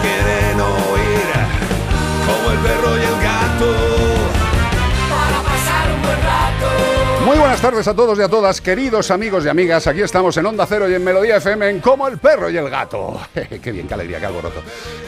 Quieren oír como el perro y el gato. Para pasar un buen rato. Muy buenas tardes a todos y a todas, queridos amigos y amigas. Aquí estamos en Onda Cero y en Melodía FM en Como el perro y el gato. qué bien, qué alegría, qué alboroto.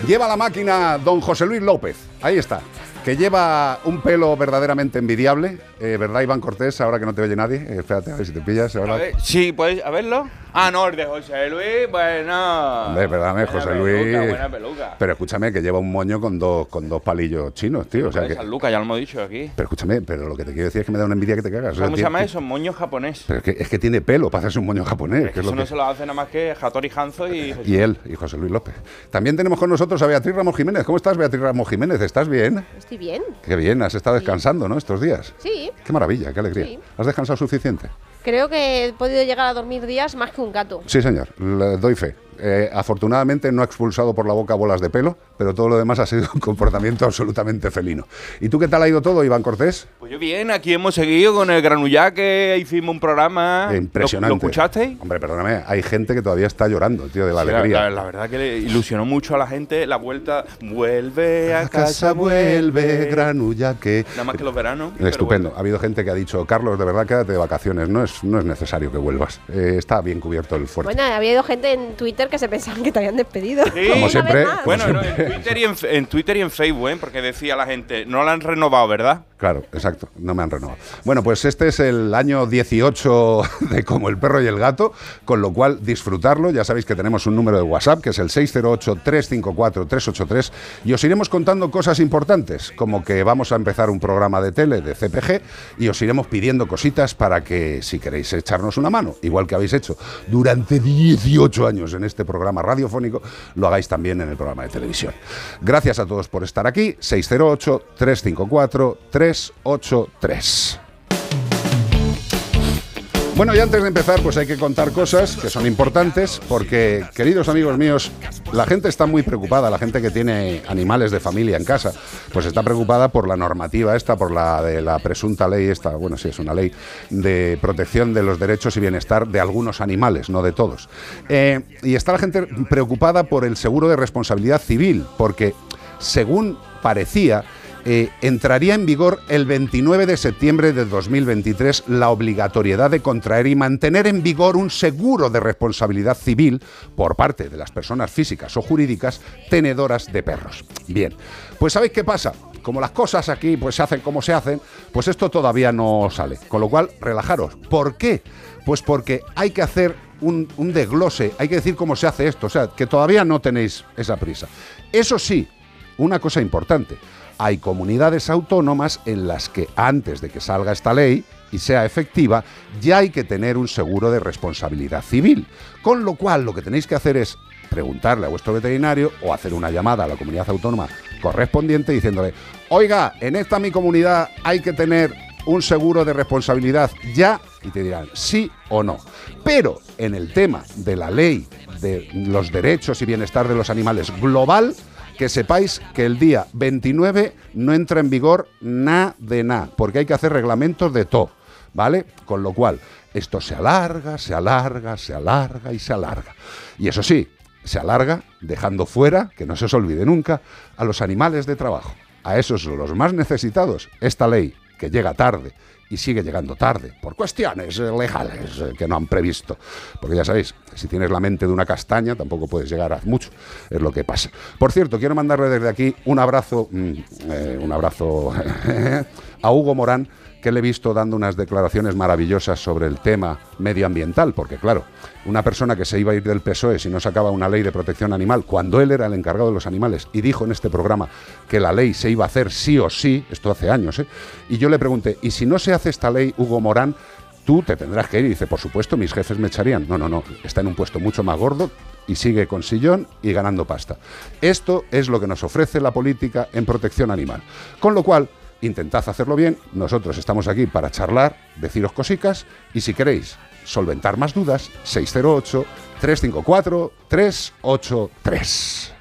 Lleva la máquina don José Luis López. Ahí está. Que lleva un pelo verdaderamente envidiable, eh, ¿verdad, Iván Cortés? Ahora que no te oye nadie. Eh, espérate, a ver si te pillas. A ahora. ver, sí, ¿puedes a verlo? Ah, no, el de José Luis, bueno. Hombre, perdóname, Buena José peluca, Luis. Buena peluca. Pero escúchame, que lleva un moño con dos, con dos palillos chinos, tío. O sea que, San Lucas, ya lo hemos dicho aquí. pero escúchame, pero lo que te quiero decir es que me da una envidia que te cagas. O sea, ¿Cómo se tiene- llama eso? Moño japonés. Pero es que, es que tiene pelo para hacerse un moño japonés. que es Eso lo no que- se lo hace nada más que Hattori Hanzo y... Y él, y José Luis López. También tenemos con nosotros a Beatriz Ramos Jiménez. ¿Cómo estás, Beatriz Ramos Jiménez? ¿Estás bien? Estoy bien. Qué bien, has estado descansando, ¿no? Estos días. Sí. Qué maravilla, qué alegría. Sí. ¿Has descansado suficiente? Creo que he podido llegar a dormir días más que un gato. Sí, señor, le doy fe. Eh, afortunadamente no ha expulsado por la boca bolas de pelo, pero todo lo demás ha sido un comportamiento absolutamente felino. ¿Y tú qué tal ha ido todo, Iván Cortés? Pues yo bien, aquí hemos seguido con el Granullá que hicimos un programa. Impresionante. ¿Lo, lo escuchasteis? Hombre, perdóname, hay gente que todavía está llorando, tío, de la Sí, la, alegría. la- la verdad que le ilusionó mucho a la gente la vuelta. Vuelve a, A casa vuelve, granulla que... Nada más que los veranos. Estupendo. bueno. Ha habido gente que ha dicho, Carlos, de verdad quédate de vacaciones, no es, no es necesario que vuelvas. Eh, está bien cubierto el fuerte. Bueno, había ido gente en Twitter que se pensaban que te habían despedido. Sí. Como siempre, como Bueno, no, en, Twitter y en, Fe- en Twitter y en Facebook, ¿eh? porque decía la gente, no la han renovado, ¿verdad? Claro, exacto, no me han renovado. Bueno, pues este es el año 18 de Como el perro y el gato, con lo cual disfrutarlo. Ya sabéis que tenemos un número de WhatsApp que es el 608-354-383 y os iremos contando cosas importantes, como que vamos a empezar un programa de tele de CPG y os iremos pidiendo cositas para que si queréis echarnos una mano, igual que habéis hecho durante 18 años en este programa radiofónico, lo hagáis también en el programa de televisión. Gracias a todos por estar aquí. 608-354-383. Bueno, y antes de empezar, pues hay que contar cosas que son importantes, porque, queridos amigos míos, la gente está muy preocupada, la gente que tiene animales de familia en casa, pues está preocupada por la normativa esta, por la de la presunta ley esta, bueno, sí, es una ley de protección de los derechos y bienestar de algunos animales, no de todos. Eh, y está la gente preocupada por el seguro de responsabilidad civil, porque, según parecía, eh, entraría en vigor el 29 de septiembre de 2023 la obligatoriedad de contraer y mantener en vigor un seguro de responsabilidad civil por parte de las personas físicas o jurídicas tenedoras de perros. Bien, pues ¿sabéis qué pasa? Como las cosas aquí pues se hacen como se hacen, pues esto todavía no sale. Con lo cual, relajaros. ¿Por qué? Pues porque hay que hacer un, un desglose, hay que decir cómo se hace esto, o sea, que todavía no tenéis esa prisa. Eso sí, una cosa importante, hay comunidades autónomas en las que antes de que salga esta ley y sea efectiva, ya hay que tener un seguro de responsabilidad civil. Con lo cual, lo que tenéis que hacer es preguntarle a vuestro veterinario o hacer una llamada a la comunidad autónoma correspondiente diciéndole, oiga, en esta mi comunidad hay que tener un seguro de responsabilidad ya y te dirán sí o no. Pero en el tema de la ley de los derechos y bienestar de los animales global, que sepáis que el día 29 no entra en vigor nada de nada, porque hay que hacer reglamentos de todo, ¿vale? Con lo cual, esto se alarga, se alarga, se alarga y se alarga. Y eso sí, se alarga dejando fuera, que no se os olvide nunca, a los animales de trabajo, a esos los más necesitados. Esta ley, que llega tarde y sigue llegando tarde, por cuestiones eh, legales eh, que no han previsto. Porque ya sabéis, si tienes la mente de una castaña, tampoco puedes llegar a mucho, es lo que pasa. Por cierto, quiero mandarle desde aquí un abrazo, mm, eh, un abrazo a Hugo Morán, que le he visto dando unas declaraciones maravillosas sobre el tema medioambiental, porque claro, una persona que se iba a ir del PSOE si no sacaba una ley de protección animal, cuando él era el encargado de los animales y dijo en este programa que la ley se iba a hacer sí o sí, esto hace años, ¿eh? y yo le pregunté, ¿y si no se hace esta ley, Hugo Morán, tú te tendrás que ir? Y dice, por supuesto, mis jefes me echarían. No, no, no, está en un puesto mucho más gordo y sigue con sillón y ganando pasta. Esto es lo que nos ofrece la política en protección animal. Con lo cual, intentad hacerlo bien, nosotros estamos aquí para charlar, deciros cosicas y si queréis solventar más dudas, 608 354 383.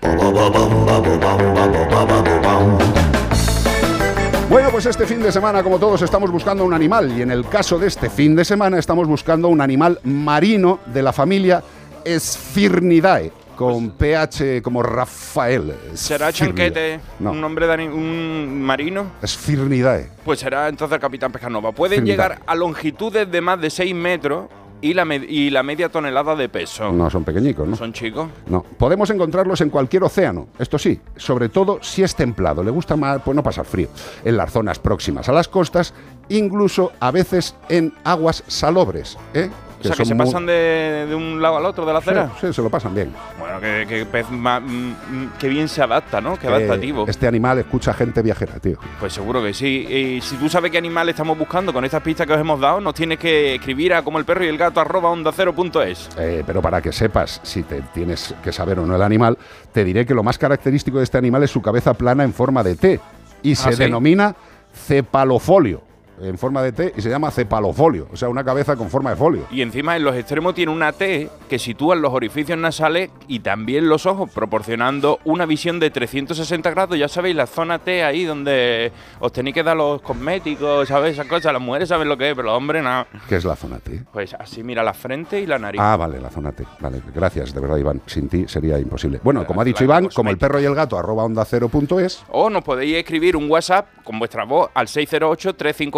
Bueno, pues este fin de semana, como todos, estamos buscando un animal y en el caso de este fin de semana estamos buscando un animal marino de la familia Sphyrnidae, con PH como Rafael. ¿Será. Chanquete No. un nombre de un marino? Sphyrnidae. Pues será entonces el Capitán Pescanova. Pueden llegar a longitudes de más de 6 metros y la, y la media tonelada de peso. No son pequeñicos, ¿no? Son chicos. No, podemos encontrarlos en cualquier océano, esto sí, sobre todo si es templado, le gusta más pues no pasar frío, en las zonas próximas a las costas, incluso a veces en aguas salobres, ¿eh? O sea, que se pasan de, de un lado al otro de la acera. sí, se lo pasan bien. Bueno, que, que pez más, mm, mm, que bien se adapta, ¿no? Qué Eh, adaptativo. este animal escucha gente viajera, tío. Pues seguro que sí. Y si tú sabes qué animal estamos buscando con estas pistas que os hemos dado, nos tienes que escribir a como el perro y el gato arroba onda cero punto es. Eh, pero para que sepas si te tienes que saber o no el animal, te diré que lo más característico de este animal es su cabeza plana en forma de T y se ¿Ah, sí? denomina cepalofolio. En forma de T y se llama cepalofolio, o sea, una cabeza con forma de folio. Y encima en los extremos tiene una T que sitúa los orificios nasales y también los ojos, proporcionando una visión de 360 grados. Ya sabéis, la zona T ahí donde os tenéis que dar los cosméticos, ¿sabéis? Esas cosas. Las mujeres saben lo que es, pero los hombres nada. ¿Qué es la zona T? Pues así mira la frente y la nariz. Ah, vale, la zona T. Vale, gracias, de verdad, Iván. Sin ti sería imposible. Bueno, como ha dicho Iván, cosmética. como el perro y el gato, arroba onda cero punto es. O nos podéis escribir un WhatsApp con vuestra voz al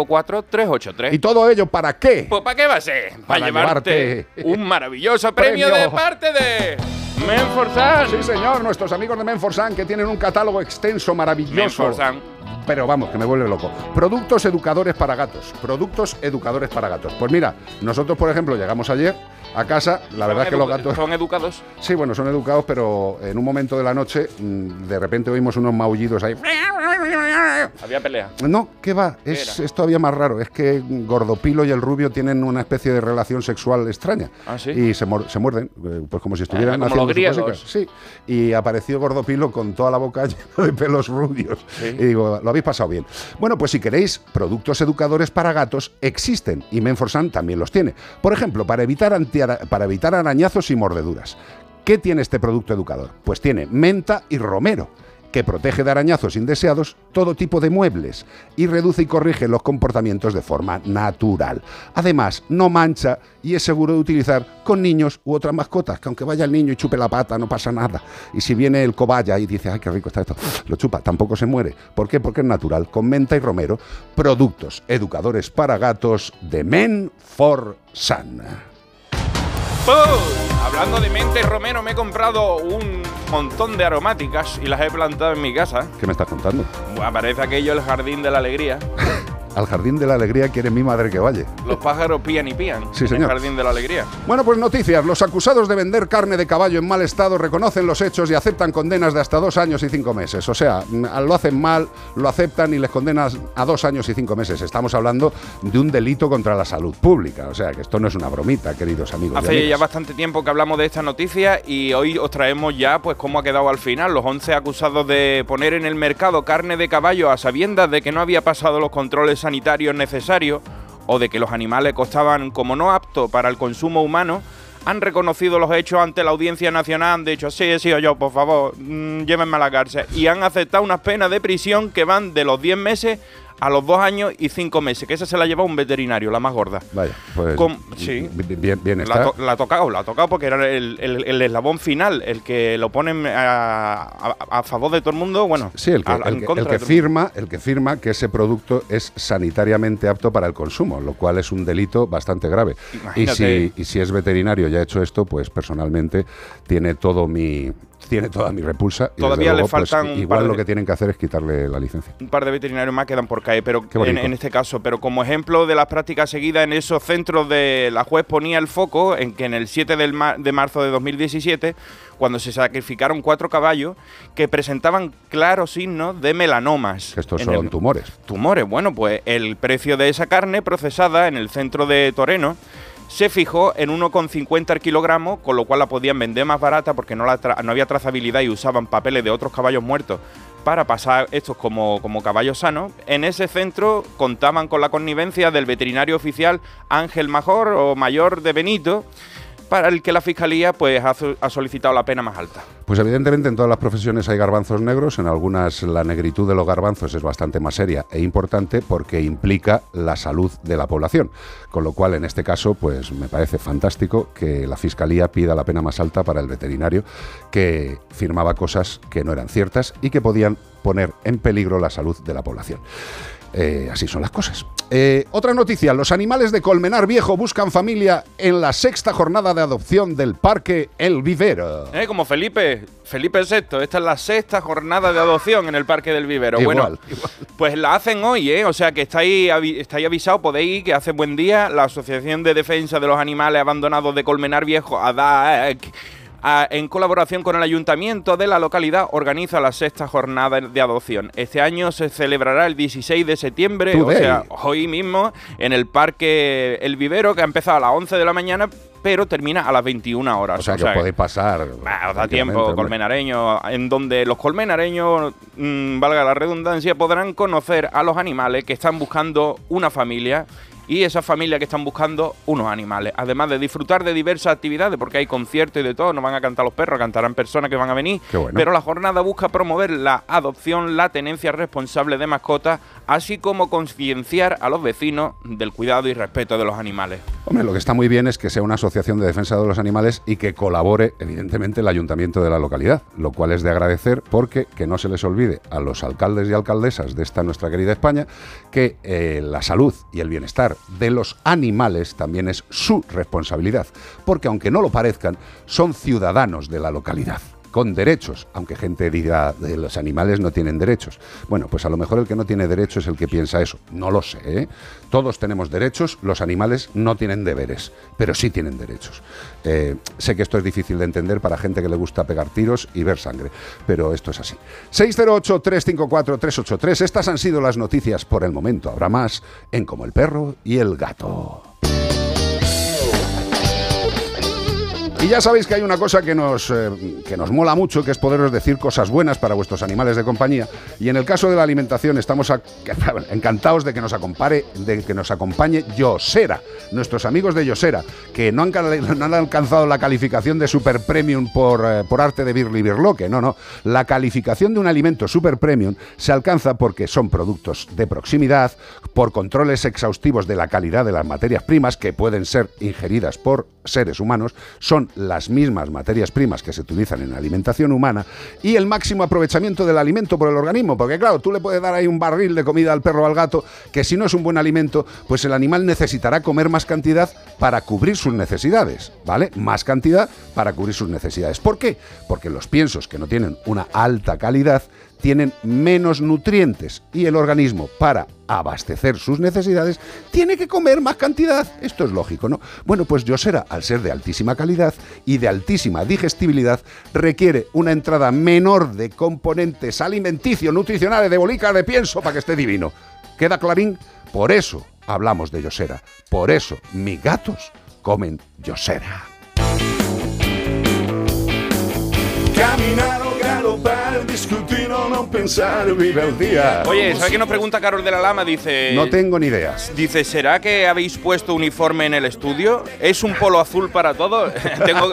608-354-383. ¿Y todo ello para qué? Pues ¿para qué va a ser? Para, Para llevarte, llevarte un maravilloso premio, premio. de parte de Menforsan. Sí, señor, nuestros amigos de Menforsan que tienen un catálogo extenso, maravilloso. Menforsan. Pero vamos, que me vuelve loco. Productos educadores para gatos. Productos educadores para gatos. Pues mira, nosotros, por ejemplo, llegamos ayer a casa. La verdad es que los gatos. ¿Son educados? Sí, bueno, son educados, pero en un momento de la noche, mm, de repente oímos unos maullidos ahí. Había pelea. No, ¿qué va? Es, era? es todavía más raro. Es que Gordopilo y el Rubio tienen una especie de relación sexual extraña. ¿Ah, sí? Y se, se muerden, eh, pues como si estuvieran Ah, como los haciendo cositas. Sí. Y apareció Gordopilo con toda la boca llena de pelos rubios. Sí. Y digo, lo habéis pasado bien. Bueno, pues si queréis productos educadores para gatos, existen. Y Menforsan también los tiene. Por ejemplo, para evitar, para evitar arañazos y mordeduras. ¿Qué tiene este producto educador? Pues tiene menta y romero que protege de arañazos indeseados todo tipo de muebles y reduce y corrige los comportamientos de forma natural. Además, no mancha y es seguro de utilizar con niños u otras mascotas, que aunque vaya el niño y chupe la pata no pasa nada. Y si viene el cobaya y dice, ay, qué rico está esto, lo chupa, tampoco se muere. ¿Por qué? Porque es natural. Con menta y romero, productos educadores para gatos de Men for Sun. ¡Pum! Hablando de mente, Romero, me he comprado un montón de aromáticas y las he plantado en mi casa. ¿Qué me estás contando? Buah, parece aquello el jardín de la alegría. Al jardín de la alegría quiere mi madre que vaya. Los pájaros pían y pían. Sí, en señor. El jardín de la alegría. Bueno, pues noticias. Los acusados de vender carne de caballo en mal estado reconocen los hechos y aceptan condenas de hasta dos años y cinco meses. O sea, mm, lo hacen mal, lo aceptan y les condenan a dos años y cinco meses. Estamos hablando de un delito contra la salud pública. O sea, que esto no es una bromita, queridos amigos. Hace ya bastante tiempo que hablamos de esta noticia y hoy os traemos ya pues cómo ha quedado al final. Los 11 acusados de poner en el mercado carne de caballo a sabiendas de que no había pasado los controles sanitarios necesarios o de que los animales costaban como no aptos para el consumo humano, han reconocido los hechos ante la Audiencia Nacional, han dicho, sí, sí o yo, por favor, mm, llévenme a la cárcel. Y han aceptado unas penas de prisión que van de los 10 meses a los dos años y cinco meses, que esa se la lleva un veterinario, la más gorda. Vaya, pues sí. bi- bien, bien La, está. to- la ha tocado, la ha tocado porque era el, el- el eslabón final, el que lo ponen a, a- a favor de todo el mundo, bueno, Sí, el que, a- el que- el firma, el que firma que ese producto es sanitariamente apto para el consumo, lo cual es un delito bastante grave. Y Imagínate. si, y si es veterinario y ha hecho esto, pues personalmente tiene todo mi tiene toda mi repulsa. y Todavía le pues, faltan igual de- lo que tienen que hacer es quitarle la licencia. un par de veterinarios más quedan por caer, pero en, este caso, pero como ejemplo de las prácticas seguidas en esos centros de la juez ponía el foco en que en el 7 del ma- de marzo de 2017, cuando se sacrificaron cuatro caballos que presentaban claros signos de melanomas. Que estos son el- tumores. tumores. Bueno, pues el precio de esa carne procesada en el centro de Toreno se fijó en 1,50 el kilogramo, con lo cual la podían vender más barata porque no, había trazabilidad y usaban papeles de otros caballos muertos para pasar estos como, como caballos sanos. En ese centro contaban con la connivencia del veterinario oficial Ángel Major o Mayor de Benito, para el que la Fiscalía pues, ha, ha solicitado la pena más alta. Pues evidentemente en todas las profesiones hay garbanzos negros, en algunas la negritud de los garbanzos es bastante más seria e importante porque implica la salud de la población, con lo cual en este caso pues me parece fantástico que la Fiscalía pida la pena más alta para el veterinario que firmaba cosas que no eran ciertas y que podían poner en peligro la salud de la población. Eh, así son las cosas. Eh, otra noticia, los animales de Colmenar Viejo buscan familia en la sexta jornada de adopción del Parque El Vivero. Eh, como Felipe, Felipe VI, esta es la sexta jornada de adopción en el Parque del Vivero. Igual, bueno, pues la hacen hoy, ¿eh? O sea que estáis, avi- estáis avisados, podéis ir, que hace buen día. La Asociación de Defensa de los Animales Abandonados de Colmenar Viejo, ADAC, en colaboración con el ayuntamiento de la localidad, organiza la sexta jornada de adopción. Este año se celebrará el 16 de septiembre, o sea, hoy mismo, en el Parque El Vivero, que ha empezado a las 11 de la mañana, pero termina a las 21 horas. O sea que os podéis pasar. Bah, os da tiempo, colmenareños, en donde los colmenareños, mm, valga la redundancia, podrán conocer a los animales que están buscando una familia y esa familia que están buscando unos animales. Además de disfrutar de diversas actividades, porque hay conciertos y de todo, no van a cantar los perros, cantarán personas que van a venir. Bueno. Pero la jornada busca promover la adopción, la tenencia responsable de mascotas, así como concienciar a los vecinos del cuidado y respeto de los animales. Hombre, lo que está muy bien es que sea una asociación de defensa de los animales y que colabore, evidentemente, el ayuntamiento de la localidad, lo cual es de agradecer porque que no se les olvide a los alcaldes y alcaldesas de esta nuestra querida España que eh, la salud y el bienestar de los animales también es su responsabilidad, porque aunque no lo parezcan, son ciudadanos de la localidad. Con derechos, aunque gente diga de los animales no tienen derechos. Bueno, pues a lo mejor el que no tiene derechos es el que piensa eso. No lo sé. ¿eh? Todos tenemos derechos, los animales no tienen deberes, pero sí tienen derechos. Eh, sé que esto es difícil de entender para gente que le gusta pegar tiros y ver sangre, pero esto es así. 608-354-383, estas han sido las noticias por el momento. Habrá más en Como el perro y el gato. Y ya sabéis que hay una cosa que nos, eh, que nos mola mucho, que es poderos decir cosas buenas para vuestros animales de compañía. Y en el caso de la alimentación estamos encantados de que nos acompañe, de que nos acompañe Yosera, nuestros amigos de Yosera, que no han, no han alcanzado la calificación de super premium por, eh, por arte de Birli Birloque. No, no. La calificación de un alimento super premium se alcanza porque son productos de proximidad, por controles exhaustivos de la calidad de las materias primas que pueden ser ingeridas por seres humanos, son las mismas materias primas que se utilizan en la alimentación humana y el máximo aprovechamiento del alimento por el organismo, porque claro, tú le puedes dar ahí un barril de comida al perro o al gato, que si no es un buen alimento, pues el animal necesitará comer más cantidad para cubrir sus necesidades, ¿vale? Más cantidad para cubrir sus necesidades. ¿Por qué? Porque los piensos que no tienen una alta calidad tienen menos nutrientes y el organismo para abastecer sus necesidades tiene que comer más cantidad. Esto es lógico, ¿no? Bueno, pues Yosera, al ser de altísima calidad y de altísima digestibilidad, requiere una entrada menor de componentes alimenticios, nutricionales, de bolicas, de pienso, para que esté divino. ¿Queda clarín? Por eso hablamos de Yosera. Por eso mis gatos comen Yosera. Caminar o galopar, discutir o no pensar, vive el día. Oye, ¿sabes qué nos pregunta Carol de la Lama? Dice. No tengo ni idea. Dice, ¿será que habéis puesto uniforme en el estudio? ¿Es un polo azul para todos? tengo,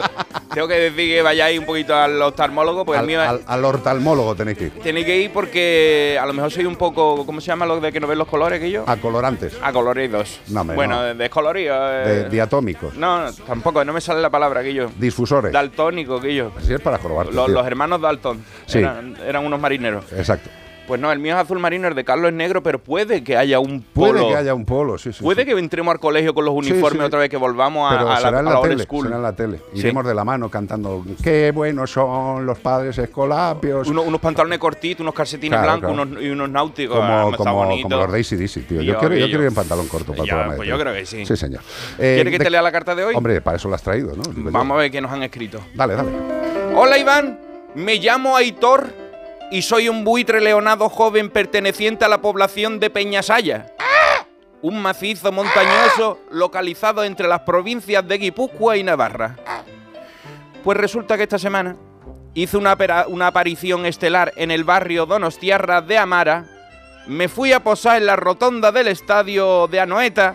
tengo que decir que vayáis un poquito al oftalmólogo, pues el Al, mío al, al hortalmólogo tenéis que ir. tenéis que ir porque a lo mejor soy un poco, ¿cómo se llama lo de que no ven los colores que yo? A colorantes. A coloridos. No, hombre, bueno, no. de descolorido. De eh. diatómicos. no, no, tampoco, no me sale la palabra, Guillo. Difusores. Daltónico, Guillo. Así es para jorobarte. Los, hermanos Dalton Sí. eran, eran unos marineros. Exacto. Pues no, el mío es azul marino, el de Carlos es negro, pero puede que haya un Puede polo. que haya un polo, sí, sí. Puede sí. que entremos al colegio con los uniformes sí. otra vez que volvamos a, Pero a la, será en a la, la old tele, school. será en la tele. Iremos de la mano cantando Qué buenos son los padres escolapios. Uno- unos pantalones cortitos, unos calcetines Claro, blancos claro. unos, y unos náuticos. como, los Daisy Dizzy, tío. Yo, yo- quiero, yo quiero ir en pantalón corto para el Ya, de pues tele. yo creo que sí. Sí, señor. Eh, ¿Quieres que te lea la carta de hoy? Hombre, para eso lo has traído, ¿no? Vamos a ver qué nos han escrito. Dale, dale. Hola Iván, me llamo Aitor y soy un buitre leonado joven perteneciente a la población de Peñasaya. Un macizo montañoso localizado entre las provincias de Guipúzcoa y Navarra. Pues resulta que esta semana hice una, aparición estelar en el barrio Donostiarra de Amara. Me fui a posar en la rotonda del estadio de Anoeta.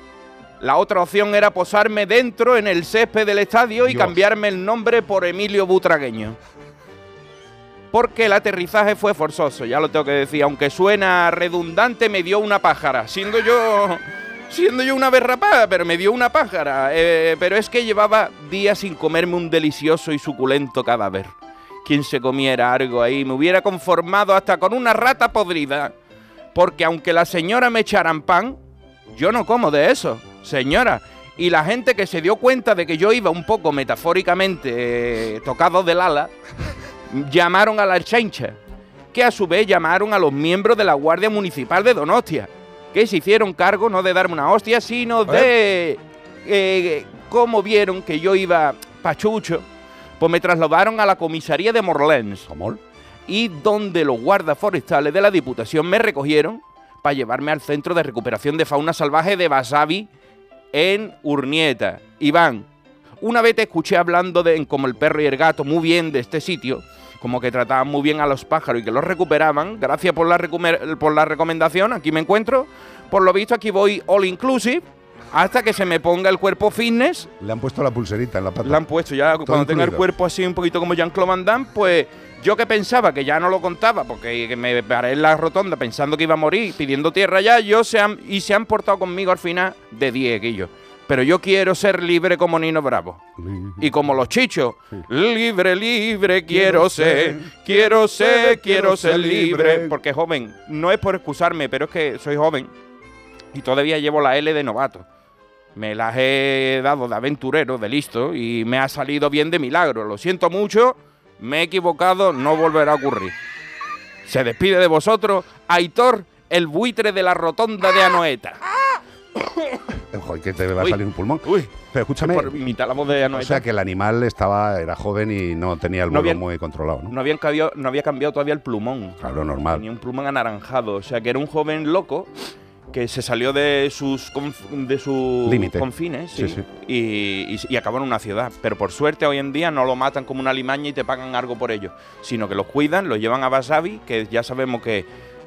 La otra opción era posarme dentro en el césped del estadio y Dios. cambiarme el nombre por Emilio Butragueño. Porque el aterrizaje fue forzoso, ya lo tengo que decir. Aunque suena redundante, me dio una pájara. Siendo yo. Siendo yo una berrapada, pero me dio una pájara. Eh, pero es que llevaba días sin comerme un delicioso y suculento cadáver. Quien se comiera algo ahí me hubiera conformado hasta con una rata podrida. Porque aunque la señora me echaran pan, yo no como de eso, señora. Y la gente que se dio cuenta de que yo iba un poco metafóricamente eh, tocado del ala, llamaron a la chencha, que a su vez llamaron a los miembros de la Guardia Municipal de Donostia, que se hicieron cargo no de darme una hostia, sino de... eh, como vieron que yo iba pachucho, pues me trasladaron a la comisaría de Morlens ¿Cómo? y donde los guardas forestales de la Diputación me recogieron para llevarme al Centro de Recuperación de Fauna Salvaje de Basavi en Urnieta. Iván, una vez te escuché hablando de en como el perro y el gato muy bien de este sitio, como que trataban muy bien a los pájaros y que los recuperaban. Gracias por la, por la recomendación, aquí me encuentro. Por lo visto aquí voy all inclusive hasta que se me ponga el cuerpo fitness Le han puesto la pulserita en la pata. la han puesto ya cuando tenga el cuerpo así un poquito como Jean-Claude Van Damme, pues yo que pensaba que ya no lo contaba porque que me paré en la rotonda pensando que iba a morir pidiendo tierra ya, yo se han, y se han portado conmigo al final de 10 guillos. Pero yo quiero ser libre como Nino Bravo. Y como los chichos, libre, libre quiero ser, quiero ser, quiero ser libre. Porque joven, no es por excusarme, pero es que soy joven y todavía llevo la L de novato. Me las he dado de aventurero, de listo, y me ha salido bien de milagro. Lo siento mucho, me he equivocado, no volverá a ocurrir. Se despide de vosotros, Aitor, el buitre de la rotonda de Anoeta. Ojo, que te va a salir un pulmón. Uy, Pero escúchame. por imitar la voz de O sea que el animal estaba, era joven y no tenía el No vuelo había- muy controlado, ¿no? no, habían cambiado, no había cambiado todavía el plumón. Claro, normal. Tenía un plumón anaranjado. O sea que era un joven loco que se salió de sus, de sus confines Sí. Y, y- y acabó en una ciudad. Pero por suerte hoy en día no lo matan como una limaña y te pagan algo por ello, sino que los cuidan, los llevan a Basavi, que ya sabemos que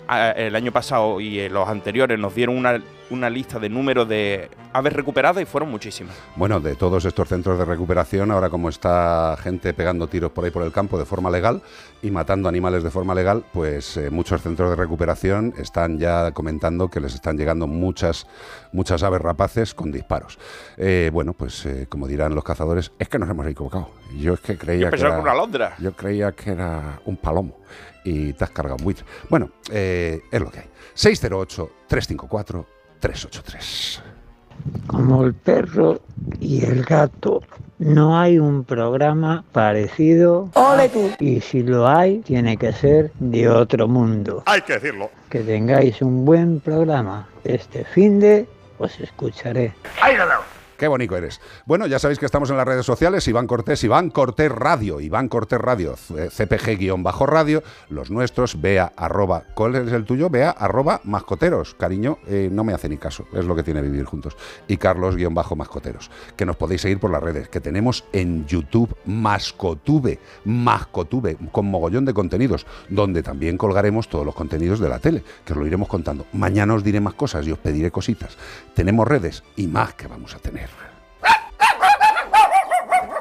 el año pasado y en los anteriores nos dieron una, una lista de números de aves recuperadas y fueron muchísimas. Bueno, de todos estos centros de recuperación, ahora como está gente pegando tiros por ahí por el campo de forma legal y matando animales de forma legal, pues eh, muchos centros de recuperación están ya comentando que les están llegando muchas, muchas aves rapaces con disparos. Eh, bueno, pues eh, como dirán los cazadores, es que nos hemos equivocado. Yo es que creía Yo que era, una alondra. yo creía que era un palomo y te has cargado un buitre. Bueno, eh, es lo que hay. 608-354-383. Como el perro y el gato. No hay un programa parecido. Y si lo hay, tiene que ser de otro mundo. Hay que decirlo. Que tengáis un buen programa. Este fin de os escucharé. ¿Qué Qué bonito eres. Bueno, ya sabéis que estamos en las redes sociales, Iván Cortés, Iván Cortés Radio, Iván Cortés Radio, eh, CPG-radio, los nuestros, vea arroba, ¿cuál es el tuyo? Vea arroba mascoteros. Cariño, eh, no me hace ni caso, es lo que tiene vivir juntos. Y Carlos-mascoteros, que nos podéis seguir por las redes, que tenemos en YouTube Mascotube, Mascotube, con mogollón de contenidos, donde también colgaremos todos los contenidos de la tele, que os lo iremos contando. Mañana os diré más cosas y os pediré cositas. Tenemos redes y más que vamos a tener.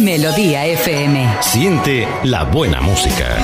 Melodía FM. Siente la buena música.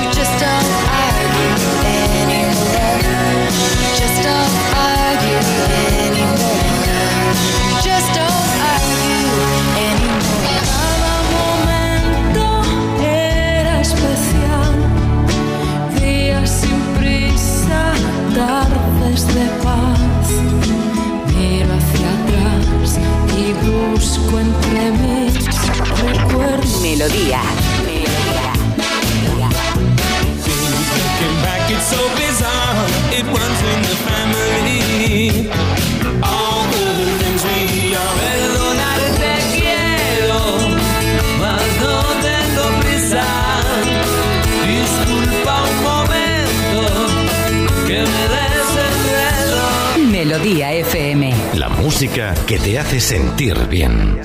Melodía FM. La música que te hace sentir bien.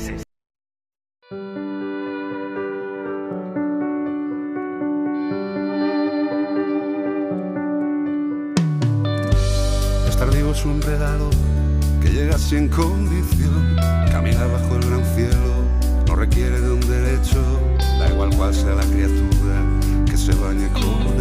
Estar vivo es un regalo que llega sin condición. Caminar bajo el gran cielo no requiere de un derecho. Da igual cuál sea la criatura que se bañe con.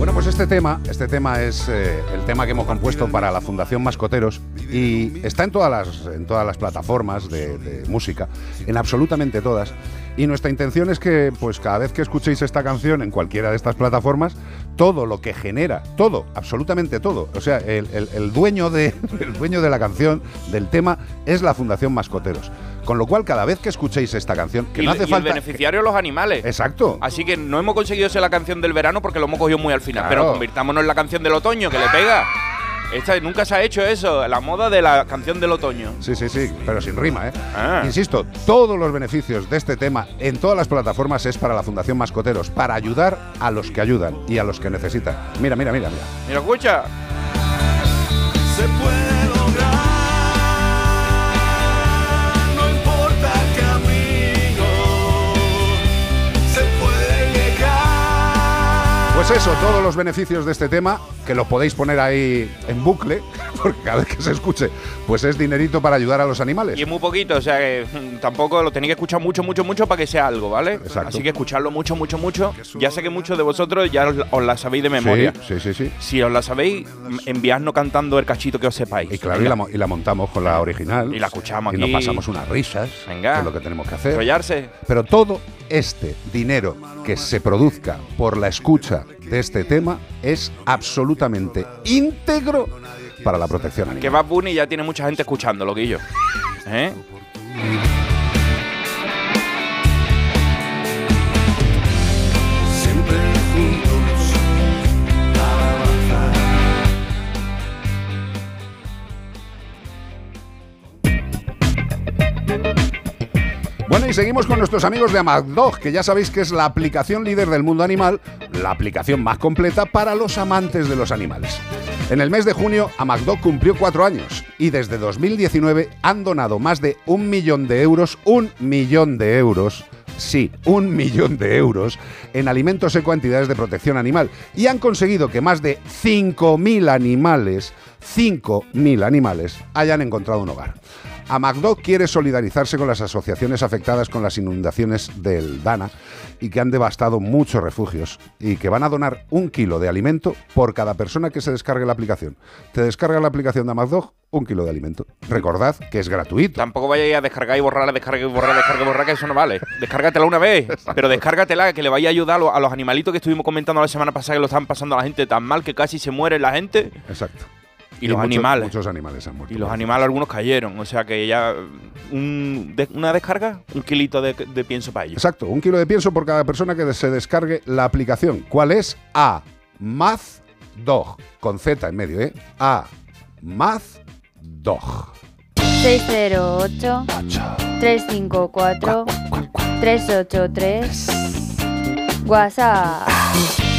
Bueno, pues este tema, este tema es eh, el tema que hemos compuesto para la Fundación Mascoteros y está en todas las, en todas las plataformas de, de música, en absolutamente todas. Y nuestra intención es que, pues cada vez que escuchéis esta canción en cualquiera de estas plataformas, todo lo que genera, todo, absolutamente todo, o sea, el, el- el dueño de, el dueño de la canción, del tema, es la Fundación Mascoteros. Con lo cual, cada vez que escuchéis esta canción, que y, no hace y falta. el beneficiario los animales. Exacto. Así que no hemos conseguido ser la canción del verano porque lo hemos cogido muy al final. Claro. Pero convirtámonos en la canción del otoño, que le pega. Esta, nunca se ha hecho eso, la moda de la canción del otoño. Sí, sí, sí, pero sin rima, ¿eh? Ah. Insisto, todos los beneficios de este tema en todas las plataformas es para la Fundación Mascoteros, para ayudar a los que ayudan y a los que necesitan. Mira, mira, mira, mira. Mira, escucha. Se puede Pues eso, todos los beneficios de este tema, que los podéis poner ahí en bucle, porque cada vez que se escuche, pues es dinerito para ayudar a los animales. Y es muy poquito, o sea que mm, tampoco lo tenéis que escuchar mucho, mucho, mucho para que sea algo, ¿vale? Exacto. Así que escucharlo mucho, mucho, mucho. Ya sé que muchos de vosotros ya os, os la sabéis de memoria. Sí, sí, sí, sí. Si os la sabéis, mm, enviadnos cantando el cachito que os sepáis. Y claro, y la, mo- y la montamos con la original. Y la escuchamos Y nos pasamos unas risas, Venga. que es lo que tenemos que hacer. Enrollarse. Pero todo este dinero que se produzca por la escucha de este tema es absolutamente íntegro para la protección animal. Que Bad Bunny ya tiene mucha gente escuchando, loquillo. ¿Eh? Bueno, y seguimos con nuestros amigos de Amadog, que ya sabéis que es la aplicación líder del mundo animal, la aplicación más completa para los amantes de los animales. En el mes de junio, Amadog cumplió cuatro años y desde 2019 han donado más de un millón de euros, un millón de euros, sí, un millón de euros en alimentos seco a entidades de protección animal y han conseguido que más de 5.000 animales, 5.000 animales, hayan encontrado un hogar. Amagdog quiere solidarizarse con las asociaciones afectadas con las inundaciones del Dana y que han devastado muchos refugios y que van a donar un kilo de alimento por cada persona que se descargue la aplicación. Te descarga la aplicación de Amagdog, un kilo de alimento. Recordad que es gratuito. Tampoco vayáis a descargar y borrar, descargar y borrar, descargar y borrar, que eso no vale. Descárgatela una vez, pero descárgatela que le vaya a ayudar a los, a los animalitos que estuvimos comentando la semana pasada que lo están pasando a la gente tan mal que casi se muere la gente. Exacto. Y, los muchos- animales. Muchos animales han muerto. Y los animales algunos cayeron. O sea que ya un- de- una descarga, un kilito de, de pienso para ellos. Exacto, un kilo de pienso por cada persona que se descargue la aplicación. ¿Cuál es? A Math Dog, con Z en medio, ¿eh? A Math Dog. 608 354 383 WhatsApp.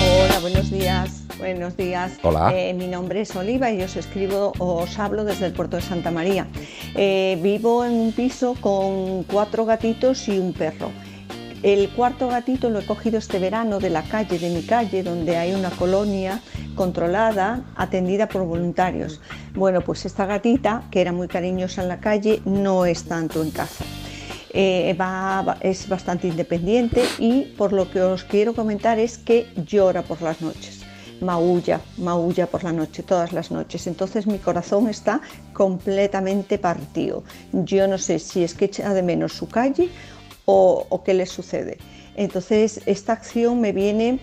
Hola, buenos días. Buenos días. Hola. Eh, mi nombre es Oliva y os escribo, os hablo desde el puerto de Santa María. Eh, vivo en un piso con cuatro gatitos y un perro. El cuarto gatito lo he cogido este verano de la calle, de mi calle, donde hay una colonia controlada, atendida por voluntarios. Bueno, pues esta gatita, que era muy cariñosa en la calle, no es tanto en casa. Eh, va- es bastante independiente y por lo que os quiero comentar es que llora por las noches. Maulla, maulla por la noche, todas las noches. Entonces mi corazón está completamente partido. Yo no sé si es que echa de menos su calle o, qué le sucede. Entonces esta acción me viene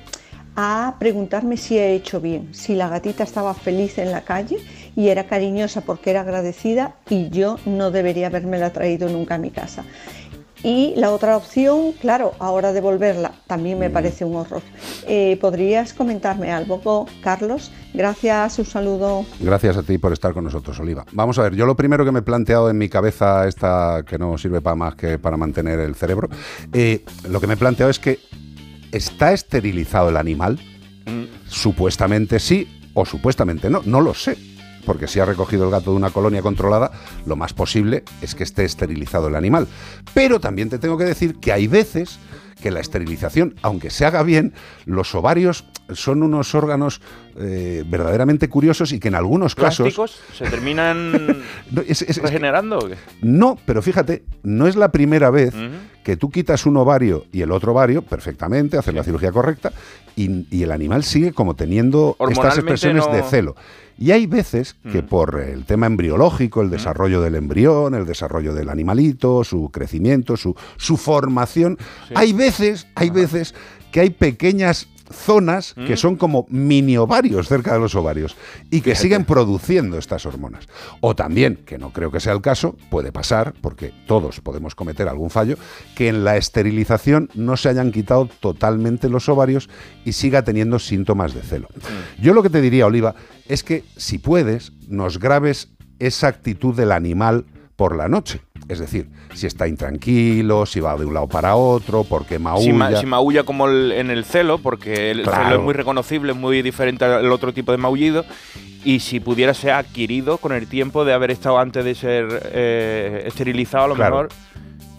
a preguntarme si he hecho bien, si la gatita estaba feliz en la calle y era cariñosa porque era agradecida y yo no debería haberme traído nunca a mi casa. Y la otra opción, claro, ahora devolverla también me parece un horror. Eh, ¿Podrías comentarme algo, Carlos? Gracias, un saludo. Gracias a ti por estar con nosotros, Oliva. Vamos a ver, yo lo primero que me he planteado en mi cabeza, esta que no sirve para más que para mantener el cerebro, eh, lo que me he planteado es que ¿está esterilizado el animal? Supuestamente sí o supuestamente no, no lo sé. Porque si ha recogido el gato de una colonia controlada, lo más posible es que esté esterilizado el animal. Pero también te tengo que decir que hay veces que la esterilización, aunque se haga bien, los ovarios son unos órganos eh, verdaderamente curiosos y que en algunos casos... ¿Se terminan No, es- regenerando? o qué? no, pero fíjate, no es la primera vez que tú quitas un ovario y el otro ovario perfectamente, haces la cirugía correcta y, y el animal sigue como teniendo estas expresiones no- de celo. Y hay veces que por el tema embriológico, el desarrollo del embrión, el desarrollo del animalito, su crecimiento, su, su formación, hay veces, hay veces que hay pequeñas zonas que son como mini ovarios cerca de los ovarios y que siguen produciendo estas hormonas. O también, que no creo que sea el caso, puede pasar, porque todos podemos cometer algún fallo, que en la esterilización no se hayan quitado totalmente los ovarios y siga teniendo síntomas de celo. Yo lo que te diría, Oliva, es que si puedes, nos grabes esa actitud del animal por la noche. Es decir, si está intranquilo, si va de un lado para otro, porque Si, maulla. ma- si maulla como el- en el celo, porque el Claro. celo es muy reconocible, es muy diferente al otro tipo de maullido. Y si pudiera ser adquirido con el tiempo de haber estado antes de ser eh, esterilizado, a lo Claro. mejor.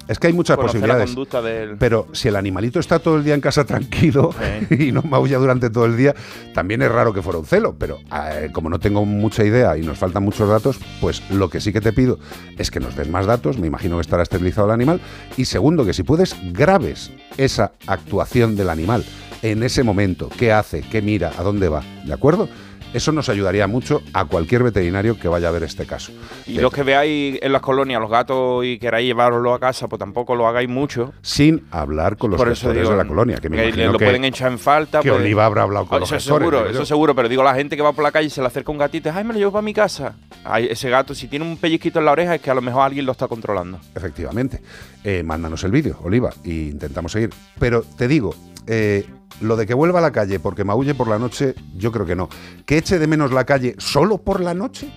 Es que hay muchas conocer posibilidades. La conducta del... Pero si el animalito está todo el día en casa tranquilo y no maulla durante todo el día, también es raro que fuera un celo. Pero eh, como no tengo mucha idea y nos faltan muchos datos, pues lo que sí que te pido es que nos des más datos. Me imagino que estará esterilizado el animal. Y segundo, que si puedes, grabes esa actuación del animal en ese momento. ¿Qué hace? ¿Qué mira? ¿A dónde va? ¿De acuerdo? Eso nos ayudaría mucho a cualquier veterinario que vaya a ver este caso. Y los que veáis en las colonias los gatos y queráis llevarlos a casa, pues tampoco lo hagáis mucho. Sin hablar con los gestores digo, de la colonia, que me que imagino lo que- pueden echar en falta. que pues- Oliva habrá hablado con Ah, los Eso gestores, seguro, eso seguro, pero digo, la gente que va por la calle y se le acerca un gatito ay, me lo llevo para mi casa. Ay, ese gato, si tiene un pellizquito en la oreja, es que a lo mejor alguien lo está controlando. Efectivamente. Eh, mándanos el vídeo, Oliva, y intentamos seguir. Pero te digo, eh, lo de que vuelva a la calle porque maulle por la noche, yo creo que no. Que eche de menos la calle solo por la noche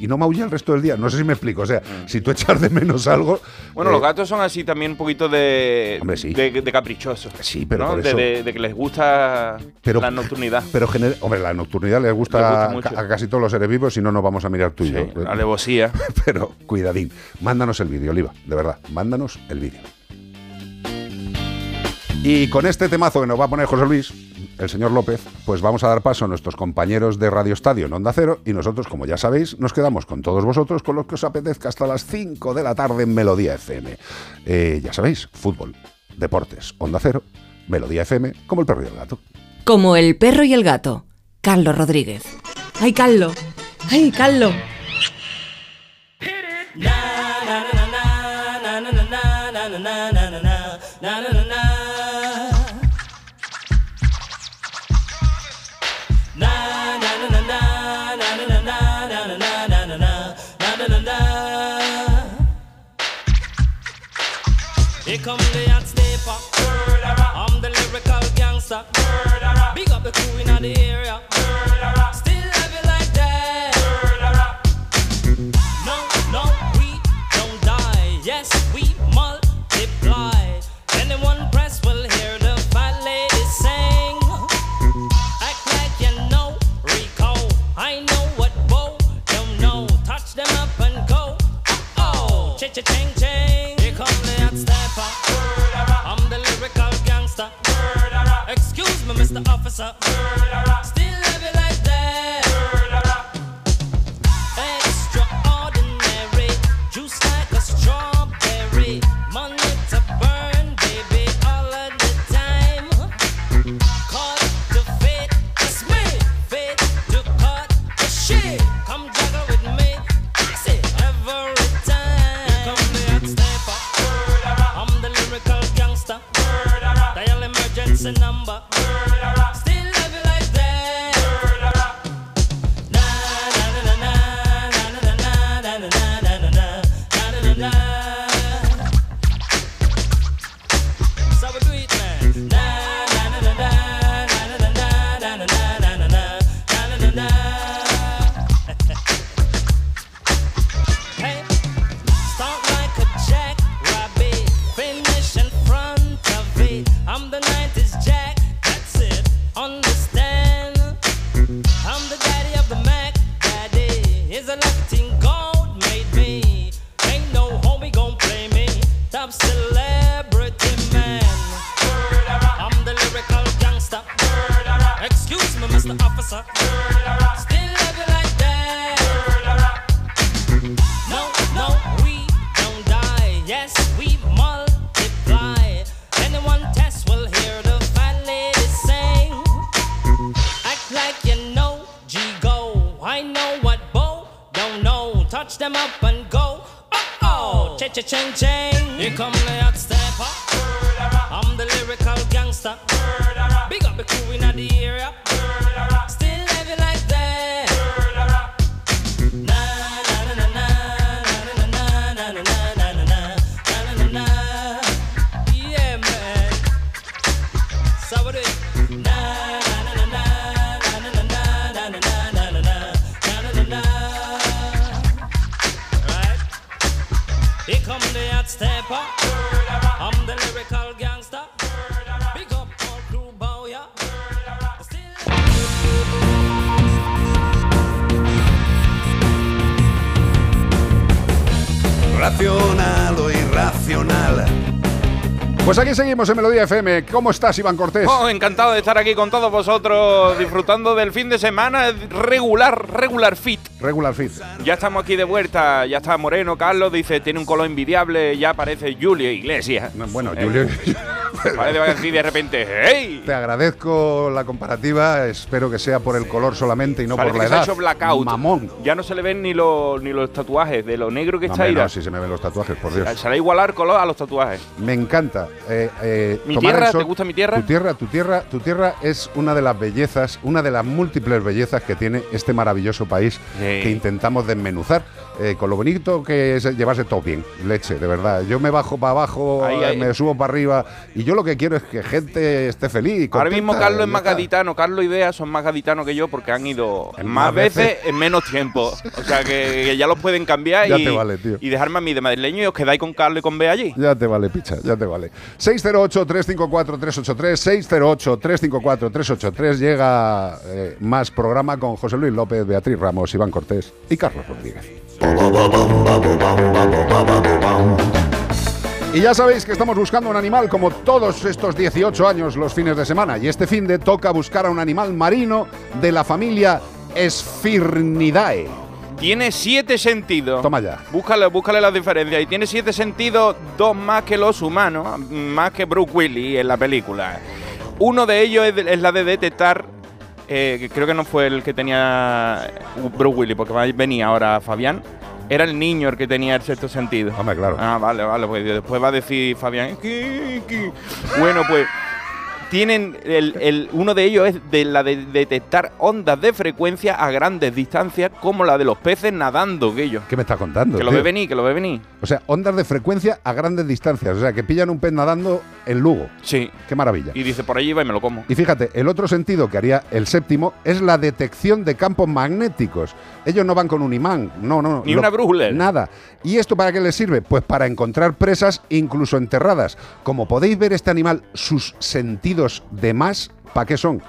y no maulle el resto del día. No sé si me explico. O sea, si tú echas de menos algo. Mm. Bueno, eh, los gatos son así también un poquito de, Hombre, sí. de, de caprichosos. Sí, pero ¿no? por De- eso- De, de que les gusta Pero- la nocturnidad. Pero, gener- hombre, la nocturnidad les gusta, Les gusta a- casi todos los seres vivos, si no nos vamos a mirar tú y Sí, yo. alevosía. Pero cuidadín. Mándanos el vídeo, Oliva. De verdad, mándanos el vídeo. Y con este temazo que nos va a poner José Luis, el señor López, pues vamos a dar paso a nuestros compañeros de Radio Estadio en Onda Cero y nosotros, como ya sabéis, nos quedamos con todos vosotros con lo que os apetezca hasta las 5 de la tarde en Melodía FM. Eh, ya sabéis, fútbol, deportes, Onda Cero, Melodía FM, como el perro y el gato. Como el perro y el gato. Carlos Rodríguez. ¡Ay, Carlos! ¡Ay, Carlos! Come the hot stepper. I'm the lyrical gangster. Murderer. Big up the crew in the area. Murderer. Still have it like that. Murderer. No, no, we don't die. Yes, up. Aquí seguimos en Melodía FM. ¿Cómo estás, Iván Cortés? Oh, encantado de estar aquí con todos vosotros, disfrutando del fin de semana regular, regular fit. Regular fit. Ya estamos aquí de vuelta, ya está Moreno, Carlos, dice, tiene un color envidiable, ya aparece Julio Iglesias. bueno, Eh, Parece así de repente, ¡hey! Te agradezco la comparativa. Espero que sea por el color solamente y no Parece por la que se ha edad. hecho blackout. Mamón. Ya no se le ven ni los, ni los tatuajes, de lo negro que No, está ahí. no, si se me ven los tatuajes, por Dios. Se le el color a los tatuajes. Me encanta. eh, eh, ¿Mi tierra? sol. ¿Te gusta mi tierra? Tu tierra, tu tierra, tu tierra es una de las bellezas, una de las múltiples bellezas que tiene este maravilloso país que intentamos desmenuzar. eh, con lo bonito que es llevarse todo bien, leche, de verdad. Yo me bajo para abajo, Ahí, ahí. me subo para arriba y yo lo que quiero es que gente esté feliz. Ahora mismo contenta, Carlos es más gaditano, Carlos y Bea son más gaditanos que yo porque han ido más, más veces, veces. en menos tiempo. O sea que, que ya los pueden cambiar Ya y, te vale, tío. y dejarme a mí de madrileño y os quedáis con Carlos y con Bea allí. Ya te vale, picha, ya te vale. 608-354-383, 608-354-383. Llega eh, más programa con José Luis López, Beatriz Ramos, Iván Cortés y Carlos Rodríguez. Y ya sabéis que estamos buscando un animal como todos estos 18 años los fines de semana. Y este fin de toca buscar a un animal marino de la familia Esphirnidae. Tiene siete sentidos. Toma ya. Búscale, búscale las diferencias. Y tiene siete sentidos, dos más que los humanos, más que Bruce Willis en la película. Uno de ellos es, la de detectar. eh, creo que no fue el que tenía Bruce Willis, porque venía ahora Fabián. Era el niño el que tenía el sexto sentido. Hombre, claro. Ah, vale, vale. Pues después va a decir Fabián. Bueno, pues. Tienen el, el- uno de ellos es de la de detectar ondas de frecuencia a grandes distancias, como la de los peces nadando, que ellos. ¿Qué me estás contando? Que lo ve venir, que lo ve venir. O sea, ondas de frecuencia a grandes distancias. O sea, que pillan un pez nadando en Lugo. Sí. Qué maravilla. Y dice, por allí va y me lo como. Y fíjate, el otro sentido que haría el séptimo es la detección de campos magnéticos. Ellos no van con un imán, no, no. Ni lo- una brújula. Nada. ¿Y esto para qué les sirve? Pues para encontrar presas incluso enterradas. Como podéis ver, este animal, sus sentidos de más, ¿para qué son?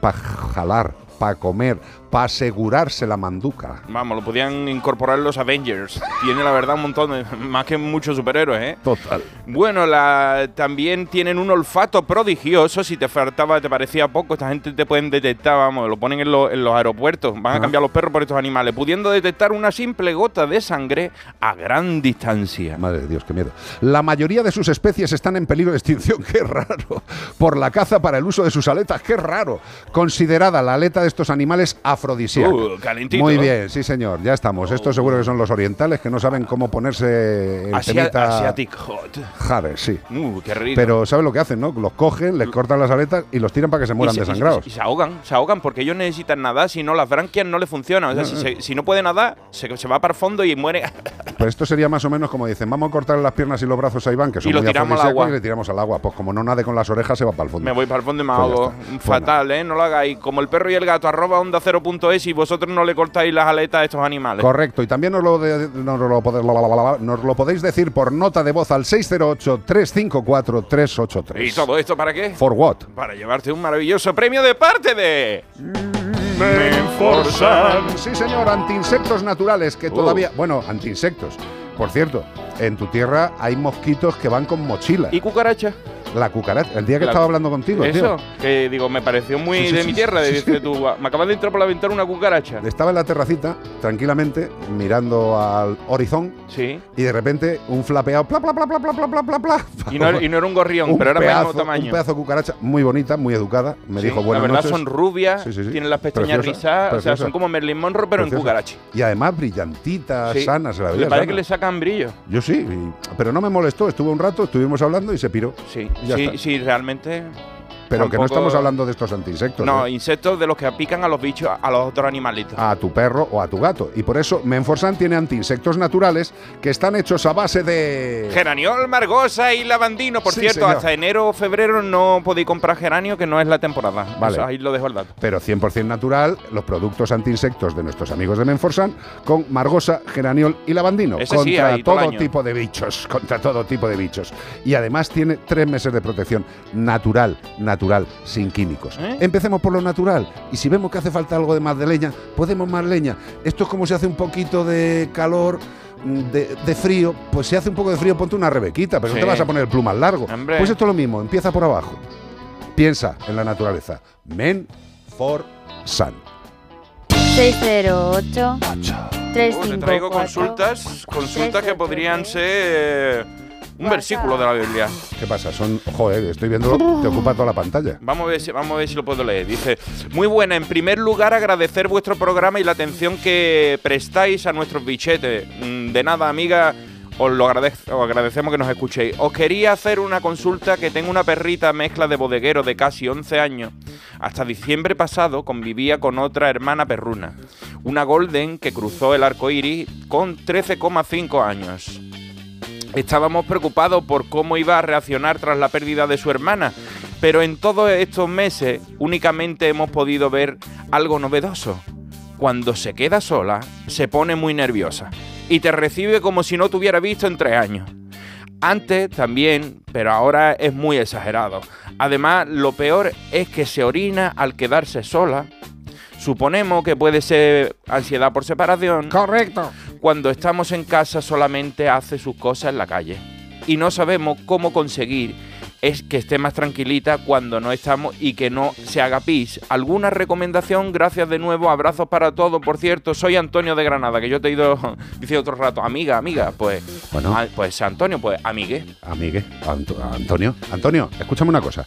Para jalar, para comer, para asegurarse la manduca. Vamos, lo podían incorporar los Avengers. Tiene la verdad un montón de. más que muchos superhéroes, ¿eh? Total. Bueno, la, también tienen un olfato prodigioso. Si te faltaba, te parecía poco, esta gente te pueden detectar, vamos, lo ponen en, lo- en los aeropuertos. Van a cambiar los perros por estos animales, pudiendo detectar una simple gota de sangre a gran distancia. Madre de Dios, qué miedo. La mayoría de sus especies están en peligro de extinción, qué raro. Por la caza para el uso de sus aletas, qué raro. Considerada la aleta de estos animales afrodisíaca. Uh, calentito. Muy bien, sí señor, ya estamos. Estos seguro que son los orientales que no saben cómo ponerse el Asia- temita- Asiatic Hot. Jade, sí. Uh, qué rico. Pero ¿sabes lo que hacen, no? Los cogen, les cortan las aletas y los tiran para que se mueran y se, desangrados. y- y se ahogan, se ahogan porque ellos necesitan nadar, si no las branquias no le funcionan. O sea, No, si, no. se- si no puede nadar, se, se va para el fondo y muere. Pues esto sería más o menos como dicen, vamos a cortar las piernas y los brazos a Iván, que son Y muy tiramos al agua. y le tiramos al agua. Pues como no nade con las orejas, se va para el fondo. Me voy para el fondo y me Pues ahogo. Pues Fatal, ¿eh? No lo hagáis. Como el perro y el gato, arroba onda 0.es y vosotros no le cortáis las aletas a estos animales. Correcto, y también nos lo, de- nos lo nos podéis decir por nota de voz al 608-354-383. ¿Y todo esto para qué? ¿For what? Para llevarte un maravilloso premio de parte de. Menforsan. Sí, señor, antiinsectos naturales que Uh. todavía. Bueno, antiinsectos. Por cierto, en tu tierra hay mosquitos que van con mochila. ¿Y cucaracha? La cucaracha. El día que La- estaba hablando contigo, Eso, tío. que digo, me pareció muy Sí, sí, de sí, mi tierra. sí. tú, me acabas de entrar por la ventana una cucaracha. Estaba en la terracita, tranquilamente, mirando al horizonte. Sí. Y de repente un flapeado. Pla, pla, pla, pla, pla, pla, pla, pla. Y no, y no era un gorrión, Un pero era pedazo, mismo tamaño. Un pedazo de cucaracha muy bonita, muy educada. Me dijo buenas La verdad noches. son rubias, tienen las pestañas Preciosa, rizadas, o sea, son como Merlin Monroe, pero en cucaracha. Y además brillantita, Sí. sana, se la Le parece sana. que le sacan brillo. Yo sí, y- pero no me molestó. Estuve un rato, estuvimos hablando y se piró. Sí, si, si realmente pero que no estamos hablando de estos antiinsectos. No, ¿eh? insectos de los que pican a los bichos, a los otros animalitos. a tu perro o a tu gato. Y por eso Menforsan tiene antiinsectos naturales que están hechos a base de... Geraniol, margosa y lavandino. Por Sí, cierto, señor. hasta enero o febrero no podéis comprar geranio, que no es la temporada. Vale. Ahí lo dejo el dato. Pero 100% natural, los productos antiinsectos de nuestros amigos de Menforsan con margosa, geraniol y lavandino. Ese contra todo tipo de bichos, contra todo tipo de bichos. Y además tiene tres meses de protección natural, natural, sin químicos. ¿Eh? Empecemos por lo natural. Y si vemos que hace falta algo de más de leña, podemos más leña. Esto es como si hace un poquito de calor. mm, De, de frío, pues si hace un poco de frío, ponte una rebequita, pero Sí. no te vas a poner el plumas largo. Hombre. Pues esto es lo mismo, empieza por abajo. Piensa en la naturaleza. Men for Sun. 608 Oh, te traigo 354 consultas, consultas que podrían ser eh, un versículo de la Biblia. ¿Qué pasa? Son, joder, estoy viendo, te ocupa toda la pantalla. Vamos a, ver si, vamos a ver si lo puedo leer. Dice, muy buena, en primer lugar agradecer vuestro programa y la atención que prestáis a nuestros bichetes. Mm, De nada, amiga, os lo agradez- os agradecemos que nos escuchéis. Os quería hacer una consulta que tengo una perrita mezcla de bodeguero de casi 11 años. Hasta diciembre pasado convivía con otra hermana perruna, una golden que cruzó el arco iris con 13,5 años. Estábamos preocupados por cómo iba a reaccionar tras la pérdida de su hermana, pero en todos estos meses únicamente hemos podido ver algo novedoso. Cuando se queda sola, se pone muy nerviosa y te recibe como si no te hubiera visto en tres años. Antes también, pero ahora es muy exagerado. Además, lo peor es que se orina al quedarse sola. Suponemos que puede ser ansiedad por separación. Correcto. Cuando estamos en casa solamente hace sus cosas en la calle. y no sabemos cómo conseguir es que esté más tranquilita cuando no estamos y que no se haga pis. ¿Alguna recomendación? Gracias de nuevo, abrazos para todos. Por cierto, soy Antonio de Granada, que yo te he ido diciendo otro rato, amiga, amiga, pues, Bueno. ah, pues Antonio, pues amigue. Amigue, Anto- Antonio, Antonio, escúchame una cosa.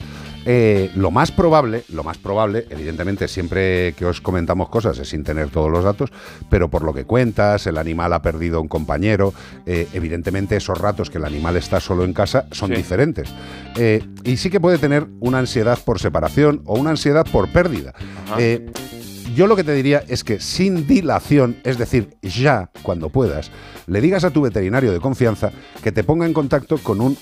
Eh, lo más probable, lo más probable, evidentemente siempre que os comentamos cosas es sin tener todos los datos, pero por lo que cuentas, el animal ha perdido un compañero, eh, evidentemente esos ratos que el animal está solo en casa son Sí. diferentes. Eh, y sí que puede tener una ansiedad por separación o una ansiedad por pérdida. Eh, yo lo que te diría es que sin dilación, es decir, ya cuando puedas, le digas a tu veterinario de confianza que te ponga en contacto con un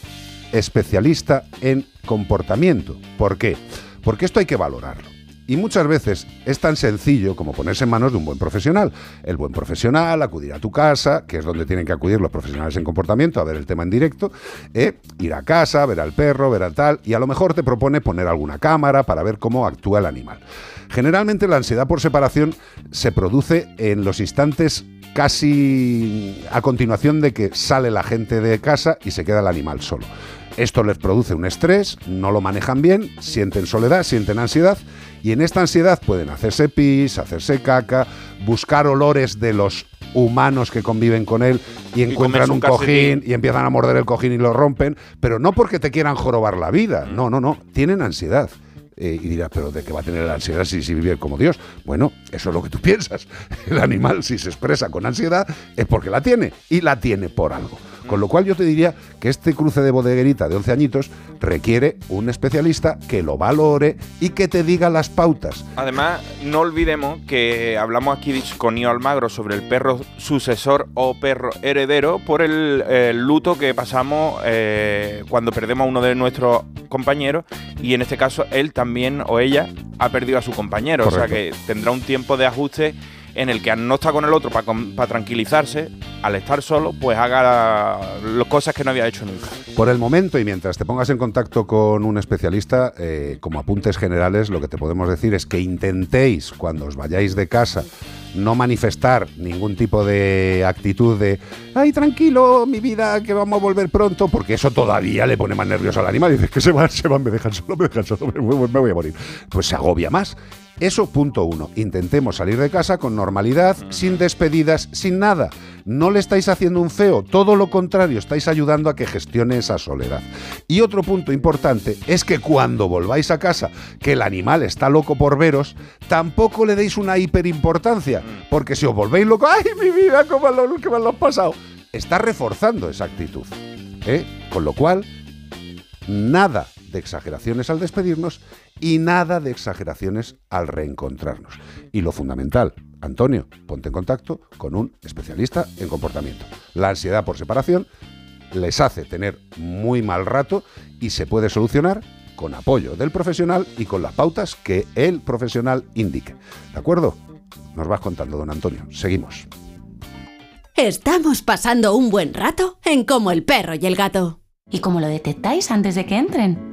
especialista en comportamiento. ¿Por qué? Porque esto hay que valorarlo. Y muchas veces es tan sencillo como ponerse en manos de un buen profesional. El buen profesional, acudir a tu casa, que es donde tienen que acudir los profesionales en comportamiento, a ver el tema en directo, eh, ir a casa, ver al perro, ver al tal, y a lo mejor te propone poner alguna cámara para ver cómo actúa el animal. Generalmente la ansiedad por separación se produce en los instantes casi a continuación de que sale la gente de casa y se queda el animal solo. Esto les produce un estrés, no lo manejan bien, sienten soledad, sienten ansiedad y en esta ansiedad pueden hacerse pis, hacerse caca, buscar olores de los humanos que conviven con él y encuentran un un cojín y empiezan a morder el cojín y lo rompen, pero no porque te quieran jorobar la vida, no, no, no, tienen ansiedad. Eh, y dirás, pero ¿de qué va a tener la ansiedad si, si vive como Dios? Bueno, eso es lo que tú piensas. El animal, si se expresa con ansiedad, es porque la tiene, y la tiene por algo. Con lo cual yo te diría que este cruce de bodeguerita de 11 añitos requiere un especialista que lo valore y que te diga las pautas. Además, no olvidemos que hablamos aquí con Nio Almagro sobre el perro sucesor o perro heredero por el, luto que pasamos eh, cuando perdemos a uno de nuestros compañeros y en este caso él también o ella ha perdido a su compañero. O sea que tendrá un tiempo de ajuste en el que no estar con el otro para tranquilizarse, al estar solo, pues haga las cosas que no había hecho nunca. Por el momento y mientras te pongas en contacto con un especialista, eh, como apuntes generales, lo que te podemos decir es que intentéis, cuando os vayáis de casa, no manifestar ningún tipo de actitud de, ay, tranquilo, mi vida, que vamos a volver pronto, porque eso todavía le pone más nervioso al animal. Dices que se van, se van, me dejan solo, me dejan solo, me voy a morir. Pues se agobia más. Eso, punto uno. Intentemos salir de casa con normalidad, sin despedidas, sin nada. No le estáis haciendo un feo, todo lo contrario, estáis ayudando a que gestione esa soledad. Y otro punto importante es que cuando volváis a casa, que el animal está loco por veros, tampoco le deis una hiperimportancia, porque si os volvéis loco, ¡ay, mi vida, cómo lo, mal lo has pasado! Está reforzando esa actitud. ¿eh? Con lo cual, nada de exageraciones al despedirnos y nada de exageraciones al reencontrarnos. Y lo fundamental, Antonio, ponte en contacto con un especialista en comportamiento. La ansiedad por separación les hace tener muy mal rato y se puede solucionar con apoyo del profesional y con las pautas que el profesional indique. ¿De acuerdo? Nos vas contando, don Antonio. Seguimos. Estamos pasando un buen rato en Como el perro y el gato. ¿Y cómo lo detectáis antes de que entren?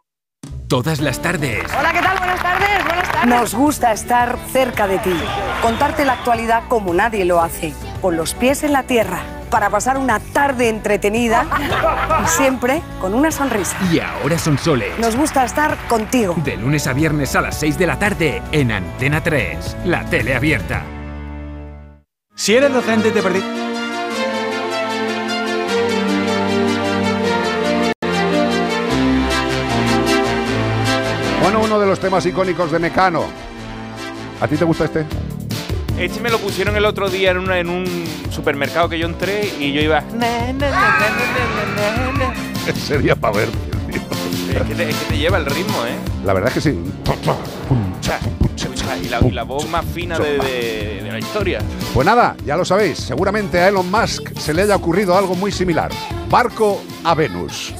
Todas las tardes. Hola, ¿qué tal? Buenas tardes, buenas tardes. Nos gusta estar cerca de ti, contarte la actualidad como nadie lo hace, con los pies en la tierra, para pasar una tarde entretenida y siempre con una sonrisa. Y ahora son soles. Nos gusta estar contigo. De lunes a viernes a las 6 de la tarde en Antena 3, la tele abierta. Si eres docente te perdí. Temas icónicos de Mecano. ¿A ti te gusta este? Este me lo pusieron el otro día en, una- en un supermercado que yo entré y yo iba. Sería para ver. Es que, te, es que te lleva el ritmo, ¿eh? La verdad es que sí. Y la, y la voz más fina de, de- de la historia. Pues nada, ya lo sabéis, seguramente a Elon Musk se le haya ocurrido algo muy similar. Barco a Venus.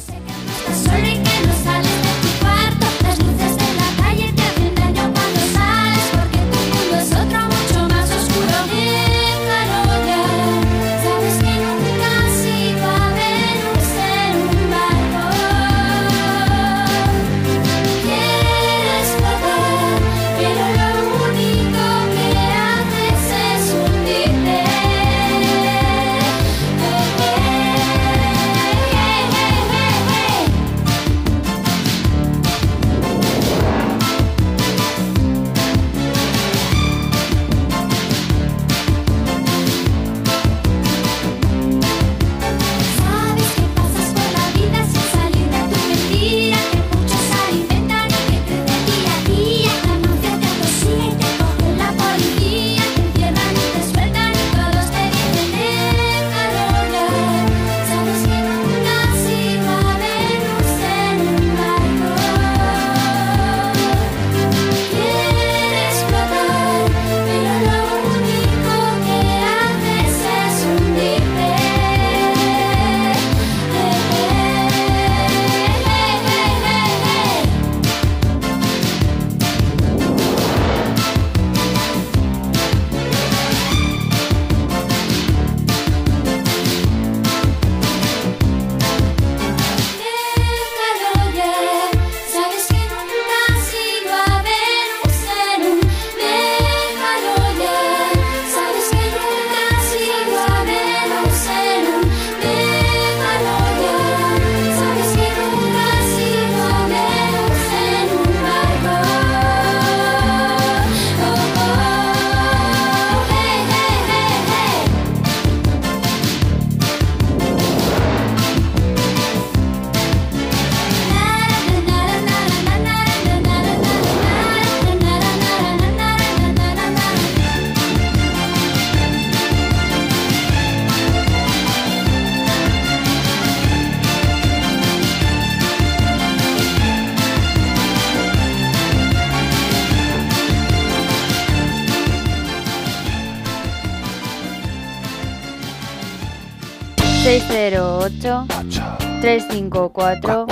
354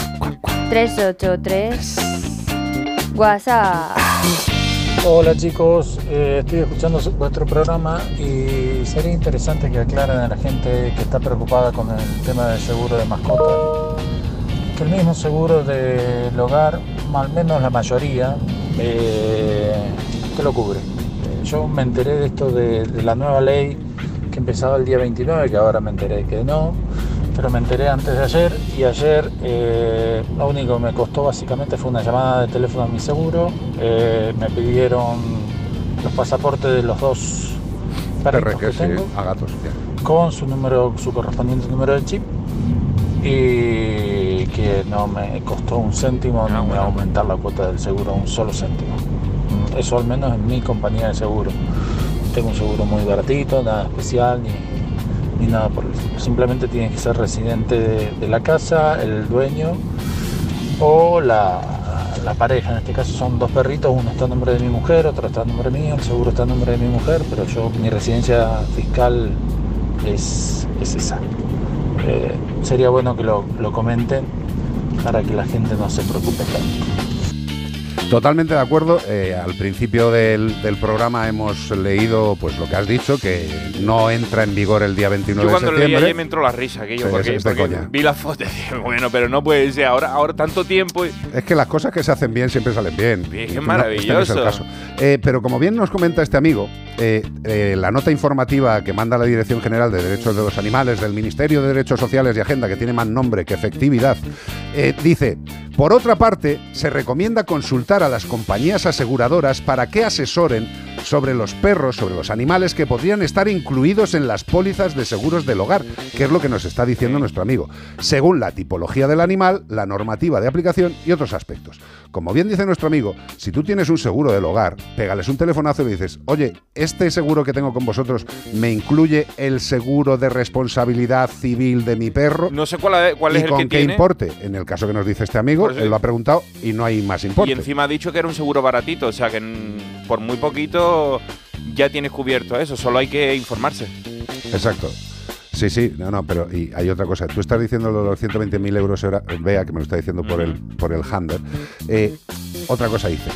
383 WhatsApp. Hola chicos, eh, estoy escuchando su- vuestro programa y sería interesante que aclaren a la gente que está preocupada con el tema del seguro de mascota, que el mismo seguro del hogar, al menos la mayoría, eh, te lo cubre. Eh, Yo me enteré de esto de, de la nueva ley que empezaba el día 29, que ahora me enteré que no, pero me enteré antes de ayer y ayer eh, lo único que me costó básicamente fue una llamada de teléfono a mi seguro, eh, me pidieron los pasaportes de los dos perritos RQ, que sí, tengo a gatos. con su número, su correspondiente número de chip y que no me costó un céntimo, no me va a aumentar la cuota del seguro un solo céntimo. Eso al menos en mi compañía de seguro. Tengo un seguro muy baratito, nada especial ni, ni nada por el. Simplemente tienes que ser residente de, de la casa, el dueño o la, la pareja. En este caso son dos perritos, uno está a nombre de mi mujer, otro está a nombre mío, el seguro está a nombre de mi mujer, pero yo mi residencia fiscal es, es esa. Eh, sería bueno que lo, lo comenten para que la gente no se preocupe tanto. Totalmente de acuerdo. Eh, al principio del, del programa hemos leído pues lo que has dicho, que no entra en vigor el día 29 Yo de cuando lo leí septiembre. ayer me entró la risa, aquello, Sí, porque, es de porque coña. vi la foto y dije, bueno, pero no puede ser, ahora, ahora tanto tiempo... y- Es que las cosas que se hacen bien siempre salen bien. Bien, no, este no es el maravilloso. caso. Eh, pero como bien nos comenta este amigo, eh, eh, la nota informativa que manda la Dirección General de Derechos de los Animales del Ministerio de Derechos Sociales y Agenda, que tiene más nombre que efectividad, dice, por otra parte, se recomienda consultar a las compañías aseguradoras para que asesoren sobre los perros, sobre los animales que podrían estar incluidos en las pólizas de seguros del hogar, que es lo que nos está diciendo nuestro amigo, según la tipología del animal, la normativa de aplicación y otros aspectos. Como bien dice nuestro amigo, si tú tienes un seguro del hogar, pégales un telefonazo y le dices, oye, este seguro que tengo con vosotros me incluye el seguro de responsabilidad civil de mi perro. No sé cuál, cuál ¿Y es el con que qué tiene. importe? En el caso que nos dice este amigo, él lo ha preguntado y no hay más importe. Y encima ha dicho que era un seguro baratito, o sea que por muy poquito ya tienes cubierto eso, solo hay que informarse. Exacto. Sí, sí, no, no, pero y hay otra cosa. Tú estás diciendo lo de los 120.000 euros, vea que me lo está diciendo por el, por el Hander. Eh, otra cosa dice.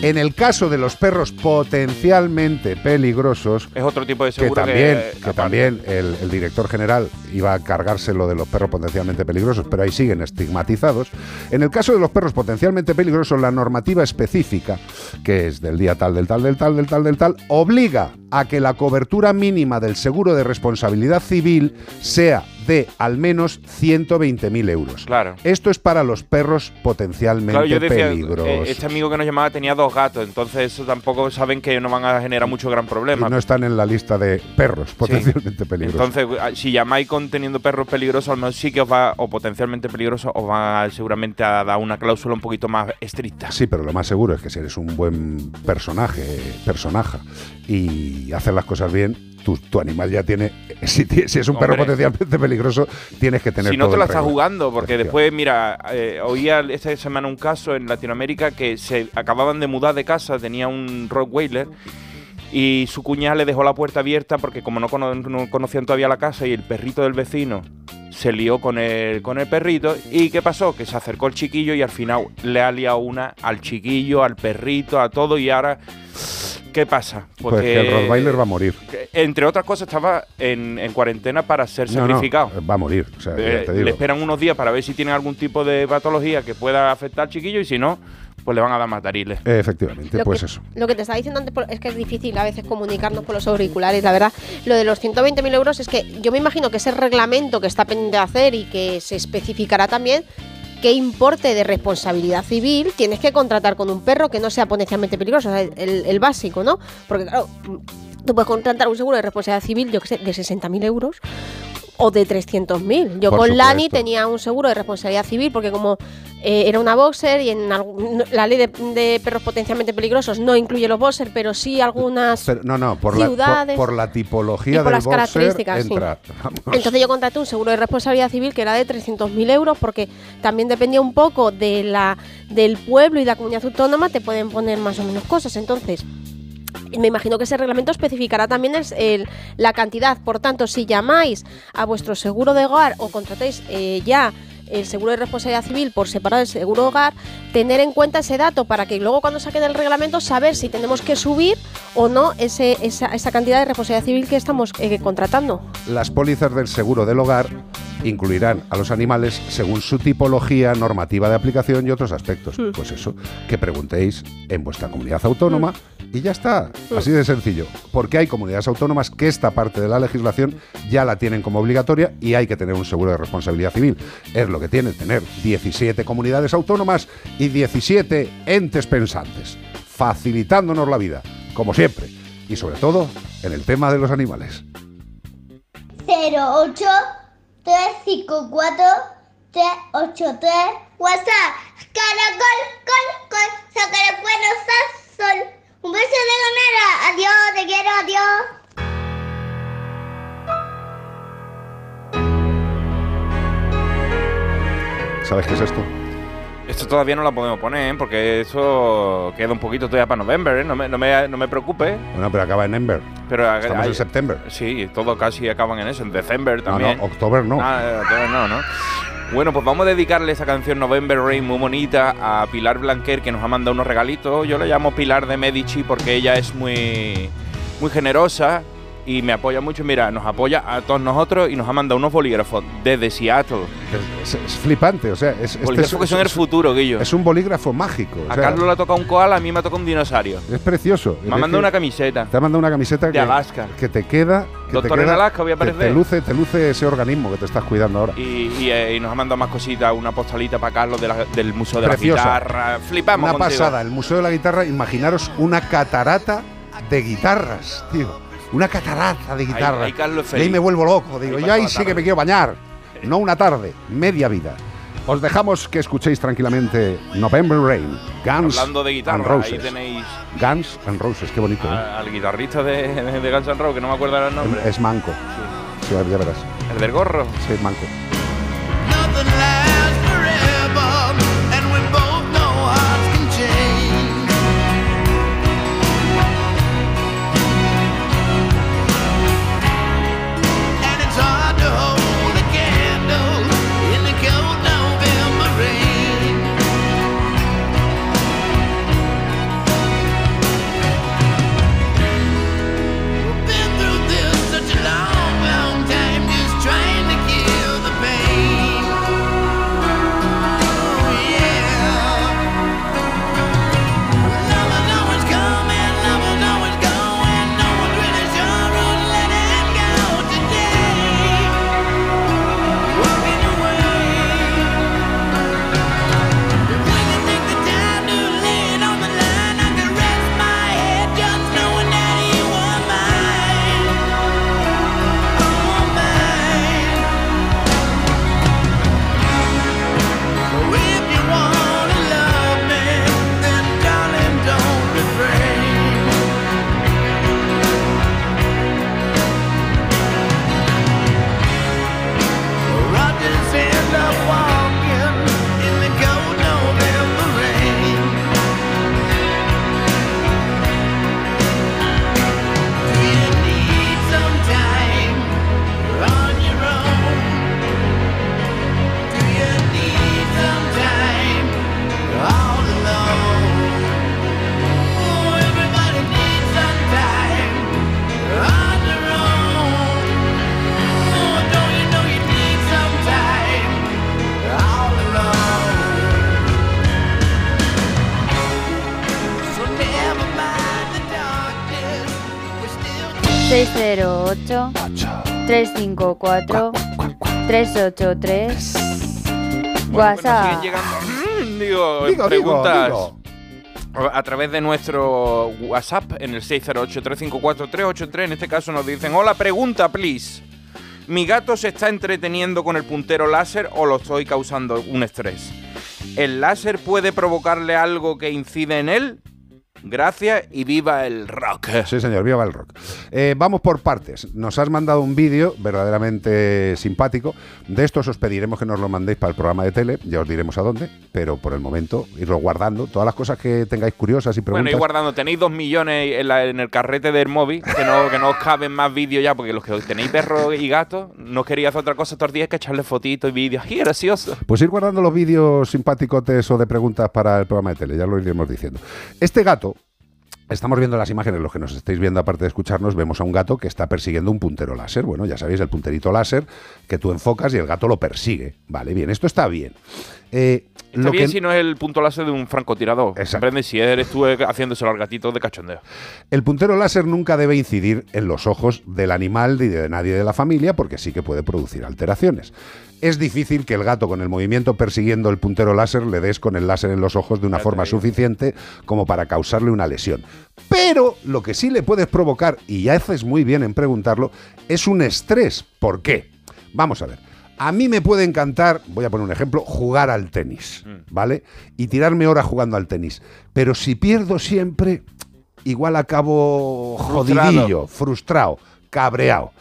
En el caso de los perros potencialmente peligrosos, Es otro tipo de que seguro también, que, que también el, el director general iba a cargarse lo de los perros potencialmente peligrosos, pero ahí siguen estigmatizados. En el caso de los perros potencialmente peligrosos, la normativa específica, que es del día tal, del tal, del tal, del tal, del tal, obliga a que la cobertura mínima del seguro de responsabilidad civil sea de al menos 120.000 euros. Claro. Esto es para los perros potencialmente Claro, yo decía, peligrosos. eh, este amigo que nos llamaba tenía dos gatos, entonces eso tampoco saben que no van a generar mucho gran Y problema. no están en la lista de perros potencialmente peligrosos. Entonces, ah, si llamáis con teniendo perros peligrosos, al menos sí que os va, o potencialmente peligrosos, os va a- seguramente a dar una cláusula un poquito más estricta. Sí, pero lo más seguro es que si eres un buen personaje, personaje, y haces las cosas bien, tu, tu animal ya tiene. Si, es un perro potencialmente peligroso, tienes que tener si no todo te la estás jugando, porque después, mira, eh, oía esta semana un caso en Latinoamérica que se acababan de mudar de casa, tenía un Rottweiler y su cuñada le dejó la puerta abierta porque como no, cono- no conocían todavía la casa y el perrito del vecino se lió con el, con el perrito y ¿qué pasó? Que se acercó el chiquillo y al final le ha liado una al chiquillo, al perrito, a todo y ahora... ¿Qué pasa? Pues que el Rottweiler va a morir. que, Entre otras cosas, estaba en, en cuarentena para ser No, no, sacrificado. va a morir. O sea, Eh, ya te le esperan unos días para ver si tiene algún tipo de patología que pueda afectar al chiquillo y si no, pues le van a dar matariles. Efectivamente, Lo pues que, eso. Lo que te estaba diciendo antes es que es difícil a veces comunicarnos por los auriculares, la verdad. Lo de los 120.000 euros es que yo me imagino que ese reglamento que está pendiente de hacer y que se especificará también qué importe de responsabilidad civil tienes que contratar con un perro que no sea potencialmente peligroso, o el, el básico, ¿no? Porque claro, tú puedes contratar un seguro de responsabilidad civil, yo que sé, de 60.000 euros o de 300.000. Yo Por con Lani tenía un seguro de responsabilidad civil porque como eh, era una boxer y en algún- la ley de, de perros potencialmente peligrosos no incluye los boxer, pero sí algunas... Pero, no, no, por la, por, ciudades por la tipología y por del las boxer características, entra. Entonces yo contraté un seguro de responsabilidad civil que era de 300.000 euros porque también dependía un poco de la, del pueblo y la comunidad autónoma, te pueden poner más o menos cosas. Entonces, me imagino que ese reglamento especificará también el- el- la cantidad. Por tanto, si llamáis a vuestro seguro de hogar o contratáis eh, ya el seguro de responsabilidad civil por separado del seguro de hogar, tener en cuenta ese dato para que luego cuando saquen el reglamento saber si tenemos que subir o no ese, esa, esa cantidad de responsabilidad civil que estamos eh, contratando. Las pólizas del seguro del hogar incluirán a los animales según su tipología, normativa de aplicación y otros aspectos. Mm. Pues eso, que preguntéis en vuestra comunidad autónoma y ya está. Así de sencillo. Porque hay comunidades autónomas que esta parte de la legislación ya la tienen como obligatoria y hay que tener un seguro de responsabilidad civil. Es lo que tiene tener 17 comunidades autónomas y 17 entes pensantes, facilitándonos la vida, como siempre. Y sobre todo en el tema de los animales. 08 354 383 WhatsApp Caracol, col, col buenos sol Un beso de ganera Adiós, te quiero, adiós ¿Sabes qué es esto? Esto todavía no la podemos poner, ¿eh? porque eso queda un poquito todavía para noviembre, ¿eh? no, me, no, me, no me preocupe. Bueno, pero acaba en Ember. Pero Estamos en septiembre. Sí, todo casi acaban en eso, en diciembre también. no, octubre no. Ah, eh, octubre no, ¿no? Bueno, pues vamos a dedicarle esa canción November Rain muy bonita a Pilar Blanquer que nos ha mandado unos regalitos. Yo le llamo Pilar de Medici porque ella es muy, muy generosa y me apoya mucho. Mira, nos apoya a todos nosotros y nos ha mandado unos bolígrafos desde Seattle. Es, es flipante, o sea, es, este Bolígrafos que son el futuro, Guillo. Es un bolígrafo mágico. o A sea, Carlos le ha tocado un koala, a mí me ha tocado un dinosaurio. Es precioso. Me ha mandado una camiseta. Te ha mandado una camiseta De que, Alaska. que te queda. Que Doctor te en Alaska, voy a que te aparecer. luce, te luce ese organismo que te estás cuidando ahora. Y, y, eh, y nos ha mandado más cositas, una postalita para Carlos de la- del Museo de Preciosa. la Guitarra. Flipamos Una contigo. pasada, el Museo de la Guitarra, imaginaros una catarata de guitarras, tío. Una catarata de guitarras. ahí es y ahí me vuelvo loco, digo, Ahí yo ahí sí que me quiero bañar. No una tarde, media vida. Os dejamos que escuchéis tranquilamente November Rain, Guns Hablando de and guitarra, Roses. ahí tenéis Guns and Roses, qué bonito. ¿eh? al guitarrista de, de, Guns N' Roses, que no me acuerdo el nombre. Es manco. Sí, ya verás. El del gorro. Sí, manco. 383 WhatsApp. Siguen llegando, mm, digo, Digo, preguntas digo, a través de nuestro WhatsApp en el 608-354-383. En este caso nos dicen, hola, pregunta, please. ¿Mi gato se está entreteniendo con el puntero láser o lo estoy causando un estrés? ¿El láser puede provocarle algo que incide en él? Gracias y viva el rock. Sí, señor, viva el rock. Eh, vamos por partes. Nos has mandado un vídeo verdaderamente simpático. De estos os pediremos que nos lo mandéis para el programa de tele, ya os diremos a dónde, pero por el momento irlo guardando. Todas las cosas que tengáis curiosas y preguntas. Bueno, y guardando, tenéis dos millones en, la- en el carrete del móvil, que no, que no os caben más vídeos ya, porque los que tenéis perros y gatos, no queríais hacer otra cosa los días que echarle fotitos y vídeos. ¡Ay, gracioso! Pues ir guardando los vídeos simpáticotes o de preguntas para el programa de tele, ya lo iremos diciendo. Este gato, estamos viendo las imágenes, los que nos estáis viendo aparte de escucharnos, vemos a un gato que está persiguiendo un puntero láser. Bueno, ya sabéis, el punterito láser que tú enfocas y el gato lo persigue. Vale, bien, esto está bien. Eh, Está lo bien que- si no es el punto láser de un francotirador. Comprende si eres tú haciéndoselo al gatito de cachondeo. El puntero láser nunca debe incidir en los ojos del animal ni de nadie de la familia porque sí que puede producir alteraciones. Es difícil que el gato con el movimiento persiguiendo el puntero láser le des con el láser en los ojos de una forma suficiente como para causarle una lesión. Pero lo que sí le puedes provocar, y ya haces muy bien en preguntarlo, es un estrés. ¿Por qué? Vamos a ver. A mí me puede encantar, voy a poner un ejemplo, jugar al tenis, ¿vale? Y tirarme horas jugando al tenis. Pero si pierdo siempre, igual acabo jodidillo, frustrado, cabreado.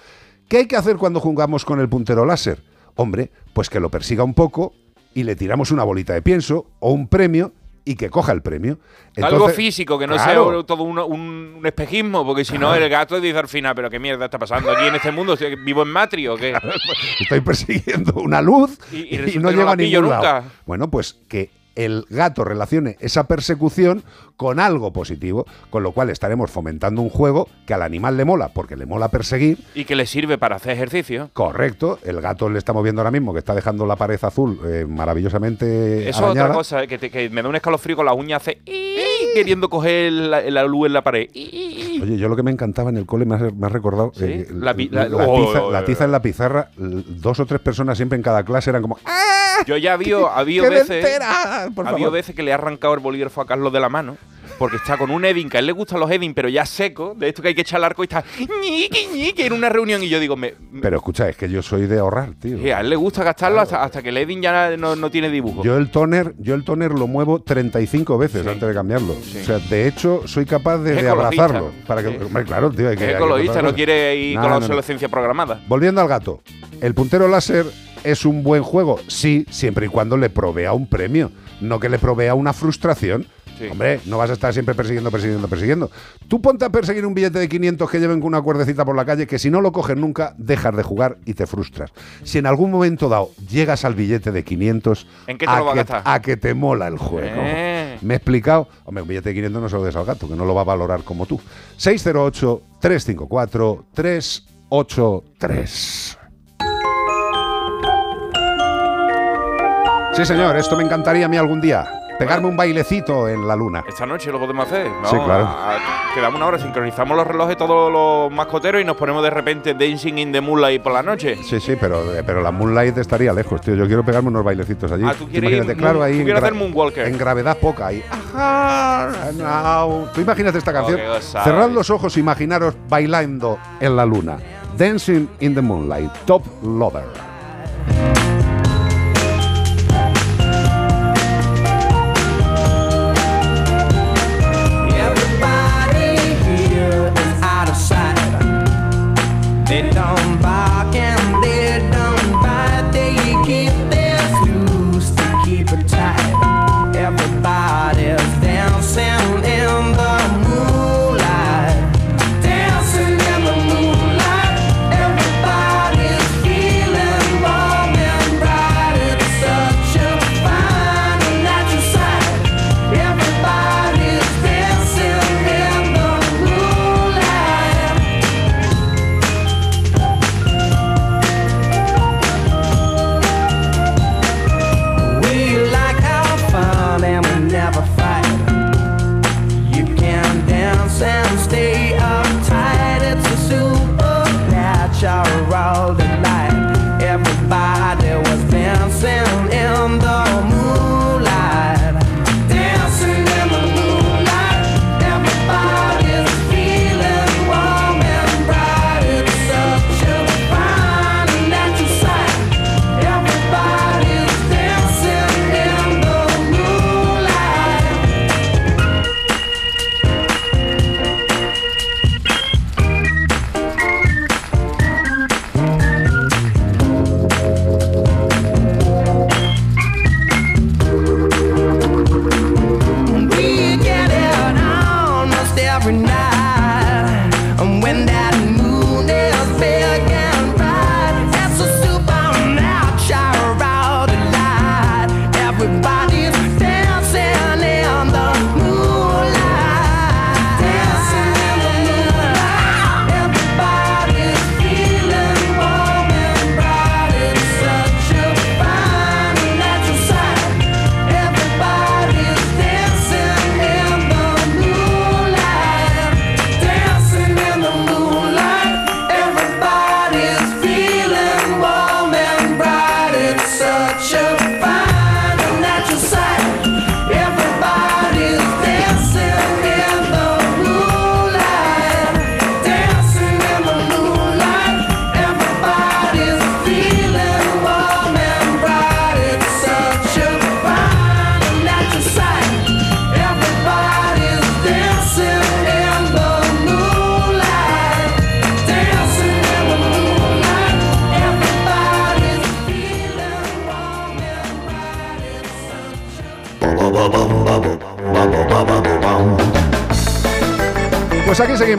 ¿Qué hay que hacer cuando jugamos con el puntero láser? Hombre, pues que lo persiga un poco y le tiramos una bolita de pienso o un premio y que coja el premio. Algo físico, que no Claro. sea todo un, un- espejismo, porque si no, el gato dice al final, pero qué mierda está pasando aquí en este mundo, ¿Estoy- ¿vivo en Matri o qué? Estoy persiguiendo una luz Y- y y, resulta no llego a ningún lado. nunca. Bueno, pues que el gato relacione esa persecución con algo positivo, con lo cual estaremos fomentando un juego que al animal le mola, porque le mola perseguir. Y que le sirve para hacer ejercicio. Correcto, el gato le estamos viendo ahora mismo que está dejando la pared azul eh, maravillosamente Eso es otra cosa, eh, que, te- que me da un escalofrío con las uñas hace queriendo coger la, la luz en la pared. Oye, yo lo que me encantaba en el cole me has, me has recordado eh, La oh, tiza, oh, la tiza en la pizarra, dos o tres personas siempre en cada clase eran como Yo ya había, había ¡Qué veces, había que le he arrancado el bolígrafo a Carlos de la mano. Porque está con un Edin, que a él le gustan los Edin, pero ya seco, de esto que hay que echar el arco y está ñiqui, ñiqui, en una reunión. Y yo digo, me, Pero escucha, es que yo soy de ahorrar, tío. Sí, a él le gusta gastarlo hasta, hasta que el Edin ya no, no tiene dibujo. Yo el toner, yo el toner lo muevo 35 veces antes de cambiarlo. O sea, de hecho, soy capaz de, abrazarlo. Para que, hombre, claro, tío, hay que. es ecologista, no quiere ir No, con la no, obsolescencia programada. Volviendo al gato, ¿el puntero láser es un buen juego? Sí, siempre y cuando le provea un premio, no que le provea una frustración. Hombre, no vas a estar siempre persiguiendo, persiguiendo, persiguiendo. Tú ponte a perseguir un billete de 500 que lleven con una cuerdecita por la calle, que si no lo coges nunca, dejas de jugar y te frustras. Si en algún momento dado llegas al billete de 500, ¿En qué te a, lo va a que, gastar? a que te mola el juego. Eh. ¿Me he explicado? Hombre, un billete de 500 no se lo des al gato, que no lo va a valorar como tú. 608-354-383. Sí, señor, esto me encantaría a mí algún día. Pegarme un bailecito en la luna. Esta noche lo podemos hacer. Sí, claro. a- a- quedamos una hora, sincronizamos los relojes todos los mascoteros y nos ponemos de repente Dancing in the Moonlight por la noche. Sí, sí, pero, pero la Moonlight estaría lejos, tío. Yo quiero pegarme unos bailecitos allí. Ah, ¿tú quieres imagínate, ir claro, ahí tú quieres hacer Moonwalker? en gravedad poca. Ahí. Ajá. Tú imagínate esta canción. Oh, qué gozada. Cerrad los ojos, imaginaros bailando en la luna. Dancing in the Moonlight, Top Lover. They don't bark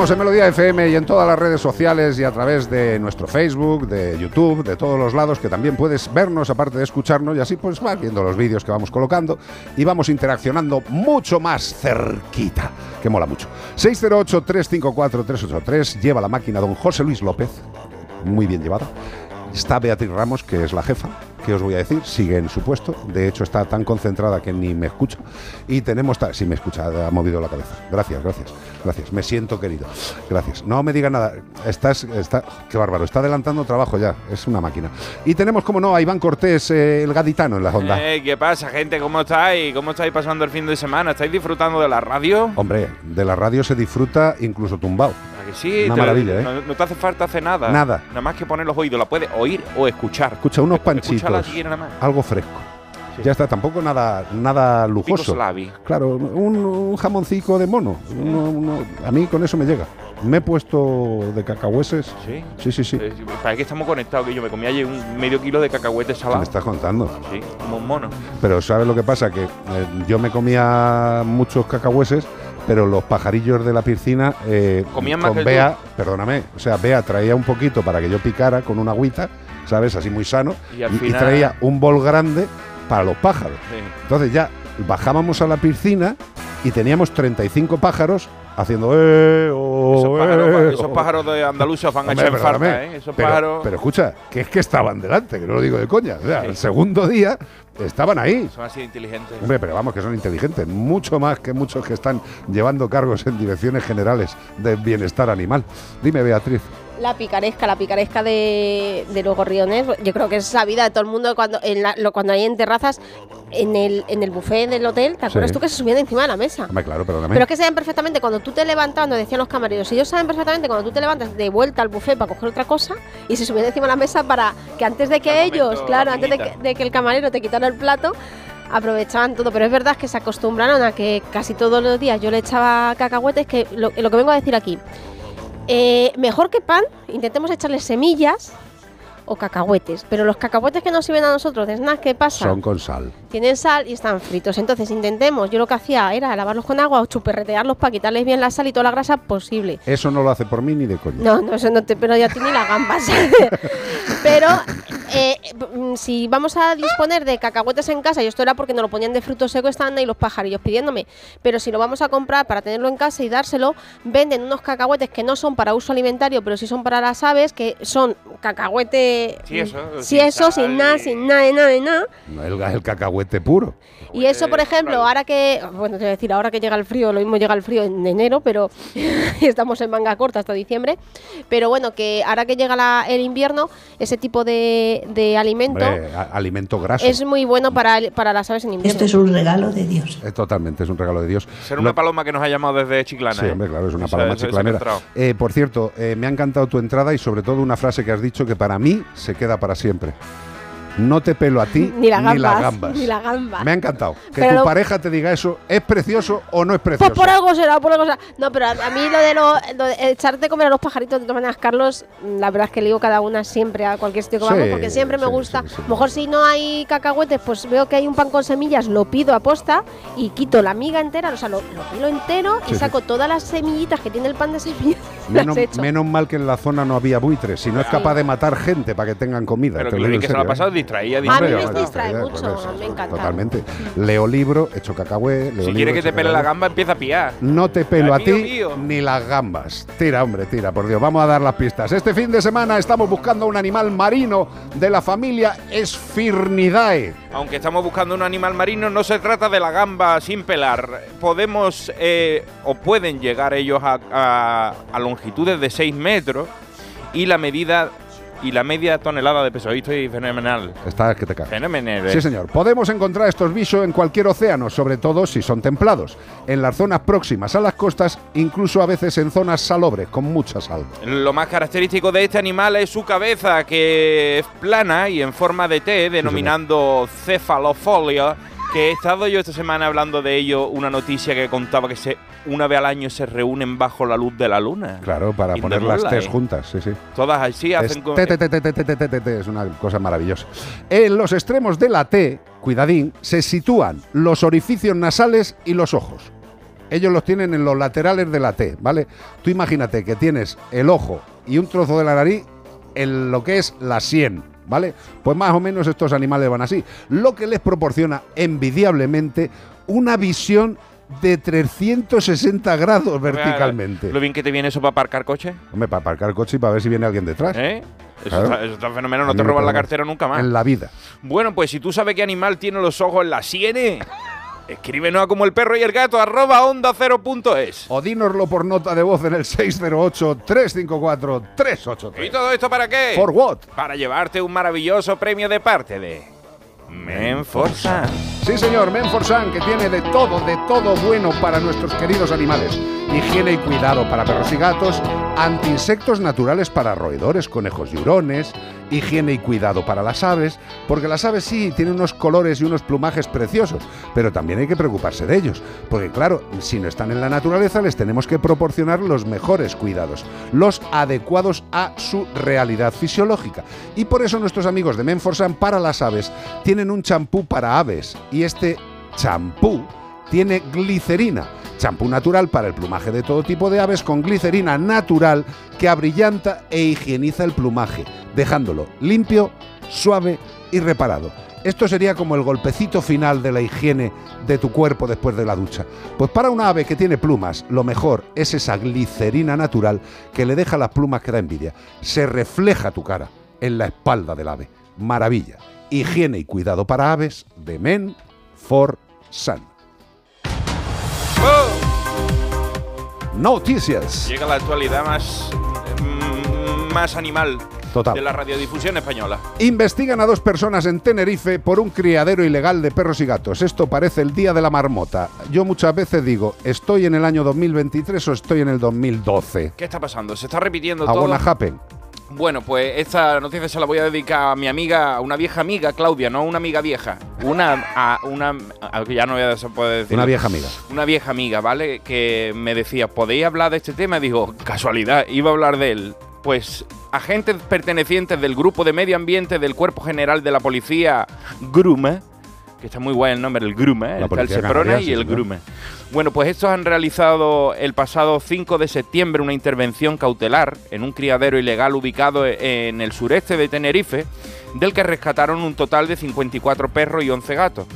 Seguimos en Melodía FM y en todas las redes sociales y a través de nuestro Facebook, de YouTube, de todos los lados, que también puedes vernos aparte de escucharnos y así pues vas viendo los vídeos que vamos colocando y vamos interaccionando mucho más cerquita, que mola mucho. 608-354-383 lleva la máquina don José Luis López, muy bien llevada. Está Beatriz Ramos, que es la jefa, que os voy a decir, sigue en su puesto. De hecho, está tan concentrada que ni me escucha. Y tenemos. Sí, me escucha, ha movido la cabeza. Gracias, gracias, gracias. Me siento querido. Gracias. No me diga nada. Estás. Está, qué bárbaro. Está adelantando trabajo ya. Es una máquina. Y tenemos, como no, a Iván Cortés, eh, el gaditano en la onda. Eh, ¿Qué pasa, gente? ¿Cómo estáis? ¿Cómo estáis pasando el fin de semana? ¿Estáis disfrutando de la radio? Hombre, de la radio se disfruta incluso tumbado. ¿A que sí? Una Te- maravilla, ¿eh? No, no te hace falta hacer nada. Nada. Nada más que poner los oídos. La puedes oír o escuchar. Escucha, unos panchitos. si quieres nada más. Algo fresco. Ya está, tampoco nada, nada lujoso. Claro, un, un jamoncico de mono. Uno- uno- a mí con eso me llega. Me he puesto de cacahueses. Sí. Sí, sí, sí. Eh, Parece que estamos conectados, que yo me comí ayer un medio kilo de cacahuetes ¿Qué salados. me estás contando? Sí, como un mono. Pero ¿sabes lo que pasa? Que eh, yo me comía muchos cacahueses, pero los pajarillos de la piscina eh, Comían más con que Bea, perdóname, o sea, Bea traía un poquito para que yo picara con una agüita, ¿sabes? Así muy sano. Y al final- traía un bol grande para los pájaros. Sí. Entonces ya bajábamos a la piscina y teníamos 35 pájaros haciendo eh, oh, Esos pájaros, eh, esos pájaros de Andalucía van a echar falta, ¿eh? Esos pero, pájaros pero escucha, que es que estaban delante, que no lo digo de coña. O sea, el segundo día estaban ahí. son así de inteligentes. Hombre, pero vamos, que son inteligentes, mucho más que muchos que están llevando cargos en direcciones generales de bienestar animal. Dime, Beatriz. La picaresca, la picaresca de, de los gorriones, yo creo que es sabida de todo el mundo cuando, en la- lo- cuando hay en terrazas, en el, en el buffet del hotel, ¿te acuerdas Sí. tú que se subían encima de la mesa? Hombre, claro, perdóname. Pero es que saben perfectamente cuando tú te levantas, nos decían los camareros, ellos saben perfectamente cuando tú te levantas de vuelta al buffet para coger otra cosa y se subían encima de la mesa para que antes de que ellos, claro, antes de que, de que el camarero te quitara el plato, aprovechaban todo. Pero es verdad que se acostumbraron a que casi todos los días yo le echaba cacahuetes, que lo, lo que vengo a decir aquí, eh, mejor que pan, intentemos echarle semillas o cacahuetes. Pero los cacahuetes que nos sirven a nosotros de snack, ¿qué pasa? Son con sal. Tienen sal y están fritos. Entonces intentemos, yo lo que hacía era lavarlos con agua o chuperretearlos para quitarles bien la sal y toda la grasa posible. Eso no lo hace por mí ni de coña. No, no, eso no te, pero ya tiene las gambas. pero eh, si vamos a disponer de cacahuetes en casa, y esto era porque nos lo ponían de fruto seco, estaban ahí los pajarillos pidiéndome. Pero si lo vamos a comprar para tenerlo en casa y dárselo, venden unos cacahuetes que no son para uso alimentario, pero sí son para las aves, que son Sí, eso, Sí, sin eso, sal sin nada, y- sin nada, de nada, de nada. No, El, el cacahuete puro. Y eso, por ejemplo, ahora que, bueno, te voy a decir, ahora que llega el frío, lo mismo llega el frío en enero, pero estamos en manga corta hasta diciembre. Pero bueno, que ahora que llega la- el invierno, ese tipo de, de alimento Hombre, a- alimento graso. es muy bueno para, el- para las aves en invierno. un regalo de Dios. totalmente, es un regalo de Dios. Ser una Lo- paloma que nos ha llamado desde Chiclana. Sí, ¿eh? hombre, claro, es una paloma eso- chiclanera. Eh, por cierto, eh, me ha encantado tu entrada y sobre todo una frase que has dicho que para mí se queda para siempre. No te pelo a ti Ni la gambas. las gambas. Ni la gamba. Me ha encantado. Que Pero tu lo- pareja te diga eso, ¿es precioso o no es Pues precioso? por algo será, por algo será. No, pero a, mí lo de, lo, lo de echarte a comer a los pajaritos de todas maneras, Carlos, mm, la verdad es que le digo cada una siempre a cualquier sitio que Sí, vamos, porque siempre me sí, gusta. Mejor si no hay cacahuetes, pues veo que hay un pan con semillas, lo pido a posta y quito la miga entera, o sea, lo, lo pilo entero y sí. saco todas las semillitas que tiene el pan de semillas. Menos, menos mal que en la zona no había buitres, si no es capaz de matar gente para que tengan comida. Pero te que lo que se lo ha ¿eh? pasado distraía. A mí me distrae mucho, pues, me encanta. Totalmente. Leo libro, hecho cacahué. leo Si libro, quiere que te pele la gamba, empieza a pillar. No te pelo a ti ni las gambas. Tira, hombre, tira, por Dios. Vamos a dar las pistas. Este fin de semana estamos buscando un animal marino de la familia Esphirnidae. Aunque estamos buscando un animal marino, no se trata de la gamba sin pelar. Podemos eh, o pueden llegar ellos a, a- a longitudes de 6 metros y la medida y la media tonelada de peso. Ahí estoy fenomenal. Está que te cae. Fenomenal. eh. Sí, señor. Podemos encontrar estos bichos en cualquier océano, sobre todo si son templados. En las zonas próximas a las costas, incluso a veces en zonas salobres, con mucha sal. Lo más característico de este animal es su cabeza, que es plana y en forma de T, denominando cefalofolia. Que he estado yo esta semana hablando de ello, una noticia que contaba que se, una vez al año se reúnen bajo la luz de la luna. Claro, para poner las tres juntas, sí, sí. Todas así hacen... Es una cosa maravillosa. En los extremos de la T, cuidadín, se sitúan los orificios nasales y los ojos. Ellos los tienen en los laterales de la T, ¿vale? Tú imagínate que tienes el ojo y un trozo de la nariz en lo que es la sien ¿vale? Pues más o menos estos animales van así. Lo que les proporciona envidiablemente una visión de 360 grados verticalmente. Lo bien que te viene eso para aparcar coche. Hombre, para aparcar coche y para ver si viene alguien detrás. ¿Eh? Eso, Claro. está, eso está fenomenal, no te roban la cartera nunca más. En la vida. Bueno, pues si tú sabes qué animal tiene los ojos en la siene, escríbenos a como el perro y el gato arroba onda cero punto es. O dínoslo por nota de voz en el 608-354-383. ¿Y todo esto para qué? For what? Para llevarte un maravilloso premio de parte de Menforsan. Sí, señor, Menforsan, que tiene de todo, de todo bueno para nuestros queridos animales. Higiene y cuidado para perros y gatos, antiinsectos naturales para roedores, conejos y hurones, higiene y cuidado para las aves, porque las aves sí tienen unos colores y unos plumajes preciosos, pero también hay que preocuparse de ellos, porque claro, si no están en la naturaleza les tenemos que proporcionar los mejores cuidados, los adecuados a su realidad fisiológica. Y por eso nuestros amigos de Menforsan para las aves tienen un champú para aves y este champú tiene glicerina, champú natural para el plumaje de todo tipo de aves con glicerina natural que abrillanta e higieniza el plumaje, dejándolo limpio, suave y reparado. Esto sería como el golpecito final de la higiene de tu cuerpo después de la ducha. Pues para una ave que tiene plumas, lo mejor es esa glicerina natural que le deja las plumas que da envidia. Se refleja tu cara en la espalda del ave. Maravilla. Higiene y cuidado para aves de Men for Sun. Noticias. Llega la actualidad más, mm, más animal Total. de la radiodifusión española. Investigan a dos personas en Tenerife por un criadero ilegal de perros y gatos. Esto parece el día de la marmota. Yo muchas veces digo, ¿estoy en el año 2023 o estoy en el 2012? ¿Qué está pasando? ¿Se está repitiendo todo? happen. Bueno, pues esta noticia se la voy a dedicar a mi amiga, a una vieja amiga, Claudia, no una amiga vieja. Una, a una, a- ya no voy a decir. Una vieja amiga. Una vieja amiga, ¿vale? Que me decía, ¿podéis hablar de este tema? Y digo, casualidad, iba a hablar de él. Pues agentes pertenecientes del Grupo de Medio Ambiente del Cuerpo General de la Policía, GRUME, que está muy guay el nombre, el GRUME, está el Seprona y el señor. GRUME. Bueno, pues estos han realizado el pasado 5 de septiembre una intervención cautelar en un criadero ilegal ubicado e- en el sureste de Tenerife, del que rescataron un total de 54 perros y 11 gatos.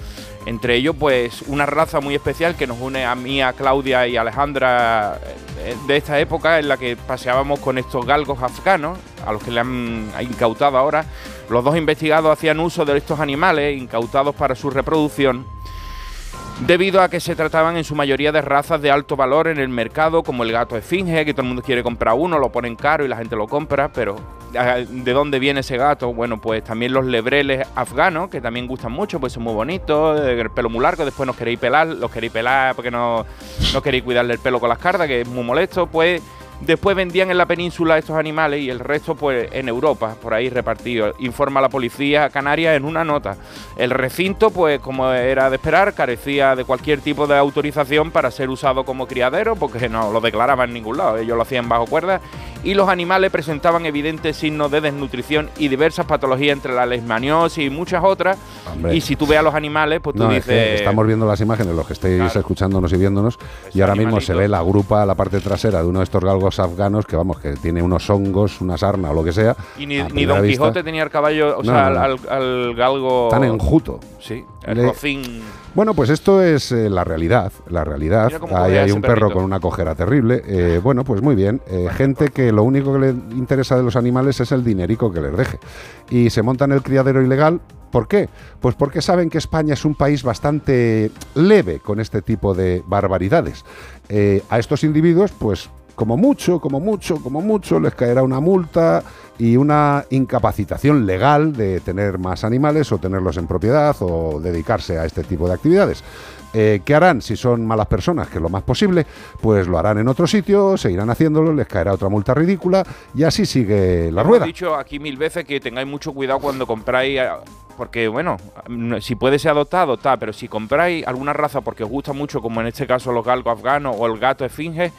Entre ellos, pues, una raza muy especial que nos une a mí, a Claudia y a Alejandra eh, de esta época en la que paseábamos con estos galgos afganos, a los que le han incautado ahora. Los dos investigados hacían uso de estos animales incautados para su reproducción debido a que se trataban en su mayoría de razas de alto valor en el mercado, como el gato esfinge, que todo el mundo quiere comprar uno, lo ponen caro y la gente lo compra, pero ah, ¿de dónde viene ese gato? Bueno, pues también los lebreles afganos, que también gustan mucho, pues son muy bonitos, eh, el pelo muy largo, después nos queréis pelar, los queréis pelar porque no, no queréis cuidarle el pelo con las cardas, que es muy molesto, pues... Después vendían en la península estos animales y el resto pues en Europa, por ahí repartido. Informa la policía canaria en una nota. El recinto, pues como era de esperar, carecía de cualquier tipo de autorización para ser usado como criadero, porque no lo declaraba en ningún lado, ellos lo hacían bajo cuerda. Y los animales presentaban evidentes signos de desnutrición y diversas patologías entre la leishmaniosis y muchas otras. Hombre. Y si tú ves a los animales, pues tú No, es que dices... estamos viendo las imágenes, los que estéis escuchándonos y viéndonos, y ahora mismo se ve la grupa, la parte trasera de uno de estos galgos afganos que, vamos, que tiene unos hongos, una sarna o lo que sea. Y ni, Don vista. Quijote tenía el caballo, o No, sea, no, no. Al, al galgo... Tan enjuto. Sí, el Le- rocín... Bueno, pues esto es eh, la realidad, la realidad. Ahí hay un perro perrito. con una cojera terrible. Eh, bueno, pues muy bien. Eh, gente que lo único que le interesa de los animales es el dinerico que les deje. Y se montan el criadero ilegal. ¿Por qué? Pues porque saben que España es un país bastante leve con este tipo de barbaridades. Eh, a estos individuos, pues como mucho, como mucho, como mucho, les caerá una multa y una incapacitación legal de tener más animales o tenerlos en propiedad o dedicarse a este tipo de actividades. Eh, ¿Qué harán si son malas personas? Que lo más posible, pues lo harán en otro sitio, seguirán haciéndolo, les caerá otra multa ridícula y así sigue la rueda. dicho aquí mil veces que tengáis mucho cuidado cuando compráis, eh, porque bueno, no- si puede ser adoptado, está, pero si compráis alguna raza porque os gusta mucho, como en este caso los galgos afganos o el gato esfinge,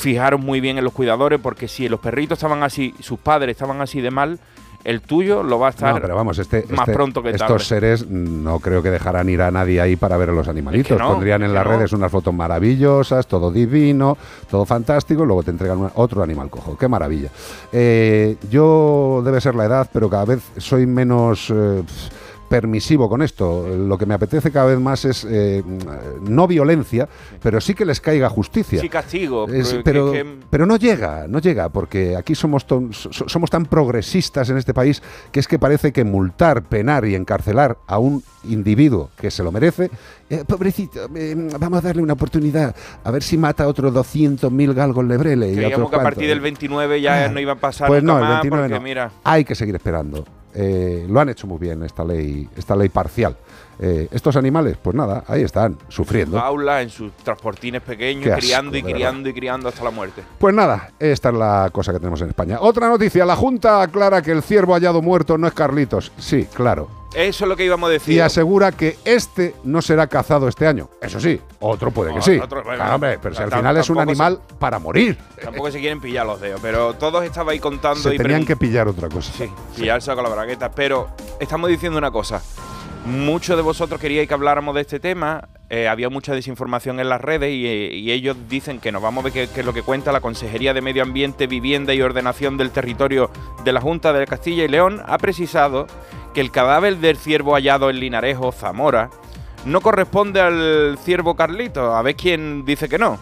fijaros muy bien en los cuidadores, porque si los perritos estaban así, sus padres estaban así de mal, el tuyo lo va a estar No, pero vamos, este, más este- pronto que tarde. estos seres no creo que dejarán ir a nadie ahí para ver a los animalitos. Es que no, Pondrían en las no. redes unas fotos maravillosas, todo divino, todo fantástico, luego te entregan una- otro animal cojo. ¡Qué maravilla! Eh, yo debe ser la edad, pero cada vez soy menos... eh, permisivo con esto. Lo que me apetece cada vez más es eh, no violencia, pero sí que les caiga justicia. Sí, castigo. Es- pero, que- pero no llega, no llega, porque aquí somos, ton- somos tan progresistas en este país que es que parece que multar, penar y encarcelar a un individuo que se lo merece, eh, pobrecito, eh, vamos a darle una oportunidad, a ver si mata a otros 200.000 galgos lebrele. y a Creíamos que a partir del 29 ya no iba a pasar Pues nunca no, el más, 29 porque no. mira, Hay que seguir esperando. Eh, lo han hecho muy bien esta ley, esta ley parcial. Eh, estos animales, pues nada, ahí están, sufriendo. aulas, en sus transportines pequeños, asco, criando y criando y criando hasta la muerte. Pues nada, esta es la cosa que tenemos en España. Otra noticia, la Junta aclara que el ciervo hallado muerto no es Carlitos. Sí, claro. Eso es lo que íbamos a decir. Y asegura que este no será cazado este año. Eso sí, otro puede que No, sí. otro- bueno, Claro, hombre, pero si al final es un tampoco se- animal para morir. Tampoco se quieren pillar los dedos, pero todos estabais contando Se y tenían que pillar otra cosa. Sí, pillarse con la bragueta. Pero estamos diciendo una cosa. Muchos de vosotros queríais que habláramos de este tema. eh, había mucha desinformación en las redes y, eh, y ellos dicen que nos vamos a ver qué es lo que cuenta la Consejería de Medio Ambiente, Vivienda y Ordenación del Territorio de la Junta de Castilla y León. Ha precisado que el cadáver del ciervo hallado en Linarejo, Zamora, no corresponde al ciervo Carlito. A ver quién dice que no.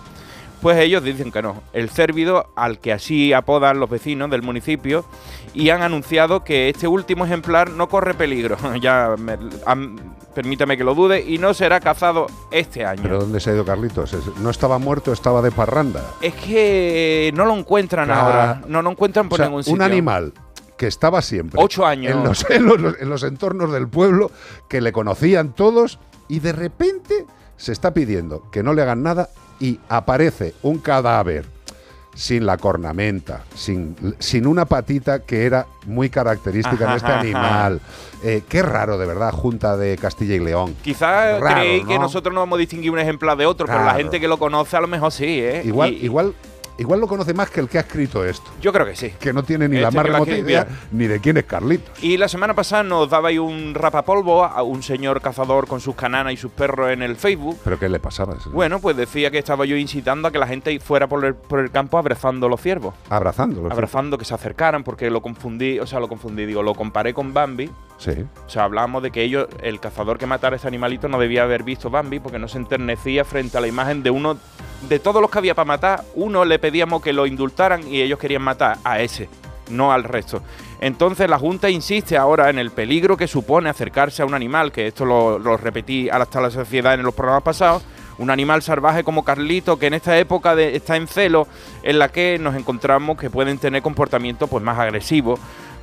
Pues ellos dicen que no. El cérvido, al que así apodan los vecinos del municipio, y han anunciado que este último ejemplar no corre peligro. ya me- permítame que lo dude, y no será cazado este año. Pero ¿dónde se ha ido Carlitos? No estaba muerto, estaba de parranda. es que no lo encuentran Claro. ahora. No lo encuentran por O sea, ningún un sitio. animal que estaba siempre Ocho años. En, los, en los- en los entornos del pueblo, que le conocían todos, y de repente se está pidiendo que no le hagan nada y aparece un cadáver sin la cornamenta, sin, sin una patita que era muy característica Ajá, de este animal. Eh, qué raro, de verdad, Junta de Castilla y León. Quizás creéis que ¿no? nosotros no vamos a distinguir un ejemplar de otro, pero la gente que lo conoce a lo mejor sí, ¿eh? Igual, Y- igual, igual lo conoce más que el que ha escrito esto. Yo creo que sí. Que no tiene ni la Este más lo ha remota idea ni de quién es Carlitos. Y la semana pasada nos daba ahí un rapapolvo a un señor cazador con sus cananas y sus perros en el Facebook. ¿Pero qué le pasaba? Bueno, pues decía que estaba yo incitando a que la gente fuera por el, por el campo abrazando los ciervos. Abrazándolo. Abrazando que se acercaran porque lo confundí, o sea, lo confundí, digo, lo comparé con Bambi. Sí. O sea, hablábamos de que ellos, el cazador que matara a ese animalito no debía haber visto Bambi porque no se enternecía frente a la imagen de uno, de todos los que había para matar, uno le pedíamos que lo indultaran y ellos querían matar a ese, no al resto. Entonces la Junta insiste ahora en el peligro que supone acercarse a un animal, que esto lo, lo repetí hasta la sociedad en los programas pasados, un animal salvaje como Carlito, que en esta época de- está en celo, en la que nos encontramos que pueden tener comportamientos pues, más agresivos,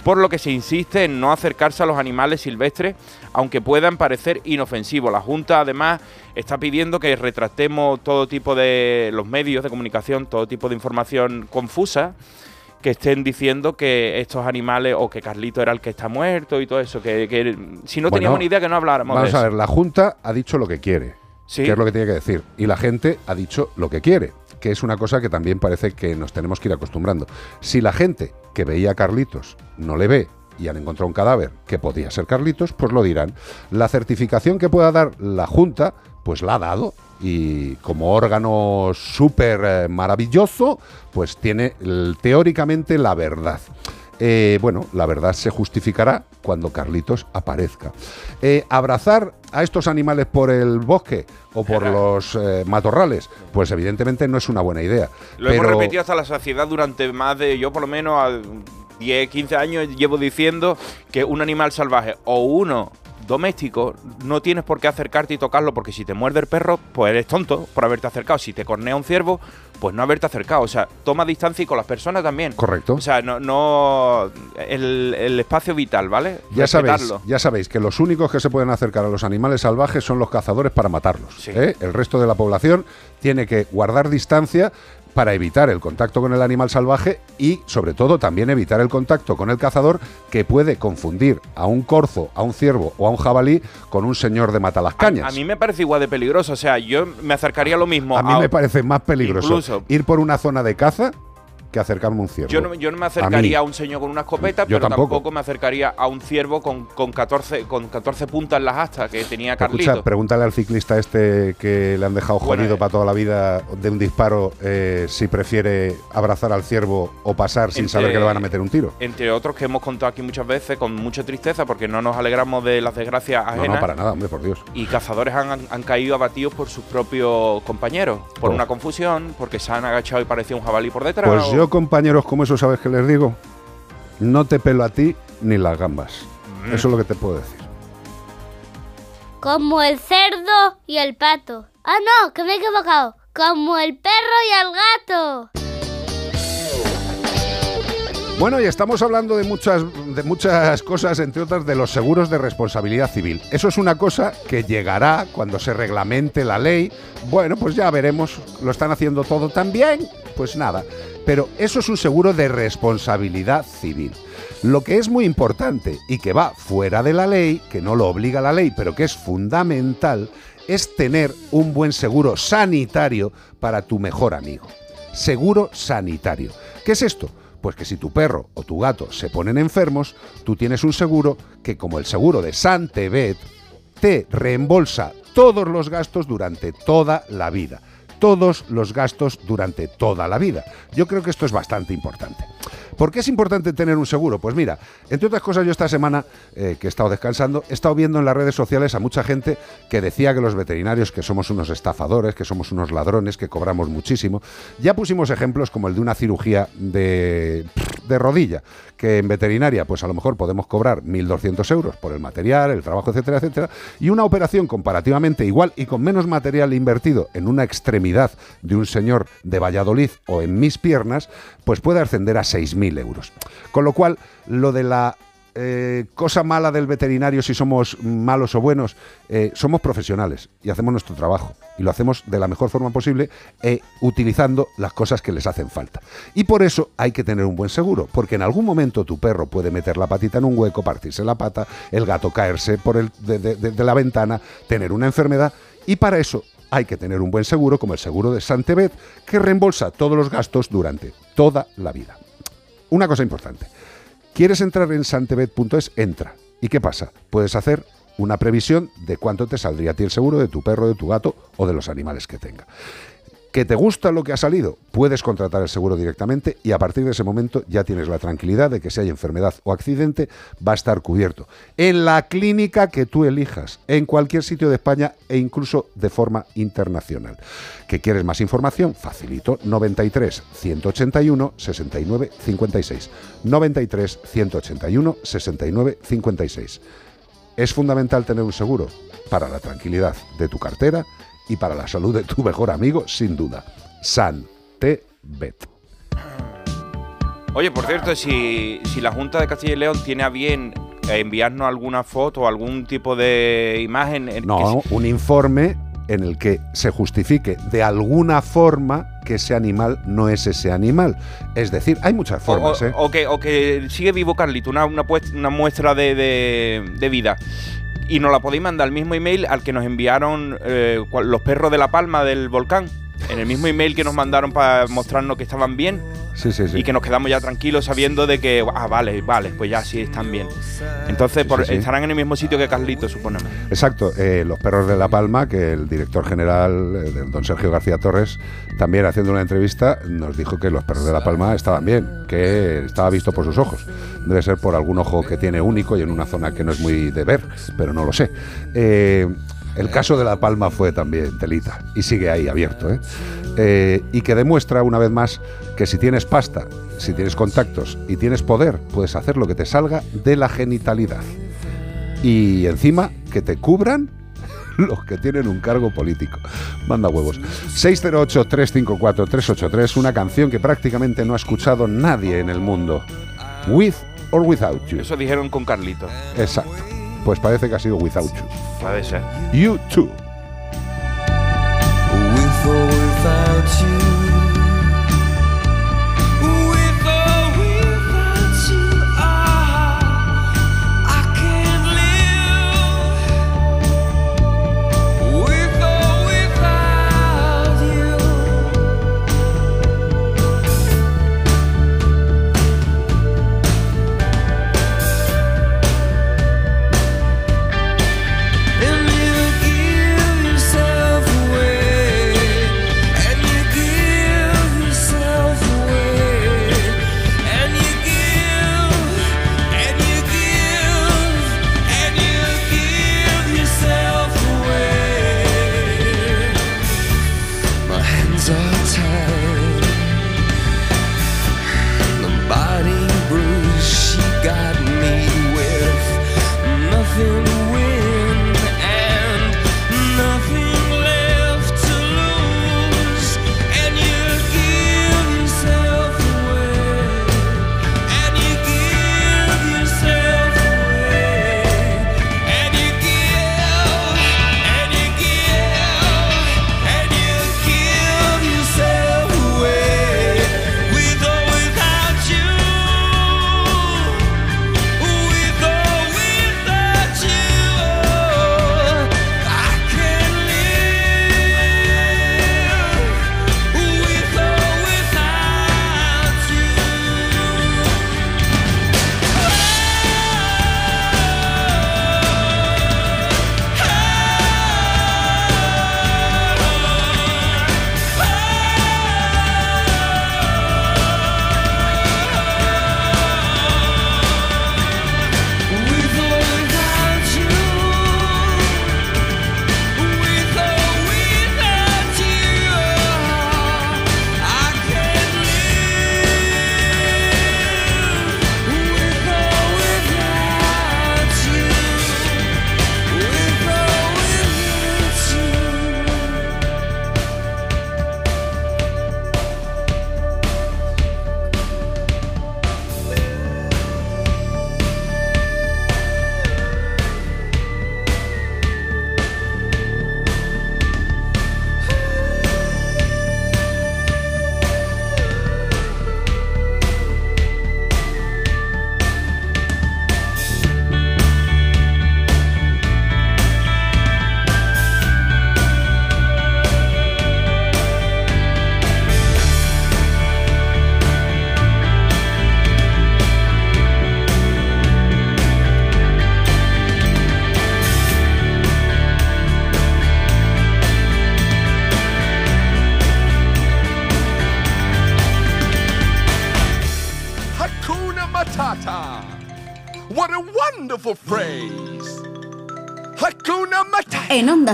por lo que se insiste en no acercarse a los animales silvestres, aunque puedan parecer inofensivos. La Junta además está pidiendo que retractemos todo tipo de los medios de comunicación, todo tipo de información confusa que estén diciendo que estos animales o que Carlito era el que está muerto y todo eso, que, que si no Bueno, teníamos ni idea que no habláramos Vamos de a eso. ver, la Junta ha dicho lo que quiere, Sí. que es lo que tiene que decir, y la gente ha dicho lo que quiere, que es una cosa que también parece que nos tenemos que ir acostumbrando. Si la gente que veía a Carlitos no le ve y han encontrado un cadáver que podía ser Carlitos, pues lo dirán. La certificación que pueda dar la Junta, pues la ha dado y como órgano súper eh, maravilloso, pues tiene teóricamente la verdad. Eh, bueno, la verdad se justificará cuando Carlitos aparezca. Eh, abrazar a estos animales por el bosque o por los eh, matorrales, pues evidentemente no es una buena idea. Lo hemos repetido hasta la saciedad durante más de, yo por lo menos a 10, 15 años llevo diciendo que un animal salvaje o uno doméstico no tienes por qué acercarte y tocarlo porque si te muerde el perro, pues eres tonto por haberte acercado. Si te cornea un ciervo, pues no haberte acercado. O sea, toma distancia y con las personas también. Correcto. O sea, no, no el, el espacio vital, ¿vale? Ya sabéis, ya sabéis que los únicos que se pueden acercar a los animales salvajes son los cazadores para matarlos. ¿eh? El resto de la población tiene que guardar distancia para evitar el contacto con el animal salvaje y, sobre todo, también evitar el contacto con el cazador que puede confundir a un corzo, a un ciervo o a un jabalí con un señor de matalascañas. A mí me parece igual de peligroso. O sea, yo me acercaría a lo mismo. A mí me parece más peligroso Incluso. ir por una zona de caza que acercarme a un ciervo. Yo no, yo no me acercaría a, un señor con una escopeta, Yo pero tampoco. tampoco. me acercaría a un ciervo con, con 14 con 14 puntas en las astas que tenía Carlito. Escucha, pregúntale al ciclista este que le han dejado Bueno, jodido eh. para toda la vida de un disparo eh, si prefiere abrazar al ciervo o pasar sin saber que le van a meter un tiro. Entre otros que hemos contado aquí muchas veces con mucha tristeza porque no nos alegramos de las desgracias ajenas. no, para nada, hombre, por Dios. Y cazadores han, caído abatidos por sus propios compañeros, por Oh. una confusión, porque se han agachado y parecía un jabalí por detrás. Pues o- compañeros, como eso, ¿sabes qué les digo? No te pelo a ti ni las gambas. Mm. Eso es lo que te puedo decir. Como el cerdo y el pato. Ah, no, que me he equivocado. Como el perro y el gato. Bueno, y estamos hablando de muchas, de muchas cosas, entre otras de los seguros de responsabilidad civil. Eso es una cosa que llegará cuando se reglamente la ley. Bueno, pues ya veremos. ¿Lo están haciendo todo tan bien? Pues nada. Pero eso es un seguro de responsabilidad civil. Lo que es muy importante y que va fuera de la ley, que no lo obliga la ley, pero que es fundamental, es tener un buen seguro sanitario para tu mejor amigo. Seguro sanitario. ¿Qué es esto? Pues que si tu perro o tu gato se ponen enfermos, tú tienes un seguro que, como el seguro de Santebet, te reembolsa todos los gastos durante toda la vida. Todos los gastos durante toda la vida. Yo creo que esto es bastante importante. ¿Por qué es importante tener un seguro? Pues mira, entre otras cosas, yo esta semana eh, que he estado descansando, he estado viendo en las redes sociales a mucha gente que decía que los veterinarios, que somos unos estafadores, que somos unos ladrones, que cobramos muchísimo. Ya pusimos ejemplos como el de una cirugía de, de rodilla, que en veterinaria, pues a lo mejor podemos cobrar 1.200 euros por el material, el trabajo, etcétera, etcétera, y una operación comparativamente igual y con menos material invertido en una extremidad de un señor de Valladolid o en mis piernas, pues puede ascender a 6.000 euros. Con lo cual, lo de la eh, cosa mala del veterinario, si somos malos o buenos, eh, somos profesionales y hacemos nuestro trabajo. Y lo hacemos de la mejor forma posible, eh, utilizando las cosas que les hacen falta. Y por eso hay que tener un buen seguro, porque en algún momento tu perro puede meter la patita en un hueco, partirse la pata, el gato caerse por el, de, de- la ventana, tener una enfermedad, y para eso hay que tener un buen seguro, como el seguro de Santebet, que reembolsa todos los gastos durante toda la vida. Una cosa importante. ¿Quieres entrar en santebet.es? Entra. ¿Y qué pasa? Puedes hacer una previsión de cuánto te saldría a ti el seguro de tu perro, de tu gato o de los animales que tenga. ¿Que te gusta lo que ha salido? Puedes contratar el seguro directamente y a partir de ese momento ya tienes la tranquilidad de que si hay enfermedad o accidente va a estar cubierto. En la clínica que tú elijas, en cualquier sitio de España e incluso de forma internacional. ¿Que quieres más información? Facilito 93 181 69 56. 93 181 69 56. Es fundamental tener un seguro para la tranquilidad de tu cartera y para la salud de tu mejor amigo, sin duda. Santebet. Oye, por cierto, si, si la Junta de Castilla y León tiene a bien eh, enviarnos alguna foto o algún tipo de imagen. en que No, un informe en el que se justifique de alguna forma que ese animal no es ese animal. Es decir, hay muchas formas, o- ¿eh? o que, o que sigue vivo Carlito, una, una, una muestra de, de- de vida. Y nos la podéis mandar al mismo email al que nos enviaron eh, los perros de la palma del volcán. En el mismo email que nos mandaron para mostrarnos que estaban bien. Sí, sí, sí. Y que nos quedamos ya tranquilos sabiendo de que, ah, vale, vale, pues ya sí están bien. Entonces, por- estarán en el mismo sitio que Carlito, suponemos. Exacto, eh, los perros de La Palma, que el director general, eh, del don Sergio García Torres, también haciendo una entrevista, nos dijo que los perros de La Palma estaban bien, que estaba visto por sus ojos. Debe ser por algún ojo que tiene único y en una zona que no es muy de ver, pero no lo sé. Eh, el caso de La Palma fue también telita y sigue ahí abierto. ¿eh? Eh, y que demuestra una vez más que si tienes pasta, si tienes contactos y tienes poder, puedes hacer lo que te salga de la genitalidad y encima que te cubran los que tienen un cargo político. Manda huevos. 608-354-383, una canción que prácticamente no ha escuchado nadie en el mundo. With or without you. Eso dijeron con Carlito. Exacto. Pues parece que ha sido without you. Puede ser. You too. With or without you.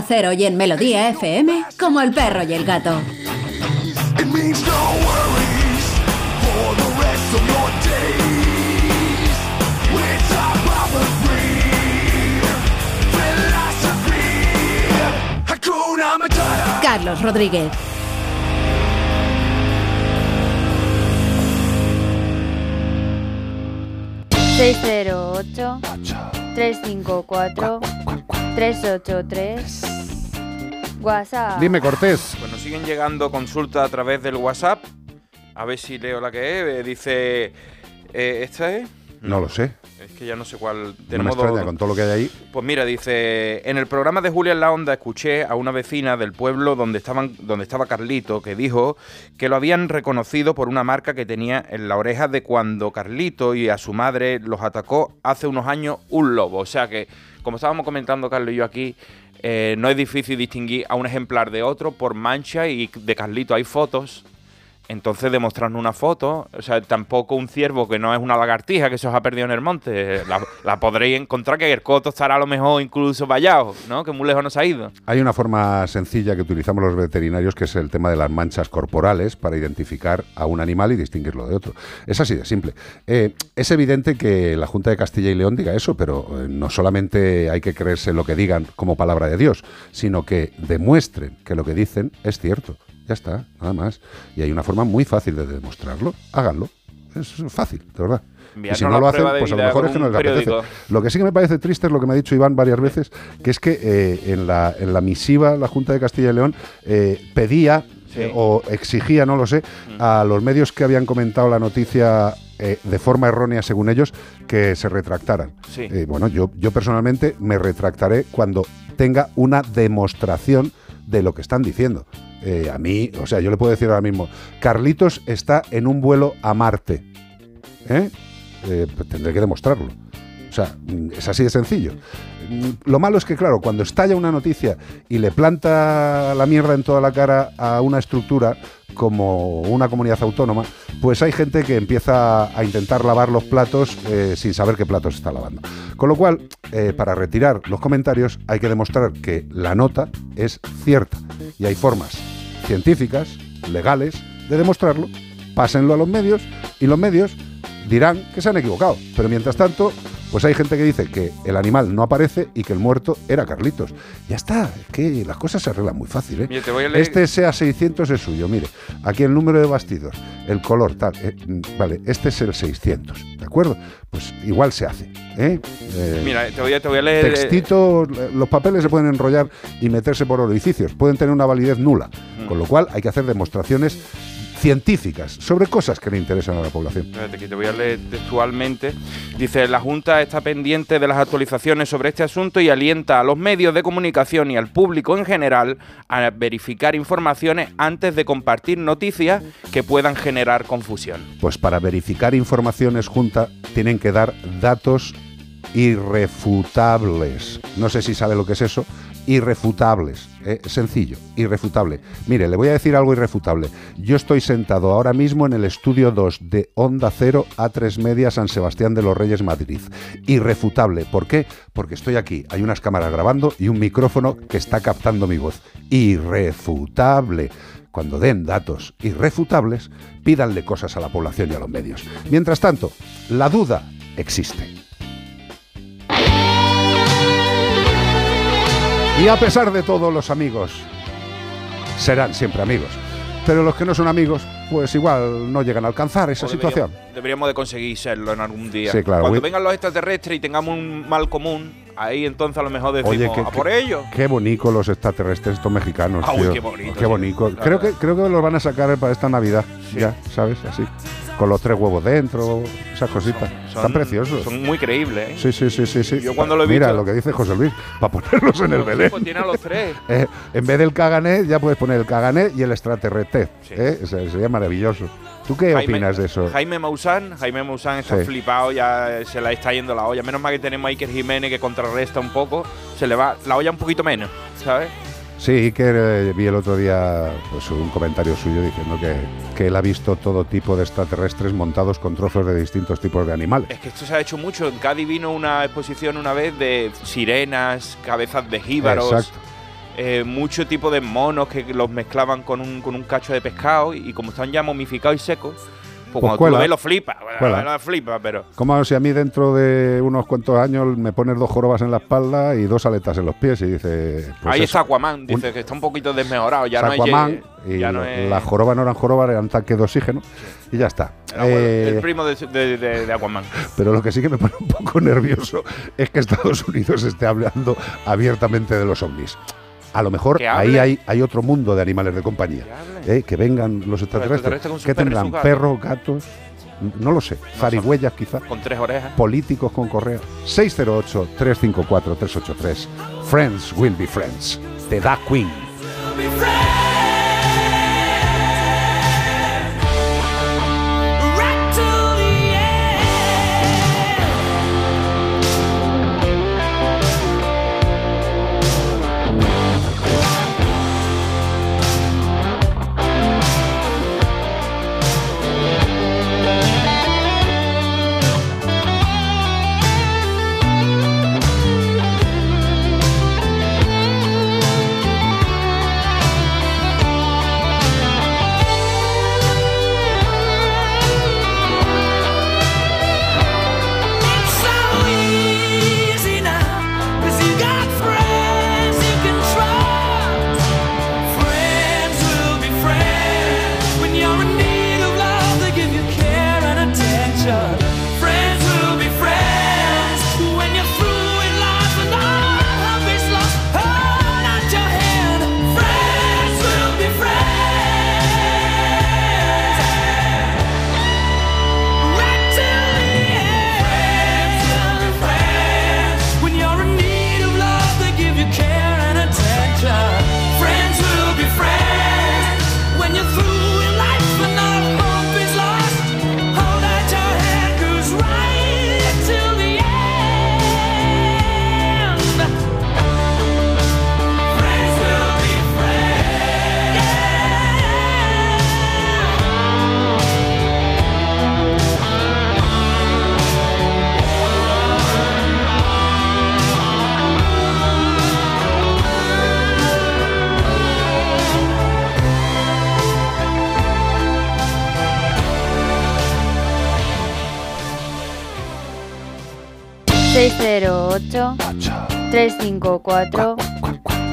Matata. En Onda Cero y en Melodía FM, como el perro y el gato. Carlos Rodríguez. seis cero ocho tres cinco cuatro tres ocho tres WhatsApp. Dime, Cortés. Nos siguen llegando consultas a través del WhatsApp. A ver si leo la que es. Eh, Dice. eh, ¿Esta es? No lo sé. Es que ya no sé cuál. No del me modo- extraña con todo lo que hay ahí. Pues mira, dice, en el programa de Julia en la Onda escuché a una vecina del pueblo donde, estaban, donde estaba Carlito que dijo que lo habían reconocido por una marca que tenía en la oreja de cuando Carlito y a su madre los atacó hace unos años un lobo. O sea que, como estábamos comentando Carlos y yo aquí, eh, no es difícil distinguir a un ejemplar de otro por mancha y de Carlito hay fotos. Entonces demostrarnos una foto, o sea, tampoco un ciervo que no es una lagartija que se os ha perdido en el monte, la, la podréis encontrar que el coto estará a lo mejor incluso vallado, ¿no? Que muy lejos nos ha ido. Hay una forma sencilla que utilizamos los veterinarios que es el tema de las manchas corporales para identificar a un animal y distinguirlo de otro. Es así de simple. Eh, es evidente que la Junta de Castilla y León diga eso, pero eh, no solamente hay que creerse lo que digan como palabra de Dios, sino que demuestren que lo que dicen es cierto. Ya está, nada más. Y hay una forma muy fácil de demostrarlo. Háganlo. Es fácil, de verdad. Y si no lo hacen, pues a lo mejor es que no les apetece. Lo que sí que me parece triste es lo que me ha dicho Iván varias veces, que es que eh, en, la, en la misiva la Junta de Castilla y León eh, pedía eh, o exigía, no lo sé, a los medios que habían comentado la noticia eh, de forma errónea, según ellos, que se retractaran. Sí. Eh, bueno, yo, yo personalmente me retractaré cuando tenga una demostración de lo que están diciendo. Eh, a mí, o sea, yo le puedo decir ahora mismo, Carlitos está en un vuelo a Marte. ¿Eh? Eh, pues tendré que demostrarlo. O sea, mm, es así de sencillo. Mm, Lo malo es que, claro, cuando estalla una noticia y le planta la mierda en toda la cara a una estructura como una comunidad autónoma, pues hay gente que empieza a intentar lavar los platos eh, sin saber qué platos está lavando. Con lo cual, para retirar los comentarios hay que demostrar que la nota es cierta y hay formas científicas, legales, de demostrarlo. Pásenlo a los medios y los medios dirán que se han equivocado. Pero mientras tanto, pues hay gente que dice que el animal no aparece y que el muerto era Carlitos. Ya está, es que las cosas se arreglan muy fácil. ¿eh? Mira, te voy a leer- Este sea 600 es suyo, mire. Aquí el número de bastidos, el color, tal. eh, mm, vale, este es el 600, ¿de acuerdo? Pues igual se hace. ¿eh? Eh, Mira, te voy a, te voy a leer... eh, Textito, los papeles se pueden enrollar y meterse por orificios, pueden tener una validez nula, Mm. con lo cual hay que hacer demostraciones científicas sobre cosas que le interesan a la población. Te voy a leer textualmente. Dice, la Junta está pendiente de las actualizaciones sobre este asunto y alienta a los medios de comunicación y al público en general a verificar informaciones antes de compartir noticias que puedan generar confusión. Pues para verificar informaciones junta tienen que dar datos irrefutables. No sé si sabe lo que es eso. Irrefutables. ¿eh? Sencillo, irrefutable. Mire, le voy a decir algo irrefutable. Yo estoy sentado ahora mismo en el estudio 2 de Onda Cero A3 Media San Sebastián de los Reyes Madrid. Irrefutable. ¿Por qué? Porque estoy aquí. Hay unas cámaras grabando y un micrófono que está captando mi voz. Irrefutable. Cuando den datos irrefutables, pídanle cosas a la población y a los medios. Mientras tanto, la duda existe. Y a pesar de todo, los amigos serán siempre amigos. Pero los que no son amigos, pues igual no llegan a alcanzar esa O situación. Deberíamos, de conseguir serlo en algún día. Sí, claro. Cuando vengan los extraterrestres y tengamos un mal común, ahí entonces a lo mejor decimos, Oye, a por ellos. qué bonito los extraterrestres, estos mexicanos, Ah, uy, tío. qué bonito, Qué Creo que, creo que los van a sacar para esta Navidad, ya, ¿sabes? Así. Con los tres huevos dentro, esas cositas. Están Son- preciosos. Son muy creíbles, ¿eh? Sí, sí, sí, sí, sí. Yo cuando lo he Mira visto- lo que dice José Luis, para ponerlos en el Belén. Pues tiene a los tres. Eh, en vez del cagané, ya puedes poner el cagané y el extraterrestre. ¿eh? O sea, sería maravilloso. ¿Tú qué Jaime- opinas de eso? Jaime Maussan, Jaime Maussan está Sí. flipado, ya se la está yendo la olla. Menos mal que tenemos a Iker Jiménez que contrarresta un poco, se le va la olla un poquito menos, ¿sabes? Sí, que eh, vi el otro día pues, un comentario suyo diciendo que, que él ha visto todo tipo de extraterrestres montados con trozos de distintos tipos de animales. Es que esto se ha hecho mucho. En Cádiz vino una exposición una vez de sirenas, cabezas de jíbaros. Exacto. eh, mucho tipo de monos que los mezclaban con un, con un cacho de pescado y, y como están ya momificados y secos, pues, cuando tú lo ves lo lo flipa, pero Como si a mí dentro de unos cuantos años me pones dos jorobas en la espalda y dos aletas en los pies y dice... pues ahí eso, está Aquaman, dice un- que está un poquito desmejorado, ya no Aquaman ye- y ya no es las jorobas no eran jorobas, eran tanques de oxígeno y ya está. era, bueno, Eh, el primo de, de- de- de Aquaman. Pero lo que sí que me pone un poco nervioso es que Estados Unidos esté hablando abiertamente de los ovnis. A lo mejor ahí hay, hay otro mundo de animales de compañía. ¿eh? Que vengan los extraterrestres. extraterrestres ¿Qué tendrán? sus gatos. ¿Perros, gatos? No lo sé. Zarigüeyas quizás. Con tres orejas. Políticos con correa. 608-354-383. Friends will be friends. The Da Queen.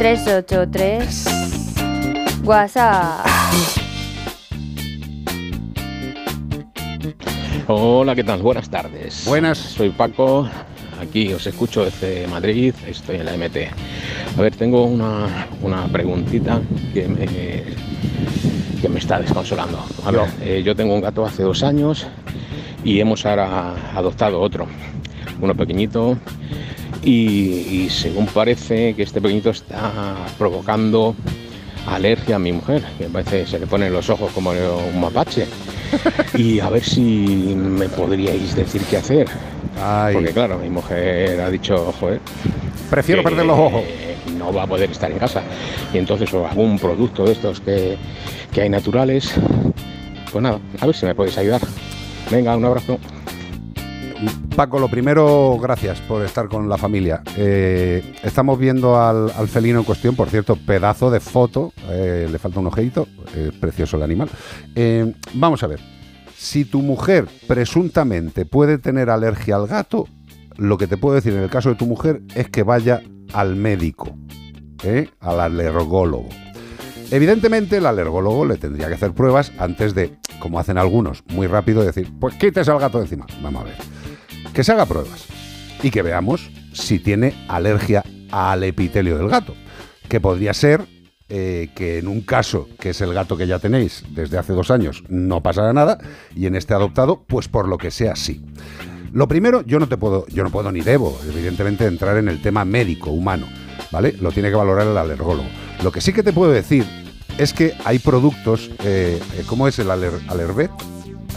...383... WhatsApp... Hola, ¿qué tal? Buenas tardes. Buenas. Soy Paco, aquí os escucho desde Madrid, estoy en la MT. A ver, tengo una, una preguntita que me, que me está desconsolando. A ver, eh, yo tengo un gato hace dos años y hemos ahora adoptado otro, uno pequeñito, y, y según parece que este pequeñito está provocando alergia a mi mujer, que parece se le ponen los ojos como un mapache. Y a ver si me podríais decir qué hacer. Porque claro, mi mujer ha dicho, joder. Prefiero que perder los ojos. No va a poder estar en casa. Y entonces o algún producto de estos que, que hay naturales. Pues nada, a ver si me podéis ayudar. Venga, un abrazo. Paco, lo primero, gracias por estar con la familia. Eh, estamos viendo al, felino en cuestión, por cierto, pedazo de foto, eh, le falta un ojeito, eh, precioso el animal. Eh, vamos a ver, si tu mujer presuntamente puede tener alergia al gato, lo que te puedo decir en el caso de tu mujer es que vaya al médico, al alergólogo. Evidentemente el alergólogo le tendría que hacer pruebas antes de, como hacen algunos, muy rápido decir, pues quítese al gato encima. Vamos a ver. Que se haga pruebas y que veamos si tiene alergia al epitelio del gato. Que podría ser eh, que en un caso, que es el gato que ya tenéis desde hace dos años, no pasará nada, y en este adoptado, pues por lo que sea, sí. Lo primero, yo no te puedo, yo no puedo ni debo, evidentemente, entrar en el tema médico, humano, ¿vale? Lo tiene que valorar el alergólogo. Lo que sí que te puedo decir es que hay productos, eh, eh, ¿cómo es el aler, Alervet?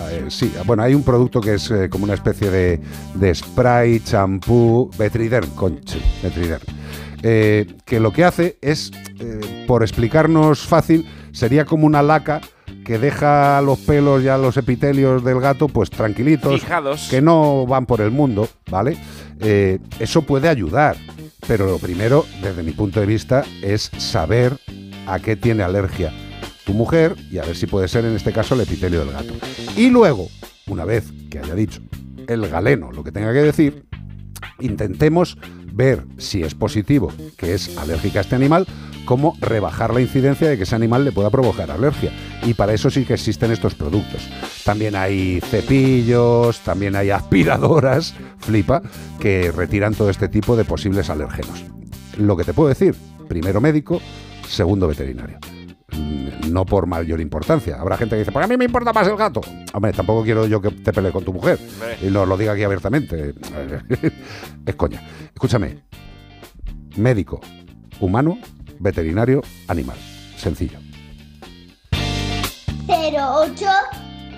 Eh, sí, bueno, hay un producto que es eh, como una especie de, de spray, champú, Betriderm, conche, Betriderm, eh, que lo que hace es, por explicarnos fácil, sería como una laca que deja los pelos ya los epitelios del gato pues tranquilitos, Fijados. que no van por el mundo, ¿vale? Eh, eso puede ayudar, pero lo primero, desde mi punto de vista, es saber a qué tiene alergia tu mujer y a ver si puede ser en este caso el epitelio del gato. Y luego, una vez que haya dicho el galeno lo que tenga que decir, intentemos ver si es positivo que es alérgica a este animal, cómo rebajar la incidencia de que ese animal le pueda provocar alergia. Y para eso sí que existen estos productos. También hay cepillos, también hay aspiradoras, flipa, que retiran todo este tipo de posibles alérgenos. Lo que te puedo decir, primero médico, segundo veterinario. No por mayor importancia. Habrá gente que dice, pues a mí me importa más el gato. Hombre, tampoco quiero yo que te pelee con tu mujer. Y nos lo diga aquí abiertamente. es coña. Escúchame. Médico, humano, veterinario, animal. Sencillo. 08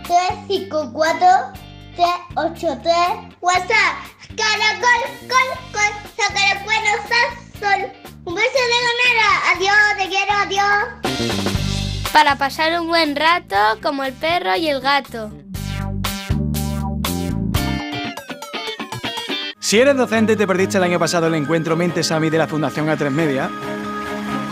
354 383 WhatsApp Caracol, col, col, sal, sol. Un beso de ganera, adiós, te quiero, adiós. Para pasar un buen rato como el perro y el gato. Si eres docente y te perdiste el año pasado el encuentro Mente Sami de la Fundación A3 Media,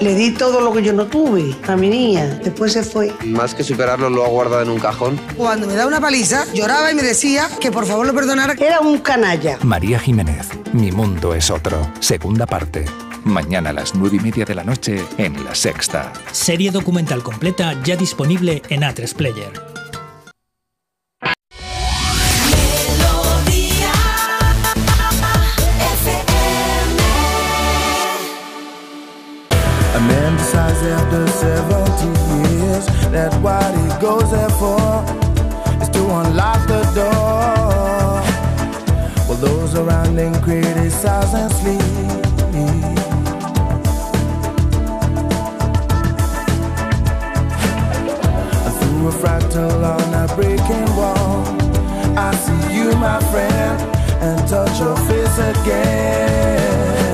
Le di todo lo que yo no tuve a mi niña. Después se fue. Más que superarlo, lo ha guardado en un cajón. Cuando me daba una paliza, lloraba y me decía que por favor lo perdonara. Era un canalla. María Jiménez, Mi Mundo es Otro, segunda parte. Mañana a las nueve y media de la noche en La Sexta. Serie documental completa ya disponible en A3 Player. Man after 70 years that what he goes there for is to unlock the door. While those around him criticize and sleep. Through a fractal on a breaking wall, I see you, my friend, and touch your face again.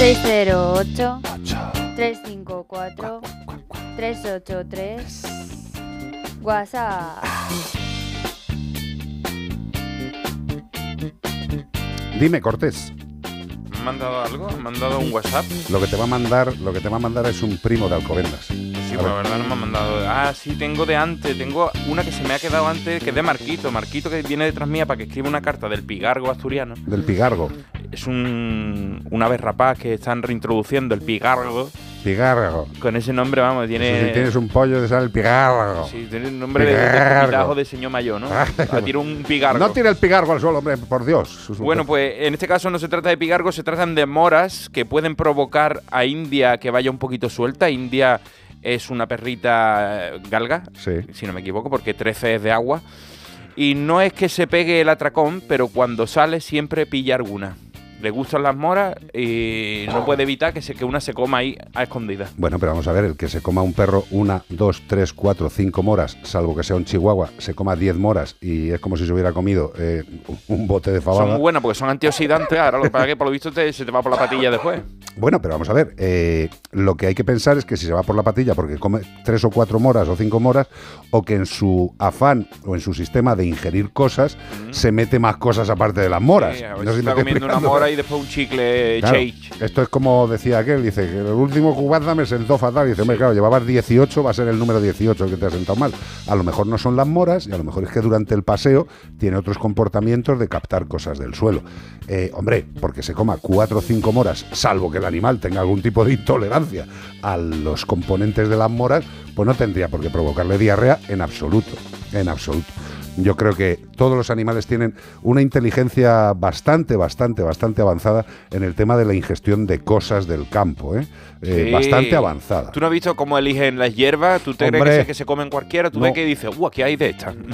608 354 383. WhatsApp. Dime, Cortés, ¿Me han mandado algo? ¿Me han mandado un WhatsApp? lo que te va a mandar, lo que te va a mandar es un primo de Alcobendas. Sí, A pues verdad no me han mandado. Ah, sí, tengo de antes. Tengo una que se me ha quedado antes, que es de Marquito. Marquito que viene detrás mía para que escriba una carta del pigargo asturiano. Del Pigargo. Es un, un ave rapaz que están reintroduciendo, el pigargo. Pigargo. Con ese nombre, vamos, tiene... Si tienes un pollo, te sale el Pigargo. Sí, tiene un nombre de, de de señor mayor, ¿no? A tiro un pigargo. No tire el Pigargo al suelo, hombre, por Dios. Bueno, pues en este caso no se trata de pigargo, se tratan de moras que pueden provocar a India que vaya un poquito suelta. India es una perrita eh, galga, si no me equivoco, porque 13 es de agua. Y no es que se pegue el atracón, pero cuando sale siempre pilla alguna. Le gustan las moras y no puede evitar que, se, que una se coma ahí a escondidas. Bueno, pero vamos a ver, el que se coma un perro una, dos, tres, cuatro, cinco moras, salvo que sea un chihuahua, se coma diez moras y es como si se hubiera comido eh, un bote de Son fabada. muy buenas porque son antioxidantes. Ahora lo que pasa es que por lo visto te- se te va por la patilla después. Bueno, pero vamos a ver, eh, lo que hay que pensar es que si se va por la patilla porque come tres o cuatro moras o cinco moras, o que en su afán o en su sistema de ingerir cosas se mete más cosas aparte de las moras. Sí, a ver si está comiendo una mora y después un chicle Claro, Chage. Esto es como decía aquel, dice que el último cubata me sentó fatal. Dice, hombre, claro, llevabas 18, va a ser el número 18 el que te ha sentado mal. A lo mejor no son las moras y a lo mejor es que durante el paseo tiene otros comportamientos de captar cosas del suelo. Eh, hombre, porque se coma cuatro o cinco moras, salvo que el animal tenga algún tipo de intolerancia a los componentes de las moras, pues no tendría por qué provocarle diarrea en absoluto, en absoluto. Yo creo que todos los animales tienen una inteligencia bastante, bastante, bastante avanzada en el tema de la ingestión de cosas del campo, ¿eh? Eh, Sí. bastante avanzada. ¿Tú no has visto cómo eligen las hierbas? ¿Tú te crees Hombre. que se, que se comen cualquiera? ¿Tú No. ves que dices, ¡uh, aquí hay de estas!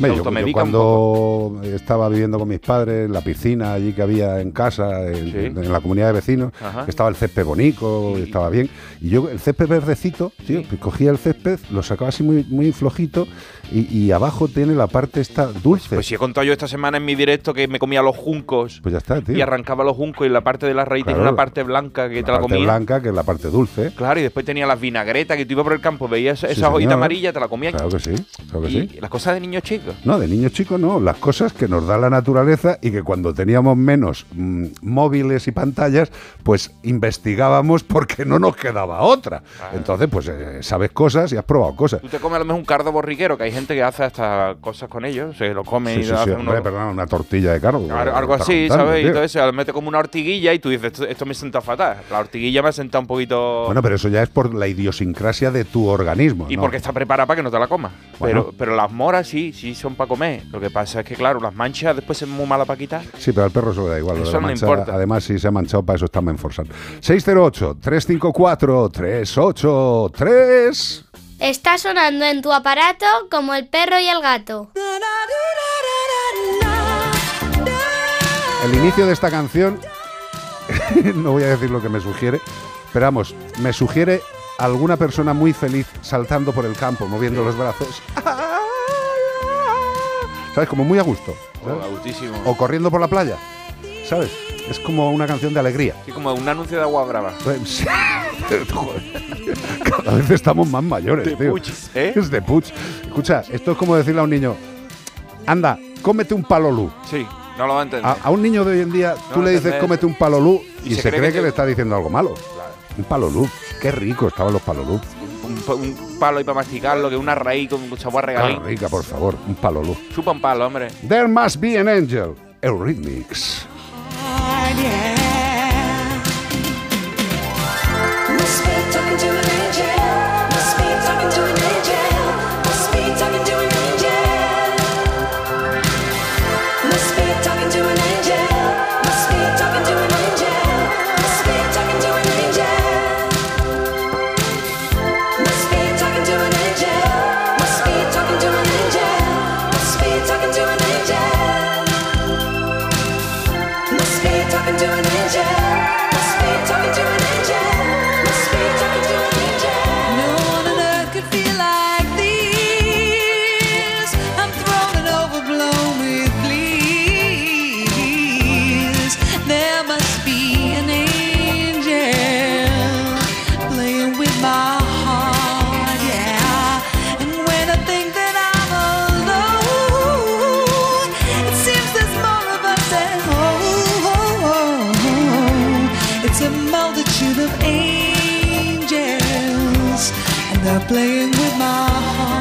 Yo- yo, cuando estaba viviendo con mis padres, en la piscina allí que había en casa, en, Sí. en la comunidad de vecinos, Ajá. estaba el césped bonito, estaba bien. Y yo, el césped verdecito, tío, cogía el césped, lo sacaba así muy, muy flojito y, y abajo tiene la parte esta dulce. Pues si he contado yo esta semana en mi directo que me comía los juncos Pues ya está, tío. y arrancaba los juncos y la parte de la raíz tenía Claro. una parte blanca que te la parte comía. blanca, que es la parte dulce. Claro, y después tenía las vinagretas que tú ibas por el campo, veías Sí, esa hojita amarilla, te la comías. Claro que sí, claro que y sí. las cosas de niños chicos. No, de niños chicos no, las cosas que nos da la naturaleza y que cuando teníamos menos mm, móviles y pantallas, pues investigábamos porque no nos quedaba otra. Entonces, pues eh, sabes cosas y has probado cosas. Tú te comes a lo mejor un cardo borriquero, que hay gente que hace hasta cosas con ellos, se lo come Sí, y sí, hace sí, hombre, una tortilla de carbo. Algo, algo ¿qué estás así, ¿sabes? Y tío? todo eso, mete como una hortiguilla y tú dices, esto, esto me sienta fatal. La hortiguilla me ha sentado un poquito... Bueno, pero eso ya es por la idiosincrasia de tu organismo. y ¿no? porque está preparada para que no te la comas. Bueno. Pero, pero las moras sí, sí son para comer. Lo que pasa es que, claro, las manchas después son muy malas para quitar. Sí, pero al perro eso le da igual. Eso no importa. Además, si se ha manchado, para eso está Menforsan. 608-354-383. Está sonando en tu aparato como el perro y el gato. El inicio de esta canción, no voy a decir lo que me sugiere, pero vamos, me sugiere alguna persona muy feliz saltando por el campo, moviendo los brazos. ¿Sabes? Como muy a gusto. ¿sabes? Oh, gustísimo. O corriendo por la playa. ¿Sabes? Es como una canción de alegría. Sí, como un anuncio de agua brava. Pues, sí. Cada vez estamos más mayores, De tío. ¿eh? Es de Puig. Escucha, esto es como decirle a un niño, anda, cómete un palolú. Sí, no lo va a entender. A, a un niño de hoy en día, tú le dices entender. cómete un palolú y, Y se, cree, que, le está diciendo algo malo. Un palolú. Qué rico estaban los palolú. Un, un palo ahí para masticarlo, que una raíz con un sabor regalín. rica, por favor. Un palolú. Chupa un palo, hombre. There must be an angel. Eurythmics. yeah. They're playing with my heart,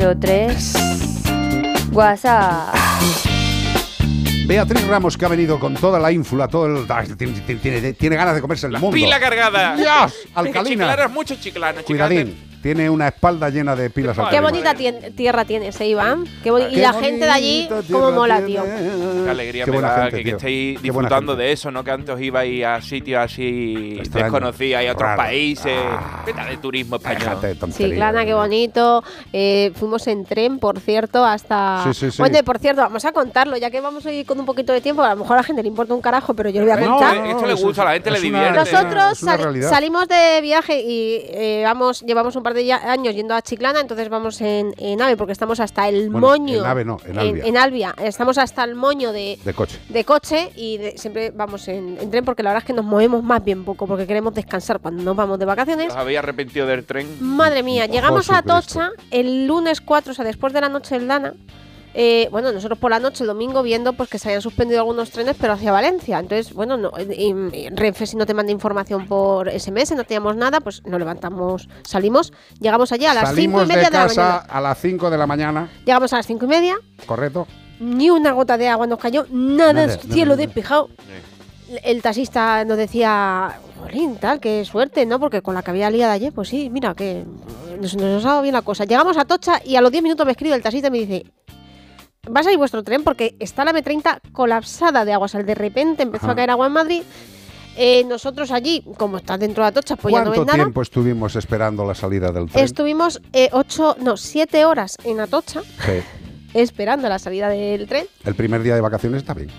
...383... WhatsApp... Beatriz Ramos, que ha venido con toda la ínfula, todo el. Tiene, tiene- tiene- ganas de comerse el mundo. Pila cargada. ¡Dios! Alcalina. Chiclanas, mucho chiclana. Cuidadín, tiene una espalda llena de pilas Qué bonita tien- tierra tienes, ¿eh, Iván? Qué boni- y Qué la gente de allí, bonita cómo tierra mola, tiene. tío. Qué alegría Qué me buena da gente, que, tío. estéis Qué buena disfrutando gente. de eso, ¿no? Que antes ibais a sitios así Extraño. desconocidos y a otros Raro. países. Vete de turismo español. Déjate de tonterías. Chiclana, qué bonito. Eh, fuimos en tren, por cierto, hasta. Sí, sí, sí. Bueno, por cierto, vamos a contarlo, ya que vamos hoy con un poquito de tiempo. A lo mejor a la gente le importa un carajo, pero yo lo voy a No, contar. eh, esto le gusta, a la gente le es una- divierte. Nosotros es una sali- realidad. salimos de viaje y eh, vamos, llevamos un par de ya- años yendo a Chiclana, entonces vamos en, en AVE porque estamos hasta el Bueno, moño. en AVE no, en Albia. En, Albia. Estamos hasta el moño de, De coche. de coche y de- siempre vamos en, en tren porque la verdad es que nos movemos más bien poco porque queremos descansar cuando nos vamos de vacaciones. ¿Os habéis arrepentido del tren? Madre mía, llegamos a Jesucristo. Atocha el lunes 4, o sea, después de la noche del Dana. Eh, bueno, nosotros por la noche, el domingo, viendo pues que se habían suspendido algunos trenes, pero hacia Valencia. Entonces, bueno, no, y- y Renfe si no te manda información por SMS, no teníamos nada, pues nos levantamos, salimos, llegamos allí a las cinco Salimos y media de de, la mañana. a las 5 de la mañana, Llegamos a las cinco y media, ¿correcto? ni una gota de agua nos cayó, nada, Nada, cielo nada, nada. despejado. El taxista nos decía, jolín, tal, qué suerte, ¿no? Porque con la que había liado ayer, pues sí, mira, que nos, nos ha dado bien la cosa. Llegamos a Tocha y a los 10 minutos me escribe el taxista y me dice, ¿vas a ir vuestro tren? Porque está la M30 colapsada de agua. O sea, de repente empezó Ajá. a caer agua en Madrid. Eh, nosotros allí, como está dentro de Atocha, pues ya no ¿Cuánto tiempo estuvimos esperando la salida del tren? Estuvimos eh, ocho, no, siete horas en Atocha Sí. esperando la salida del tren. El primer día de vacaciones está bien.